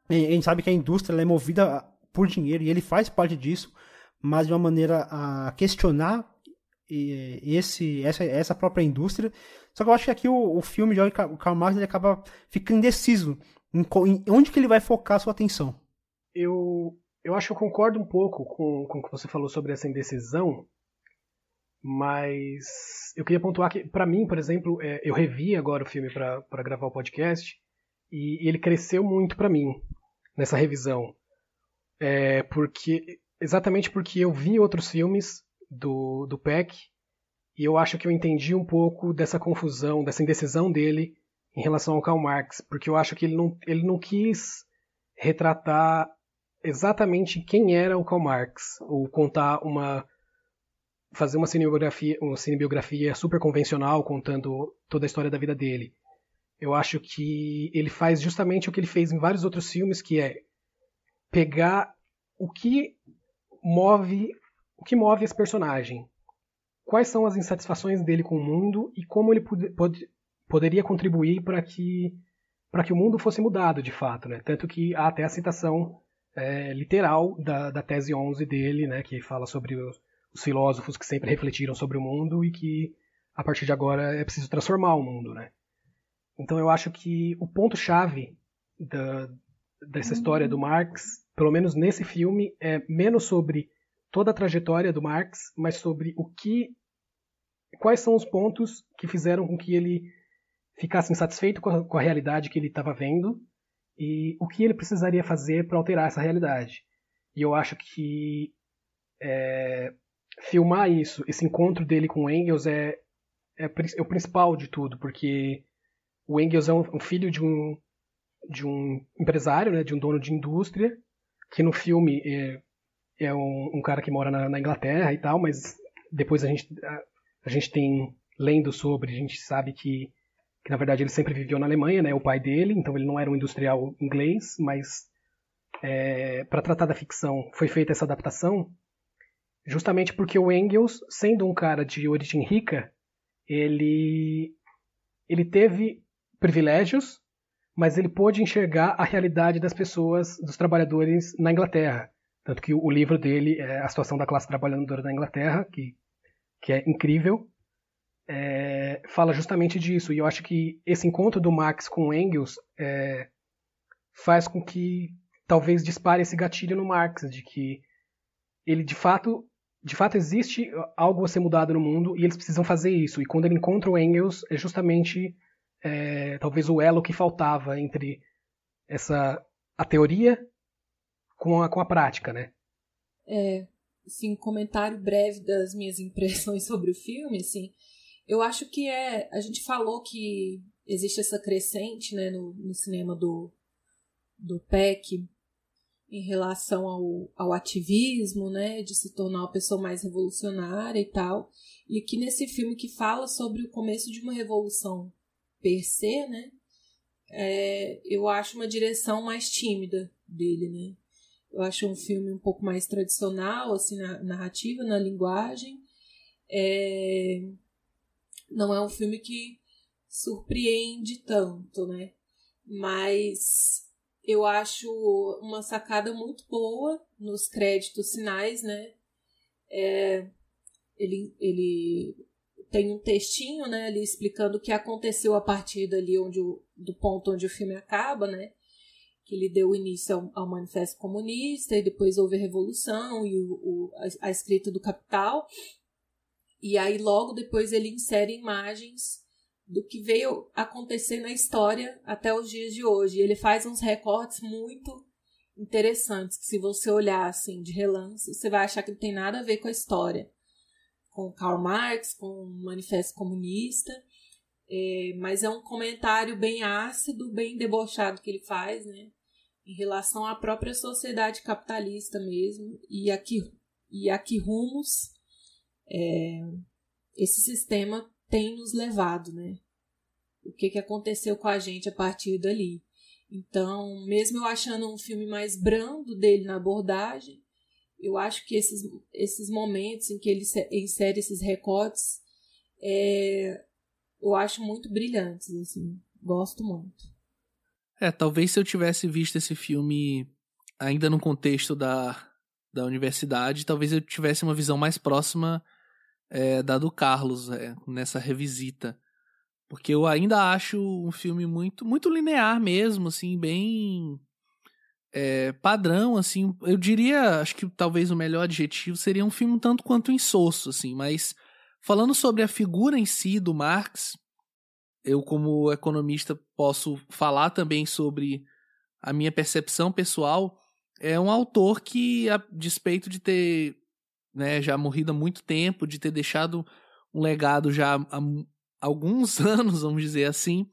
A gente sabe que a indústria é movida por dinheiro e ele faz parte disso, mas de uma maneira a questionar esse, essa, essa própria indústria. Só que eu acho que aqui o, o filme de Karl Marx ele acaba ficando indeciso Em, em, onde que ele vai focar a sua atenção? Eu, eu acho que eu concordo um pouco com, com o que você falou sobre essa indecisão, mas eu queria pontuar que, para mim, por exemplo, é, eu revi agora o filme para gravar o podcast e, e ele cresceu muito para mim nessa revisão. É, porque exatamente porque eu vi outros filmes do, do Peck e eu acho que eu entendi um pouco dessa confusão, dessa indecisão dele em relação ao Karl Marx, porque eu acho que ele não, ele não quis retratar exatamente quem era o Karl Marx, ou contar uma fazer uma cinebiografia, uma cinebiografia super convencional contando toda a história da vida dele. Eu acho que ele faz justamente o que ele fez em vários outros filmes, que é pegar o que move o que move esse personagem. Quais são as insatisfações dele com o mundo e como ele pod pod poderia contribuir para que para que o mundo fosse mudado de fato, né? Tanto que há até a citação é, literal da, da tese 11 dele, né, que fala sobre os, os filósofos que sempre refletiram sobre o mundo e que a partir de agora é preciso transformar o mundo, né? Então eu acho que o ponto chave da, dessa história do Marx, pelo menos nesse filme, é menos sobre toda a trajetória do Marx, mas sobre o que quais são os pontos que fizeram com que ele ficasse insatisfeito com a, com a realidade que ele estava vendo e o que ele precisaria fazer para alterar essa realidade. E eu acho que é, filmar isso, esse encontro dele com Engels é, é, é, o principal de tudo, porque o Engels é um, um filho de um, de um empresário, né, de um dono de indústria, que no filme é, é um, um, cara que mora na, na, Inglaterra e tal, mas depois a gente, a, a, gente tem, lendo sobre, a gente sabe que, que na verdade ele sempre viveu na Alemanha, né, o pai dele, então ele não era um industrial inglês, mas é, para tratar da ficção foi feita essa adaptação justamente porque o Engels, sendo um cara de origem rica, ele ele teve privilégios, mas ele pôde enxergar a realidade das pessoas, dos trabalhadores na Inglaterra. Tanto que o livro dele é a situação da classe trabalhadora na Inglaterra, que, que é incrível, é, fala justamente disso. E eu acho que esse encontro do Marx com Engels é, faz com que talvez dispare esse gatilho no Marx, de que ele de fato de fato existe algo a ser mudado no mundo e eles precisam fazer isso. E quando ele encontra o Engels, é justamente é, talvez o elo que faltava entre essa a teoria com a, com a prática, né? É, assim, comentário breve das minhas impressões sobre o filme, assim, eu acho que é, a gente falou que existe essa crescente, né, no, no cinema do, do PEC, em relação ao, ao ativismo, né, de se tornar uma pessoa mais revolucionária e tal. E aqui nesse filme que fala sobre o começo de uma revolução per se, né, é, eu acho uma direção mais tímida dele, né. Eu acho um filme um pouco mais tradicional, assim, na narrativa, na linguagem. É, não é um filme que surpreende tanto, né, mas eu acho uma sacada muito boa nos créditos finais, né? É, ele, ele tem um textinho, né, ali explicando o que aconteceu a partir dali onde o, do ponto onde o filme acaba, né? Que ele deu início ao, ao manifesto comunista e depois houve a revolução e o, o a, a escrita do Capital. E aí logo depois ele insere imagens do que veio acontecer na história até os dias de hoje. Ele faz uns recortes muito interessantes, que se você olhar assim de relance, você vai achar que não tem nada a ver com a história, com Karl Marx, com o Manifesto Comunista, é, mas é um comentário bem ácido, bem debochado que ele faz, né, em relação à própria sociedade capitalista mesmo e aqui e aqui rumos é, esse sistema tem nos levado, né? O que, que aconteceu com a gente a partir dali. Então, mesmo eu achando um filme mais brando dele na abordagem, eu acho que esses, esses momentos em que ele insere esses recortes, é, eu acho muito brilhantes, assim. Gosto muito. É, talvez se eu tivesse visto esse filme ainda no contexto da, da universidade, talvez eu tivesse uma visão mais próxima é, da do Carlos é, nessa revisita. Porque eu ainda acho um filme muito muito linear mesmo, assim, bem é, padrão, assim. Eu diria, acho que talvez o melhor adjetivo seria um filme tanto quanto insosso, assim. Mas falando sobre a figura em si do Marx, eu como economista posso falar também sobre a minha percepção pessoal. É um autor que, a despeito de ter né, já morrido há muito tempo, de ter deixado um legado já há alguns anos, vamos dizer assim,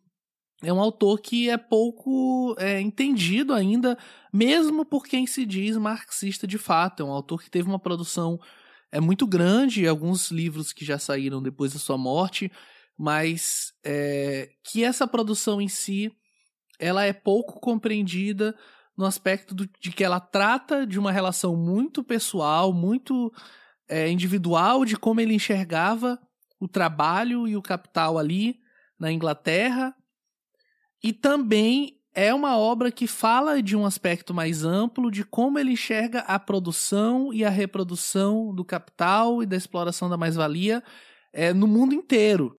é um autor que é pouco é, entendido ainda, mesmo por quem se diz marxista de fato. É um autor que teve uma produção é muito grande, alguns livros que já saíram depois da sua morte, mas é, que essa produção em si ela é pouco compreendida no aspecto do, de que ela trata de uma relação muito pessoal, muito é, individual, de como ele enxergava o trabalho e o capital ali na Inglaterra. E também é uma obra que fala de um aspecto mais amplo de como ele enxerga a produção e a reprodução do capital e da exploração da mais-valia é, no mundo inteiro.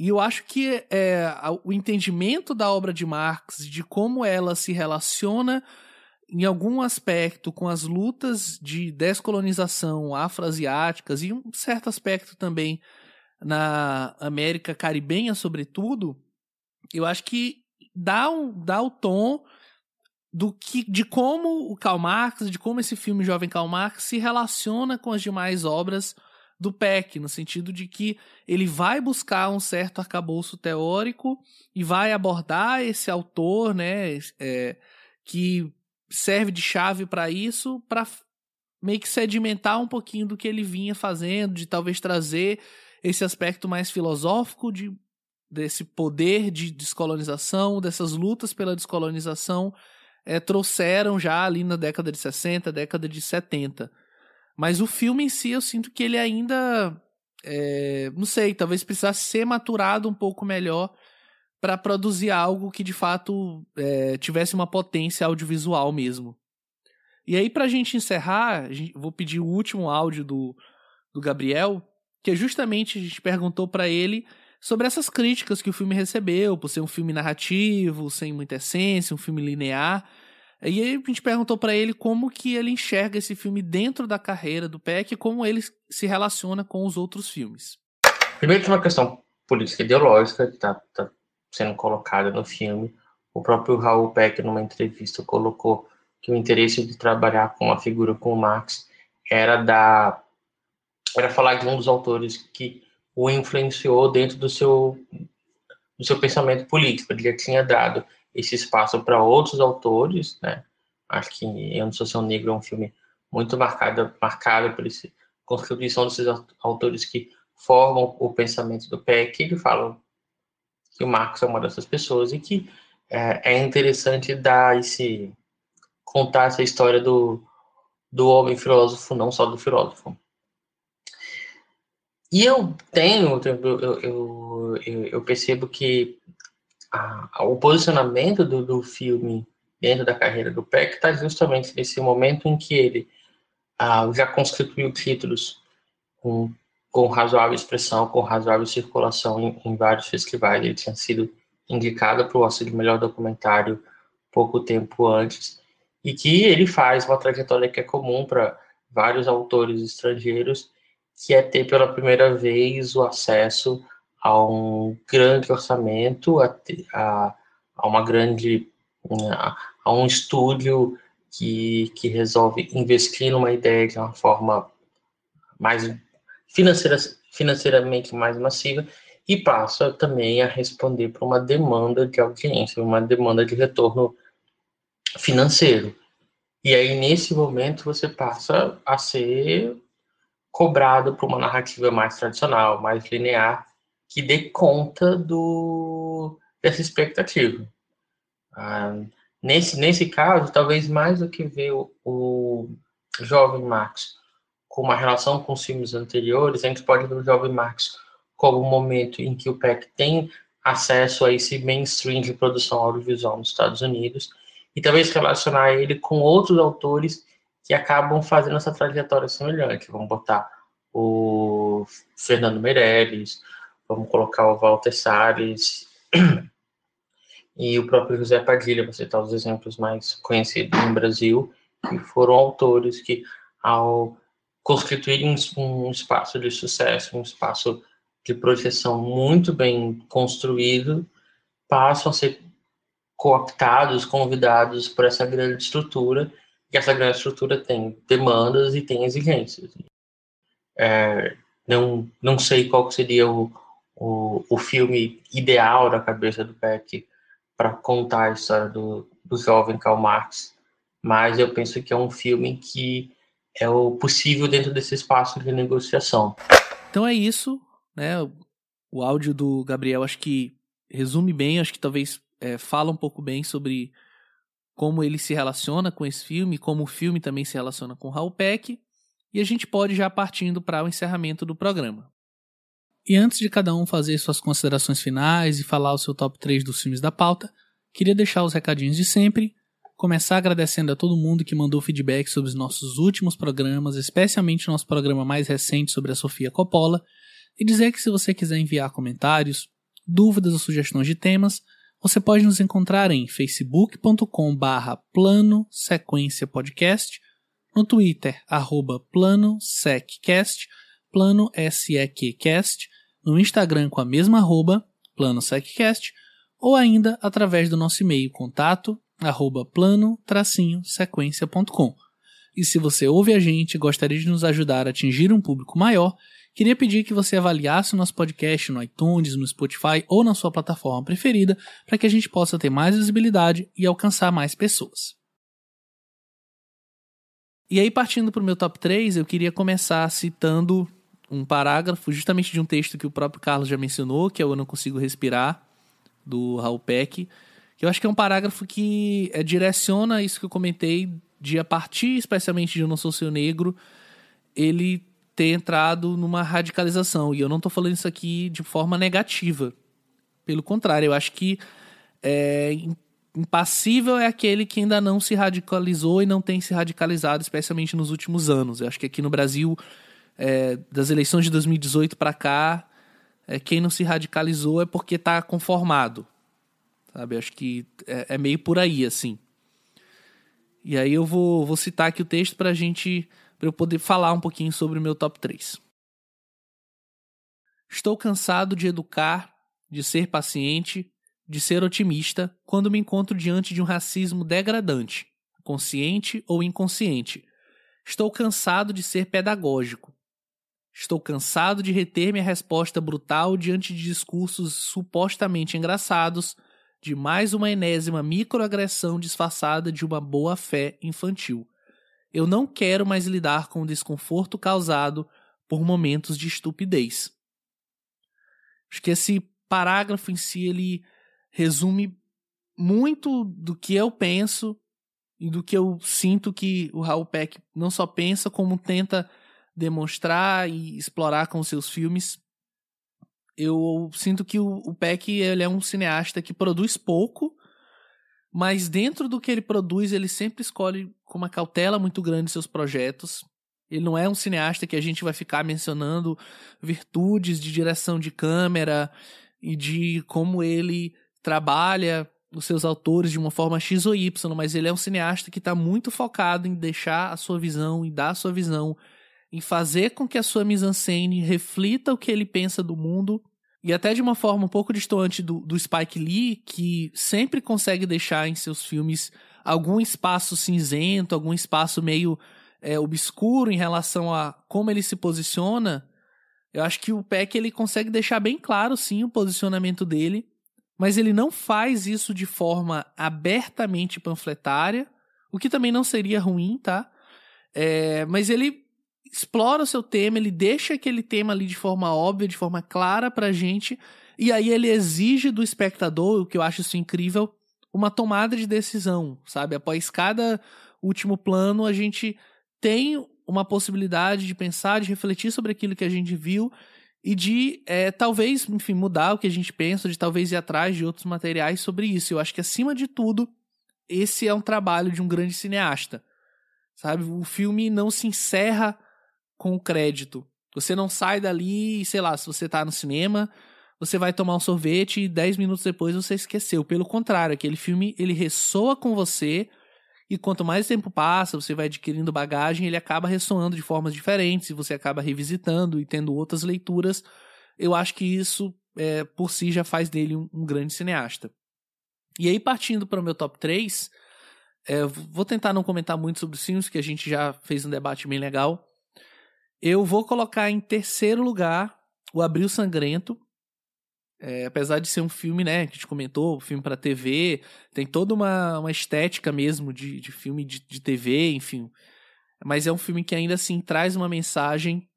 E eu acho que é, o entendimento da obra de Marx, de como ela se relaciona em algum aspecto com as lutas de descolonização afroasiáticas e um certo aspecto também na América caribenha, sobretudo, eu acho que dá, um, dá o tom do que de como o Karl Marx, de como esse filme Jovem Karl Marx se relaciona com as demais obras do PEC, no sentido de que ele vai buscar um certo arcabouço teórico e vai abordar esse autor, né, é, que serve de chave para isso, para meio que sedimentar um pouquinho do que ele vinha fazendo, de talvez trazer esse aspecto mais filosófico de, desse poder de descolonização, dessas lutas pela descolonização, é, trouxeram já ali na década de 60, década de 70. Mas o filme em si, eu sinto que ele ainda. É, não sei, talvez precisasse ser maturado um pouco melhor para produzir algo que de fato é, tivesse uma potência audiovisual mesmo. E aí, pra gente encerrar, vou pedir o último áudio do, do Gabriel, que é justamente a gente perguntou para ele sobre essas críticas que o filme recebeu, por ser um filme narrativo, sem muita essência, um filme linear. E aí a gente perguntou para ele como que ele enxerga esse filme dentro da carreira do Peck e como ele se relaciona com os outros filmes. Primeiro tem uma questão política ideológica que está tá sendo colocada no filme. O próprio Raul Peck, numa entrevista, colocou que o interesse de trabalhar com uma figura como Marx era da era falar de um dos autores que o influenciou dentro do seu do seu pensamento político. Ele já tinha dado esse espaço para outros autores, né? Acho que Eu Não Sou Seu Negro é um filme muito marcado, marcado por essa contribuição desses autores que formam o pensamento do PEC. Ele fala que o Marcos é uma dessas pessoas e que é, é interessante dar esse contar essa história do, do homem filósofo, não só do filósofo. E eu tenho, eu, eu, eu, eu percebo que a, o posicionamento do, do filme dentro da carreira do Peck está justamente nesse momento em que ele ah, já constituiu títulos com, com razoável expressão, com razoável circulação em, em vários festivais. Ele tinha sido indicado para o Oscar de Melhor Documentário pouco tempo antes, e que ele faz uma trajetória que é comum para vários autores estrangeiros, que é ter pela primeira vez o acesso a um grande orçamento, a, a, a uma grande a, um estúdio que, que resolve investir numa ideia de uma forma mais financeira, financeiramente mais massiva e passa também a responder para uma demanda de audiência, uma demanda de retorno financeiro. E aí, nesse momento, você passa a ser cobrado por uma narrativa mais tradicional, mais linear, que dê conta do, dessa expectativa. Ah, nesse, nesse caso, talvez mais do que ver o, o jovem Max com uma relação com os filmes anteriores, a gente pode ver o jovem Max como um momento em que o PEC tem acesso a esse mainstream de produção audiovisual nos Estados Unidos e talvez relacionar ele com outros autores que acabam fazendo essa trajetória semelhante. Vamos botar o Fernando Meirelles, vamos colocar o Walter Salles e o próprio José Padilha, você citar os exemplos mais conhecidos no Brasil, que foram autores que, ao constituírem um espaço de sucesso, um espaço de projeção muito bem construído, passam a ser cooptados, convidados por essa grande estrutura, e essa grande estrutura tem demandas e tem exigências. É, não, não sei qual seria o, o, o filme ideal da cabeça do Peck para contar a história do, do jovem Karl Marx, mas eu penso que é um filme que é o possível dentro desse espaço de negociação. Então é isso, né? O áudio do Gabriel acho que resume bem, acho que talvez é, fala um pouco bem sobre como ele se relaciona com esse filme, como o filme também se relaciona com Raul Peck, e a gente pode já partindo para o encerramento do programa. E antes de cada um fazer suas considerações finais e falar o seu top 3 dos filmes da pauta, queria deixar os recadinhos de sempre, começar agradecendo a todo mundo que mandou feedback sobre os nossos últimos programas, especialmente o nosso programa mais recente sobre a Sofia Coppola, e dizer que se você quiser enviar comentários, dúvidas ou sugestões de temas, você pode nos encontrar em facebook.com barra plano sequência podcast, no Twitter, arroba plano seccast, plano seccast, no Instagram com a mesma arroba, plano seccast, ou ainda através do nosso e-mail contato, arroba plano-sequência.com. E se você ouve a gente e gostaria de nos ajudar a atingir um público maior, queria pedir que você avaliasse o nosso podcast no iTunes, no Spotify ou na sua plataforma preferida para que a gente possa ter mais visibilidade e alcançar mais pessoas. E aí, partindo para o meu top 3, eu queria começar citando um parágrafo justamente de um texto que o próprio Carlos já mencionou, que é o Eu Não Consigo Respirar, do Raul Peck, que eu acho que é um parágrafo que é, direciona isso que eu comentei, de a partir especialmente de Eu Não Sou Seu Negro, ele ter entrado numa radicalização. E eu não estou falando isso aqui de forma negativa. Pelo contrário, eu acho que é, impassível é aquele que ainda não se radicalizou e não tem se radicalizado, especialmente nos últimos anos. Eu acho que aqui no Brasil, é, das eleições de 2018 para cá, é, quem não se radicalizou é porque está conformado. Sabe? Acho que é, é, meio por aí, assim. E aí eu vou, vou citar aqui o texto para gente para eu poder falar um pouquinho sobre o meu top 3. Estou cansado de educar, de ser paciente, de ser otimista quando me encontro diante de um racismo degradante, consciente ou inconsciente. Estou cansado de ser pedagógico. Estou cansado de reter minha resposta brutal diante de discursos supostamente engraçados de mais uma enésima microagressão disfarçada de uma boa fé infantil. Eu não quero mais lidar com o desconforto causado por momentos de estupidez. Acho que esse parágrafo em si ele resume muito do que eu penso e do que eu sinto que o Raul Peck não só pensa como tenta demonstrar e explorar com seus filmes. Eu sinto que o, Peck ele é um cineasta que produz pouco, mas dentro do que ele produz, ele sempre escolhe com uma cautela muito grande seus projetos. Ele não é um cineasta que a gente vai ficar mencionando virtudes de direção de câmera e de como ele trabalha os seus autores de uma forma X ou Y, mas ele é um cineasta que está muito focado em deixar a sua visão, em dar a sua visão, em fazer com que a sua mise-en-scène reflita o que ele pensa do mundo e até de uma forma um pouco distante do, do Spike Lee, que sempre consegue deixar em seus filmes algum espaço cinzento, algum espaço meio é, obscuro em relação a como ele se posiciona. Eu acho que o Peck ele consegue deixar bem claro, sim, o posicionamento dele, mas ele não faz isso de forma abertamente panfletária, o que também não seria ruim, tá? É, mas ele explora o seu tema, ele deixa aquele tema ali de forma óbvia, de forma clara pra gente, e aí ele exige do espectador, o que eu acho isso incrível, uma tomada de decisão, sabe? Após cada último plano, a gente tem uma possibilidade de pensar, de refletir sobre aquilo que a gente viu e de é, talvez, enfim, mudar o que a gente pensa, de talvez ir atrás de outros materiais sobre isso. Eu acho que acima de tudo, esse é um trabalho de um grande cineasta. Sabe? O filme não se encerra com o crédito. Você não sai dali, sei lá, se você tá no cinema, você vai tomar um sorvete e 10 minutos depois você esqueceu. Pelo contrário, aquele filme ele ressoa com você e quanto mais tempo passa, você vai adquirindo bagagem, ele acaba ressoando de formas diferentes e você acaba revisitando e tendo outras leituras. Eu acho que isso, é, por si, já faz dele um, um grande cineasta. E aí, partindo para o meu top 3, é, vou tentar não comentar muito sobre os filmes, que a gente já fez um debate bem legal. Eu vou colocar em terceiro lugar o Abril Sangrento, é, apesar de ser um filme, né, que a gente comentou, filme para TV, tem toda uma, uma estética mesmo de, de filme de, de TV, enfim. Mas é um filme que ainda assim traz uma mensagem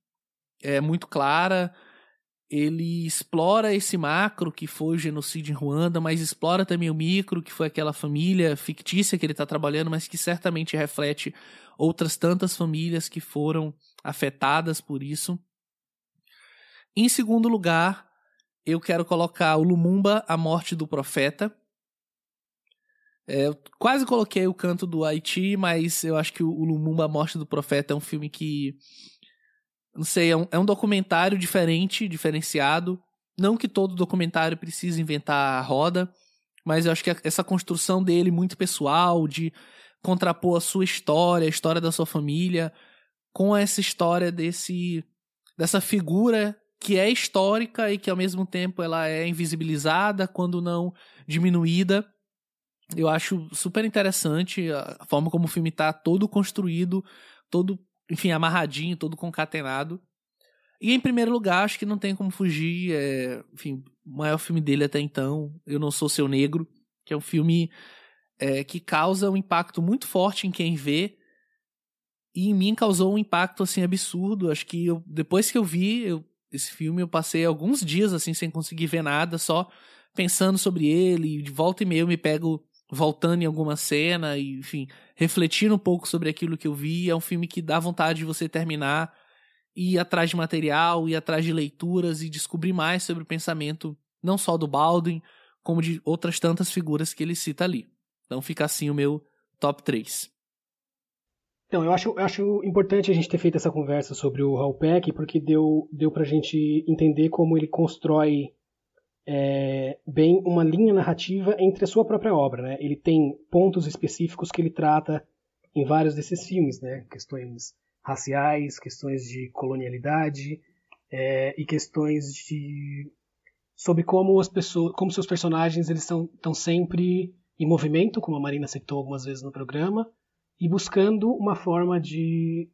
é, muito clara. Ele explora esse macro que foi o genocídio em Ruanda, mas explora também o micro, que foi aquela família fictícia que ele está trabalhando, mas que certamente reflete outras tantas famílias que foram afetadas por isso. Em segundo lugar, eu quero colocar o Lumumba, A Morte do Profeta. É, eu quase coloquei o canto do Haiti, mas eu acho que o Lumumba, A Morte do Profeta é um filme que. Não sei, é um, é um documentário diferente, diferenciado. Não que todo documentário precise inventar a roda, mas eu acho que essa construção dele muito pessoal, de contrapor a sua história, a história da sua família, com essa história desse dessa figura que é histórica e que ao mesmo tempo ela é invisibilizada, quando não diminuída. Eu acho super interessante a forma como o filme está todo construído, todo, enfim, amarradinho, todo concatenado. E em primeiro lugar, acho que não tem como fugir, é, enfim, o maior filme dele até então, Eu Não Sou Seu Negro, que é um filme é, que causa um impacto muito forte em quem vê, e em mim causou um impacto assim absurdo. Acho que eu, depois que eu vi, eu esse filme eu passei alguns dias assim sem conseguir ver nada, só pensando sobre ele, de volta e meia eu me pego voltando em alguma cena e, enfim, refletindo um pouco sobre aquilo que eu vi. É um filme que dá vontade de você terminar, ir atrás de material, ir atrás de leituras e descobrir mais sobre o pensamento não só do Baldwin, como de outras tantas figuras que ele cita ali. Então fica assim o meu top 3. Então, eu acho, eu acho importante a gente ter feito essa conversa sobre o Hal Peck, porque deu, deu pra gente entender como ele constrói é, bem uma linha narrativa entre a sua própria obra. Né? Ele tem pontos específicos que ele trata em vários desses filmes, né? questões raciais, questões de colonialidade é, e questões de sobre como as pessoas, como seus personagens eles estão sempre em movimento, como a Marina citou algumas vezes no programa, e buscando uma forma de,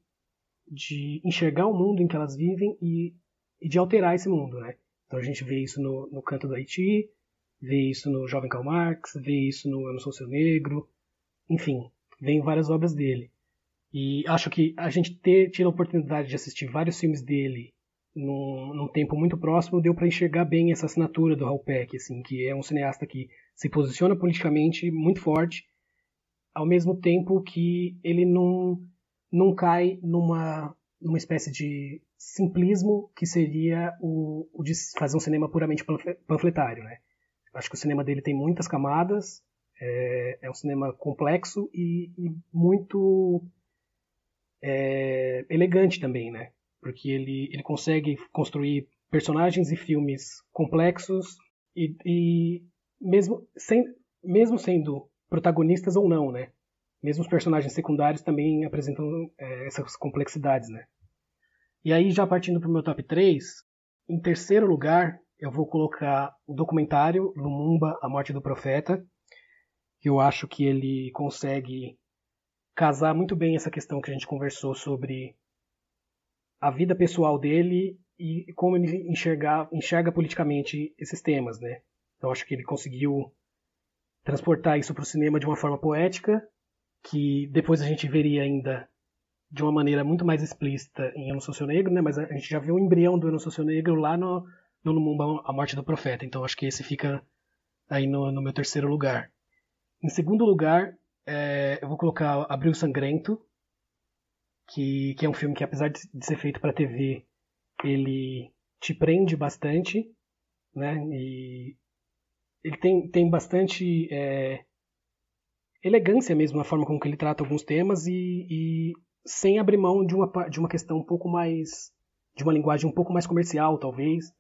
de enxergar o mundo em que elas vivem e, e de alterar esse mundo, né? Então a gente vê isso no, no Canto do Haiti, vê isso no Jovem Karl Marx, vê isso no Eu Não Sou Seu Negro, enfim, vem várias obras dele. E acho que a gente ter tido a oportunidade de assistir vários filmes dele num, num tempo muito próximo deu para enxergar bem essa assinatura do Hal Peck, assim, que é um cineasta que se posiciona politicamente muito forte ao mesmo tempo que ele não, não cai numa, numa espécie de simplismo que seria o, o de fazer um cinema puramente panfletário. Né? Acho que o cinema dele tem muitas camadas, é, é um cinema complexo e, e muito é, elegante também, né? porque ele, ele consegue construir personagens e filmes complexos e, e mesmo, sem, mesmo sendo protagonistas ou não, né? Mesmo os personagens secundários também apresentam é, essas complexidades, né? E aí, já partindo para o meu top 3, em terceiro lugar, eu vou colocar o documentário Lumumba, A Morte do Profeta, que eu acho que ele consegue casar muito bem essa questão que a gente conversou sobre a vida pessoal dele e como ele enxerga, enxerga politicamente esses temas, né? Então acho que ele conseguiu transportar isso para o cinema de uma forma poética, que depois a gente veria ainda de uma maneira muito mais explícita em Eu Não Negro, né? mas a gente já viu o embrião do Eu Não Negro lá no, no Lumumba, A Morte do Profeta, então acho que esse fica aí no, no meu terceiro lugar. Em segundo lugar, é, eu vou colocar Abril Sangrento, que, que é um filme que apesar de, de ser feito para TV, ele te prende bastante, né? E ele tem, tem bastante é, elegância mesmo na forma como ele trata alguns temas e, e, sem abrir mão de uma, de uma questão um pouco mais. de uma linguagem um pouco mais comercial, talvez,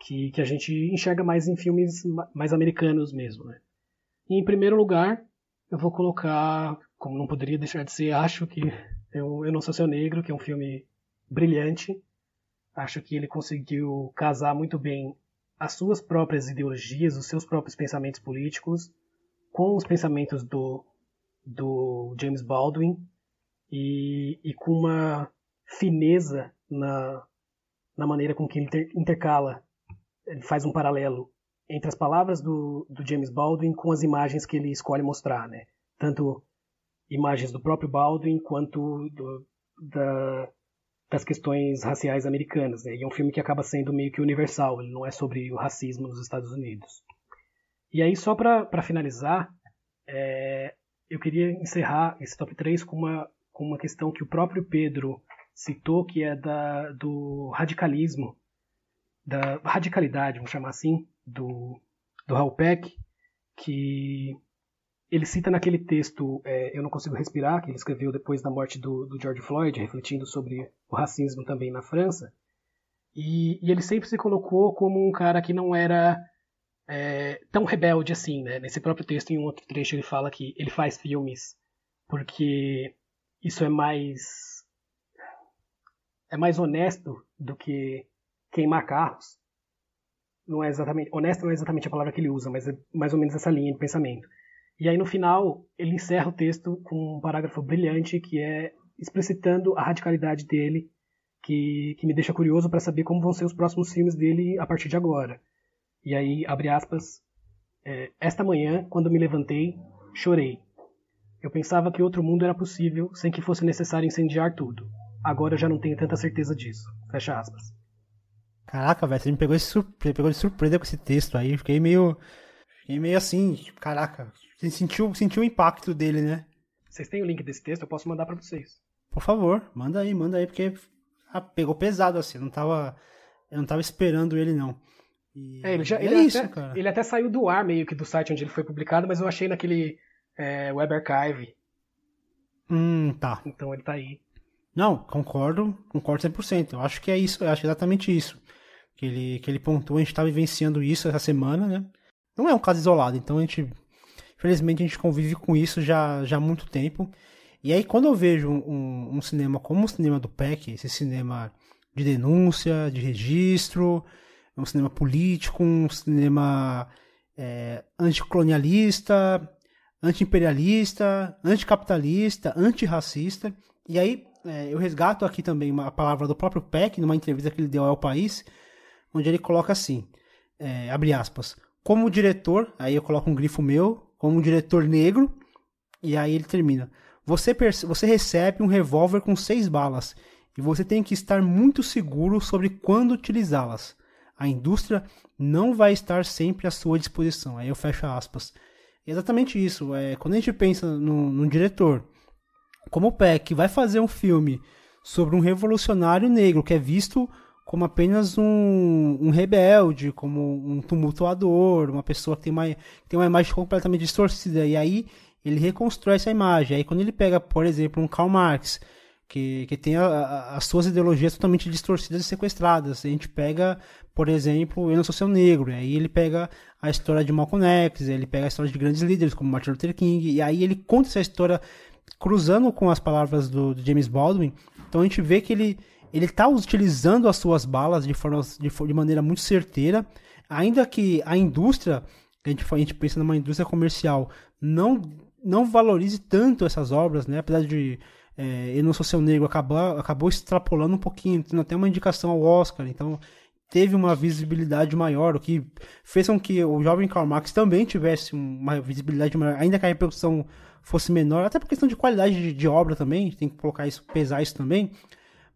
que, que a gente enxerga mais em filmes mais americanos mesmo. Né? E em primeiro lugar, eu vou colocar, como não poderia deixar de ser, acho que eu, eu Não Sou Seu Negro, que é um filme brilhante. Acho que ele conseguiu casar muito bem as suas próprias ideologias, os seus próprios pensamentos políticos, com os pensamentos do, do James Baldwin e, e com uma fineza na, na maneira com que ele intercala ele faz um paralelo entre as palavras do, do James Baldwin com as imagens que ele escolhe mostrar, né? Tanto imagens do próprio Baldwin quanto do, da, das questões raciais americanas. Né? E é um filme que acaba sendo meio que universal, ele não é sobre o racismo nos Estados Unidos. E aí, só para finalizar, é, eu queria encerrar esse top 3 com uma, com uma questão que o próprio Pedro citou, que é da, do radicalismo da radicalidade, vamos chamar assim, do, do Raul Peck, que ele cita naquele texto é, Eu Não Consigo Respirar, que ele escreveu depois da morte do, do George Floyd, refletindo sobre o racismo também na França. E, e ele sempre se colocou como um cara que não era é, tão rebelde assim. Né? Nesse próprio texto, em um outro trecho, ele fala que ele faz filmes porque isso é mais é mais honesto do que queimar carros. Não é exatamente. Honesto não é exatamente a palavra que ele usa, mas é mais ou menos essa linha de pensamento. E aí no final ele encerra o texto com um parágrafo brilhante que é explicitando a radicalidade dele, que, que me deixa curioso para saber como vão ser os próximos filmes dele a partir de agora. E aí, abre aspas, é, esta manhã, quando me levantei, chorei. Eu pensava que outro mundo era possível sem que fosse necessário incendiar tudo. Agora já não tenho tanta certeza disso. Fecha aspas. Caraca, velho, você me pegou, de pegou de surpresa com esse texto aí. Fiquei meio. Fiquei meio assim, tipo, caraca. Você sentiu, sentiu o impacto dele, né? Vocês têm o link desse texto? Eu posso mandar para vocês. Por favor, manda aí, manda aí, porque ah, pegou pesado assim. Eu não tava. Eu não tava esperando ele, não. E... É, ele já. É ele, é isso, até, cara. ele até saiu do ar meio que do site onde ele foi publicado, mas eu achei naquele é, Web Archive. Hum, tá. Então ele tá aí. Não, concordo, concordo 100%. Eu acho que é isso, eu acho exatamente isso que ele, que ele pontuou. A gente está vivenciando isso essa semana, né? Não é um caso isolado, então a gente, infelizmente, a gente convive com isso já, já há muito tempo. E aí, quando eu vejo um, um cinema como o cinema do PEC, esse cinema de denúncia, de registro, um cinema político, um cinema é, anticolonialista, anti-imperialista, anticapitalista, antirracista. E aí, é, eu resgato aqui também uma palavra do próprio Peck, numa entrevista que ele deu ao país, onde ele coloca assim, é, abre aspas, como diretor, aí eu coloco um grifo meu, como diretor negro, e aí ele termina, você, você recebe um revólver com seis balas, e você tem que estar muito seguro sobre quando utilizá-las. A indústria não vai estar sempre à sua disposição. Aí eu fecho aspas. Exatamente isso. É, quando a gente pensa num, diretor como o Peck, vai fazer um filme sobre um revolucionário negro que é visto como apenas um, um rebelde, como um tumultuador, uma pessoa que tem uma, tem uma imagem completamente distorcida. E aí ele reconstrói essa imagem. Aí quando ele pega, por exemplo, um Karl Marx, que, que tem a, a, as suas ideologias totalmente distorcidas e sequestradas. A gente pega, por exemplo, Eu Não Sou Seu Negro, e aí ele pega a história de Malcolm X, ele pega a história de grandes líderes como Martin Luther King, e aí ele conta essa história cruzando com as palavras do, do James Baldwin. Então a gente vê que ele ele está utilizando as suas balas de, forma, de, de, maneira muito certeira, ainda que a indústria, a gente, a gente pensa numa indústria comercial, não, não valorize tanto essas obras, né? apesar de é, Eu Não Sou Seu Negro acabou, acabou extrapolando um pouquinho, tendo até uma indicação ao Oscar, então teve uma visibilidade maior, o que fez com que o jovem Karl Marx também tivesse uma visibilidade maior, ainda que a repercussão fosse menor, até por questão de qualidade de, de obra também, tem que colocar isso, pesar isso também.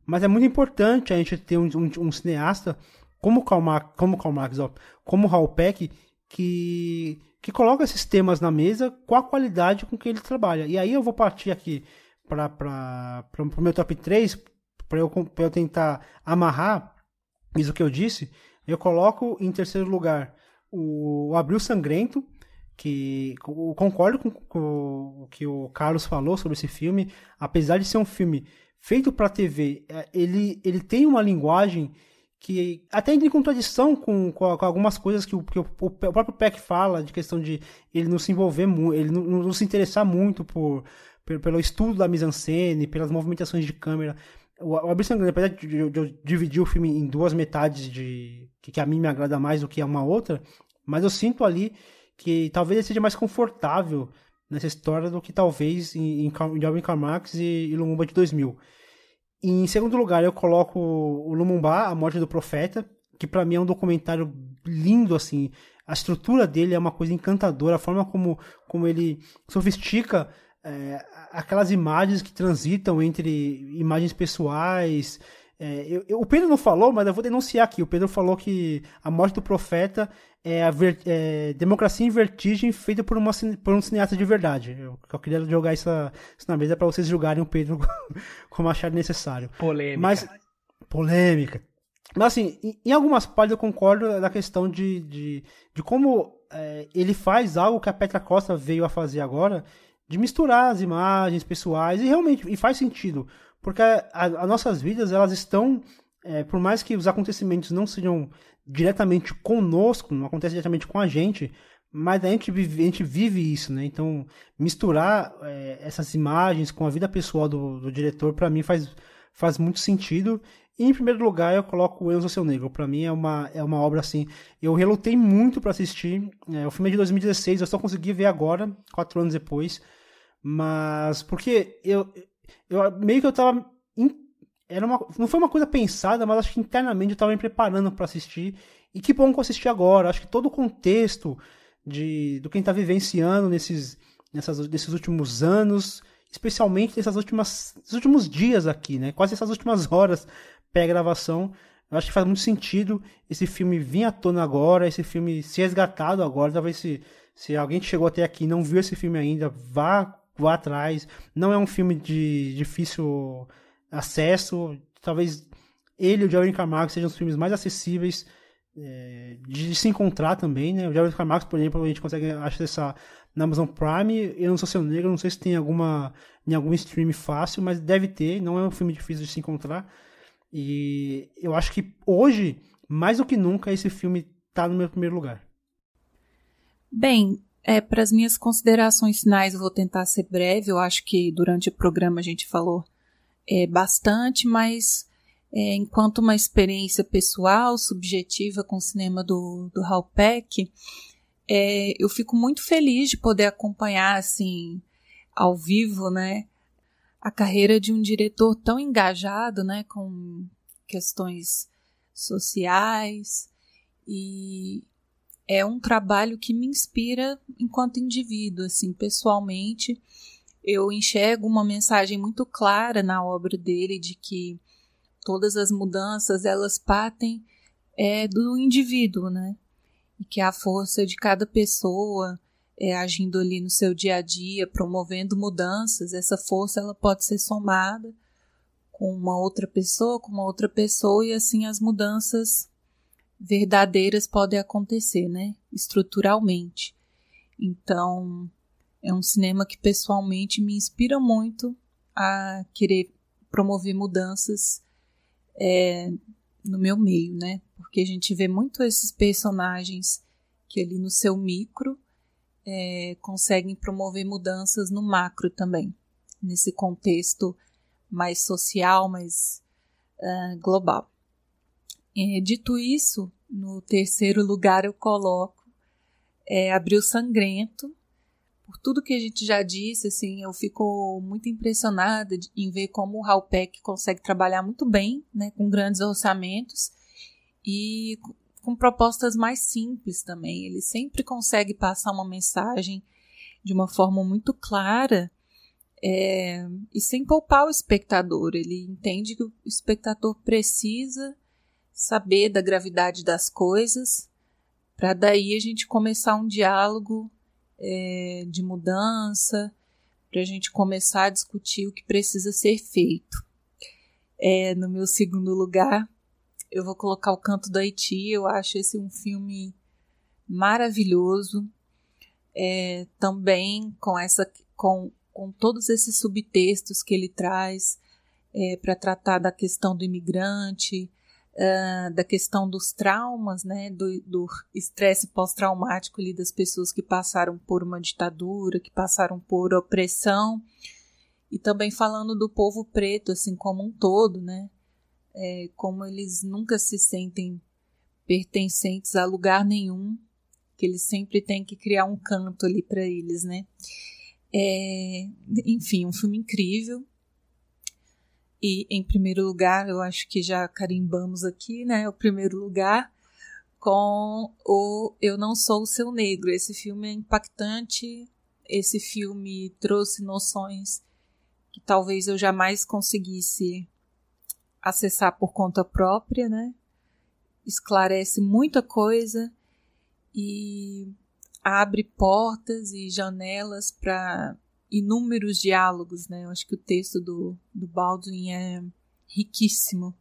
Mas é muito importante a gente ter um, um, um cineasta como Karl Marx, como, Karl Marx ó, como Raul Peck, que, que coloca esses temas na mesa com a qualidade com que ele trabalha. E aí eu vou partir aqui para o meu top 3, para eu, eu tentar amarrar isso que eu disse. Eu coloco em terceiro lugar o, Abril Sangrento, que concordo com, com o que o Carlos falou sobre esse filme. Apesar de ser um filme feito para TV, é, ele, ele tem uma linguagem que até entra em contradição com, com, algumas coisas que, o, que o, o, próprio Peck fala, de questão de ele não se envolver muito, ele não, não, se interessar muito por, pelo, pelo estudo da mise-en-scène, pelas movimentações de câmera. O, o Sangrento, apesar de, de, de, eu dividir o filme em duas metades de que, que a mim me agrada mais do que a uma outra, mas eu sinto ali que talvez ele seja mais confortável nessa história do que talvez em, em, Carmax e, e Lumumba de 2000. E, em segundo lugar, eu coloco o Lumumba, A Morte do Profeta, que para mim é um documentário lindo, assim. A estrutura dele é uma coisa encantadora, a forma como, como ele sofistica é, aquelas imagens que transitam entre imagens pessoais. É, eu, eu, o Pedro não falou, mas eu vou denunciar aqui. O Pedro falou que A Morte do Profeta é a ver, é, Democracia em Vertigem feita por, uma, por um cineasta de verdade. Eu, eu queria jogar isso, isso na mesa para vocês julgarem o Pedro como acharem necessário. Polêmica. Mas, polêmica. Mas assim, em, em algumas partes eu concordo da questão de, de, de como é, ele faz algo que a Petra Costa veio a fazer agora, de misturar as imagens pessoais, e realmente e faz sentido. Porque as nossas vidas, elas estão, é, por mais que os acontecimentos não sejam diretamente conosco, não acontece diretamente com a gente, mas a gente vive, a gente vive isso, né? Então, misturar é, essas imagens com a vida pessoal do, do diretor, para mim, faz, faz muito sentido. E, em primeiro lugar, eu coloco o Enzo Seu Negro. Para mim, é uma, é uma obra assim. Eu relutei muito para assistir. É, o filme é de 2016, eu só consegui ver agora, quatro anos depois. Mas, porque eu, eu meio que eu tava era uma, não foi uma coisa pensada, mas acho que internamente eu estava me preparando para assistir. E que bom que eu assisti agora. Acho que todo o contexto de, do quem está vivenciando nesses, nessas, nesses últimos anos, especialmente nesses últimos dias aqui, né? Quase essas últimas horas pré-gravação. Eu acho que faz muito sentido esse filme vir à tona agora, esse filme ser resgatado agora. Talvez se, se alguém chegou até aqui e não viu esse filme ainda, vá, vá atrás. Não é um filme de difícil acesso. Talvez ele e o Jeremy Camargo sejam os filmes mais acessíveis é, de se encontrar também, né? O Jeremy Camargo, por exemplo, a gente consegue acessar na Amazon Prime. Eu não sou seu negro, não sei se tem alguma em algum stream fácil, mas deve ter. Não é um filme difícil de se encontrar. E eu acho que hoje, mais do que nunca, esse filme está no meu primeiro lugar. Bem, é, para as minhas considerações finais, eu vou tentar ser breve. Eu acho que durante o programa a gente falou é, bastante, mas é, enquanto uma experiência pessoal, subjetiva com o cinema do, do Hal Peck, é, eu fico muito feliz de poder acompanhar, assim, ao vivo, né, a carreira de um diretor tão engajado, né, com questões sociais. E é um trabalho que me inspira enquanto indivíduo, assim, pessoalmente eu enxergo uma mensagem muito clara na obra dele de que todas as mudanças elas partem é, do indivíduo, né? E que a força de cada pessoa é, agindo ali no seu dia a dia, promovendo mudanças, essa força ela pode ser somada com uma outra pessoa, com uma outra pessoa e assim as mudanças verdadeiras podem acontecer, né? Estruturalmente. Então, é um cinema que pessoalmente me inspira muito a querer promover mudanças é, no meu meio, né? Porque a gente vê muito esses personagens que ali no seu micro é, conseguem promover mudanças no macro também, nesse contexto mais social, mais uh, global. É, dito isso, no terceiro lugar eu coloco é, Abril Sangrento, por tudo que a gente já disse, assim, eu fico muito impressionada em ver como o Halpec consegue trabalhar muito bem, né, com grandes orçamentos e com propostas mais simples também. Ele sempre consegue passar uma mensagem de uma forma muito clara é, e sem poupar o espectador. Ele entende que o espectador precisa saber da gravidade das coisas para daí a gente começar um diálogo é, de mudança, para a gente começar a discutir o que precisa ser feito. É, no meu segundo lugar, eu vou colocar o Canto do Haiti. Eu acho esse um filme maravilhoso. É, também com essa com, com todos esses subtextos que ele traz é, para tratar da questão do imigrante, uh, da questão dos traumas, né, do estresse pós-traumático ali das pessoas que passaram por uma ditadura, que passaram por opressão, e também falando do povo preto, assim, como um todo, né, é, como eles nunca se sentem pertencentes a lugar nenhum, que eles sempre têm que criar um canto ali para eles, né. É, enfim, um filme incrível, e em primeiro lugar, eu acho que já carimbamos aqui, né? O primeiro lugar com o Eu Não Sou o Seu Negro. Esse filme é impactante. Esse filme trouxe noções que talvez eu jamais conseguisse acessar por conta própria, né? Esclarece muita coisa e abre portas e janelas para inúmeros diálogos, né? Eu acho que o texto do, do Baldwin é riquíssimo.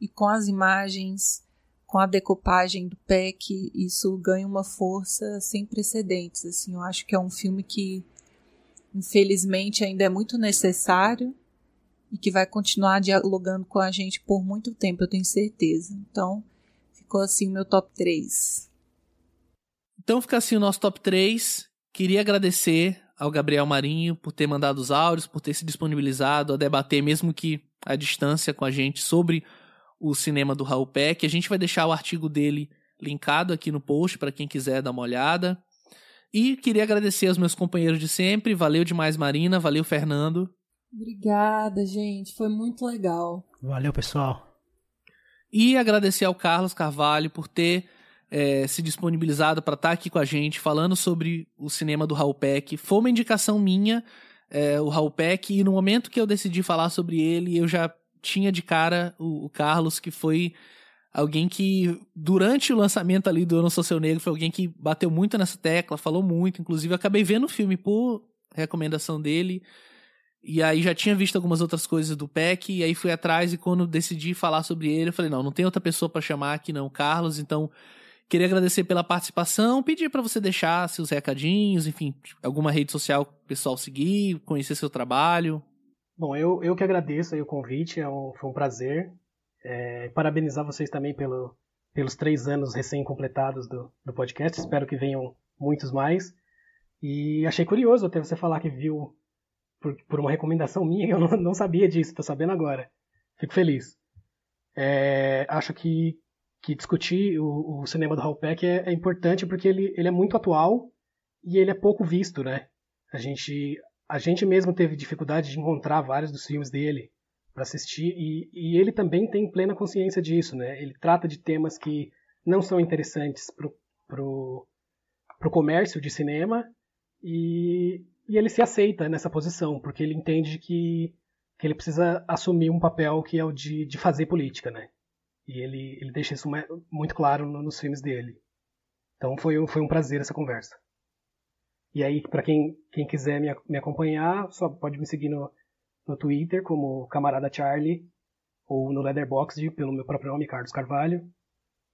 E com as imagens, com a decopagem do Peck, isso ganha uma força sem precedentes. Assim, eu acho que é um filme que, infelizmente, ainda é muito necessário e que vai continuar dialogando com a gente por muito tempo, eu tenho certeza. Então, ficou assim o meu top 3. Então fica assim o nosso top 3. Queria agradecer ao Gabriel Marinho por ter mandado os áudios, por ter se disponibilizado a debater, mesmo que à distância, com a gente sobre o cinema do Raul Peck. A gente vai deixar o artigo dele linkado aqui no post para quem quiser dar uma olhada. E queria agradecer aos meus companheiros de sempre. Valeu demais, Marina. Valeu, Fernando. Obrigada, gente. Foi muito legal. Valeu, pessoal. E agradecer ao Carlos Carvalho por ter é, se disponibilizado para estar tá aqui com a gente falando sobre o cinema do Raul Peck. Foi uma indicação minha, é, o Raul Peck, e no momento que eu decidi falar sobre ele, eu já tinha de cara o, o Carlos, que foi alguém que, durante o lançamento ali do Eu Não Sou Seu Negro, foi alguém que bateu muito nessa tecla, falou muito. Inclusive, eu acabei vendo o filme por recomendação dele. E aí já tinha visto algumas outras coisas do Peck, e aí fui atrás e quando decidi falar sobre ele, eu falei, não, não tem outra pessoa para chamar aqui não, Carlos, então Queria agradecer pela participação, pedir para você deixar seus recadinhos, enfim, alguma rede social o pessoal seguir, conhecer seu trabalho. Bom, eu, eu que agradeço o convite, é um, foi um prazer. É, parabenizar vocês também pelo, pelos três anos recém-completados do, do podcast, espero que venham muitos mais. E achei curioso até você falar que viu por, por uma recomendação minha, eu não, não sabia disso, estou sabendo agora. Fico feliz. É, acho que que discutir o, o cinema do Hal Peck é, é, importante porque ele, ele é muito atual e ele é pouco visto, né? A gente, a gente mesmo teve dificuldade de encontrar vários dos filmes dele para assistir e, e ele também tem plena consciência disso, né? Ele trata de temas que não são interessantes pro, pro, pro comércio de cinema e, e ele se aceita nessa posição porque ele entende que, que ele precisa assumir um papel que é o de, de fazer política, né? E ele, ele deixa isso muito claro nos filmes dele. Então foi, foi um prazer essa conversa. E aí, para quem, quem quiser me, me acompanhar, só pode me seguir no, no Twitter como Camarada Charlie ou no Leatherbox pelo meu próprio nome, Carlos Carvalho.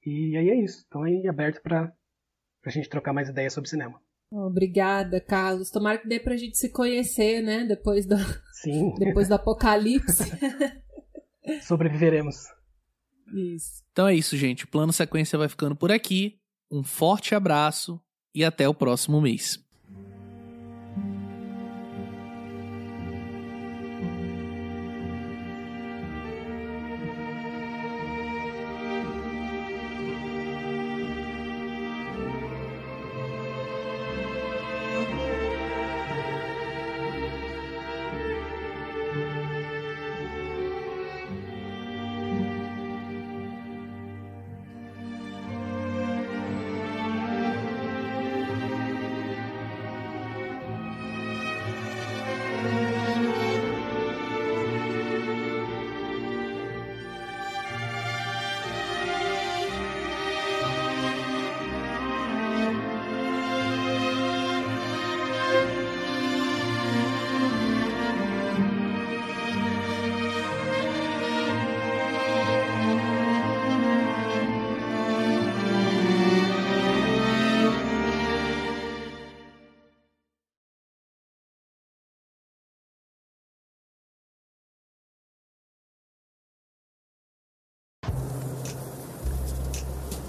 E aí é isso. Então aí aberto para a gente trocar mais ideias sobre cinema. Obrigada, Carlos. Tomara que dê pra gente se conhecer, né? Depois do, Sim. Depois do apocalipse. Sobreviveremos. Isso. Então é isso, gente. O plano sequência vai ficando por aqui. Um forte abraço e até o próximo mês.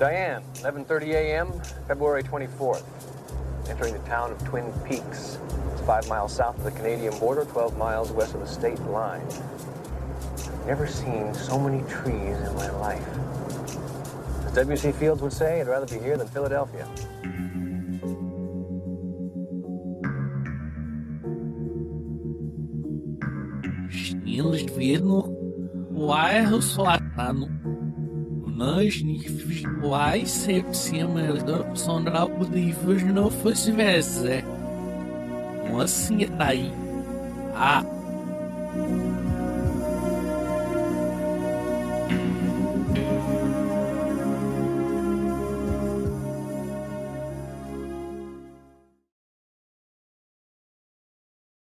Diane, 11:30 a.m., February 24th. Entering the town of Twin Peaks. It's five miles south of the Canadian border, 12 miles west of the state line. Never seen so many trees in my life. As W.C. Fields would say, I'd rather be here than Philadelphia. Solarano. Nós visuais sempre são audíveis não fosse vezes. Uma assim aí. Ah.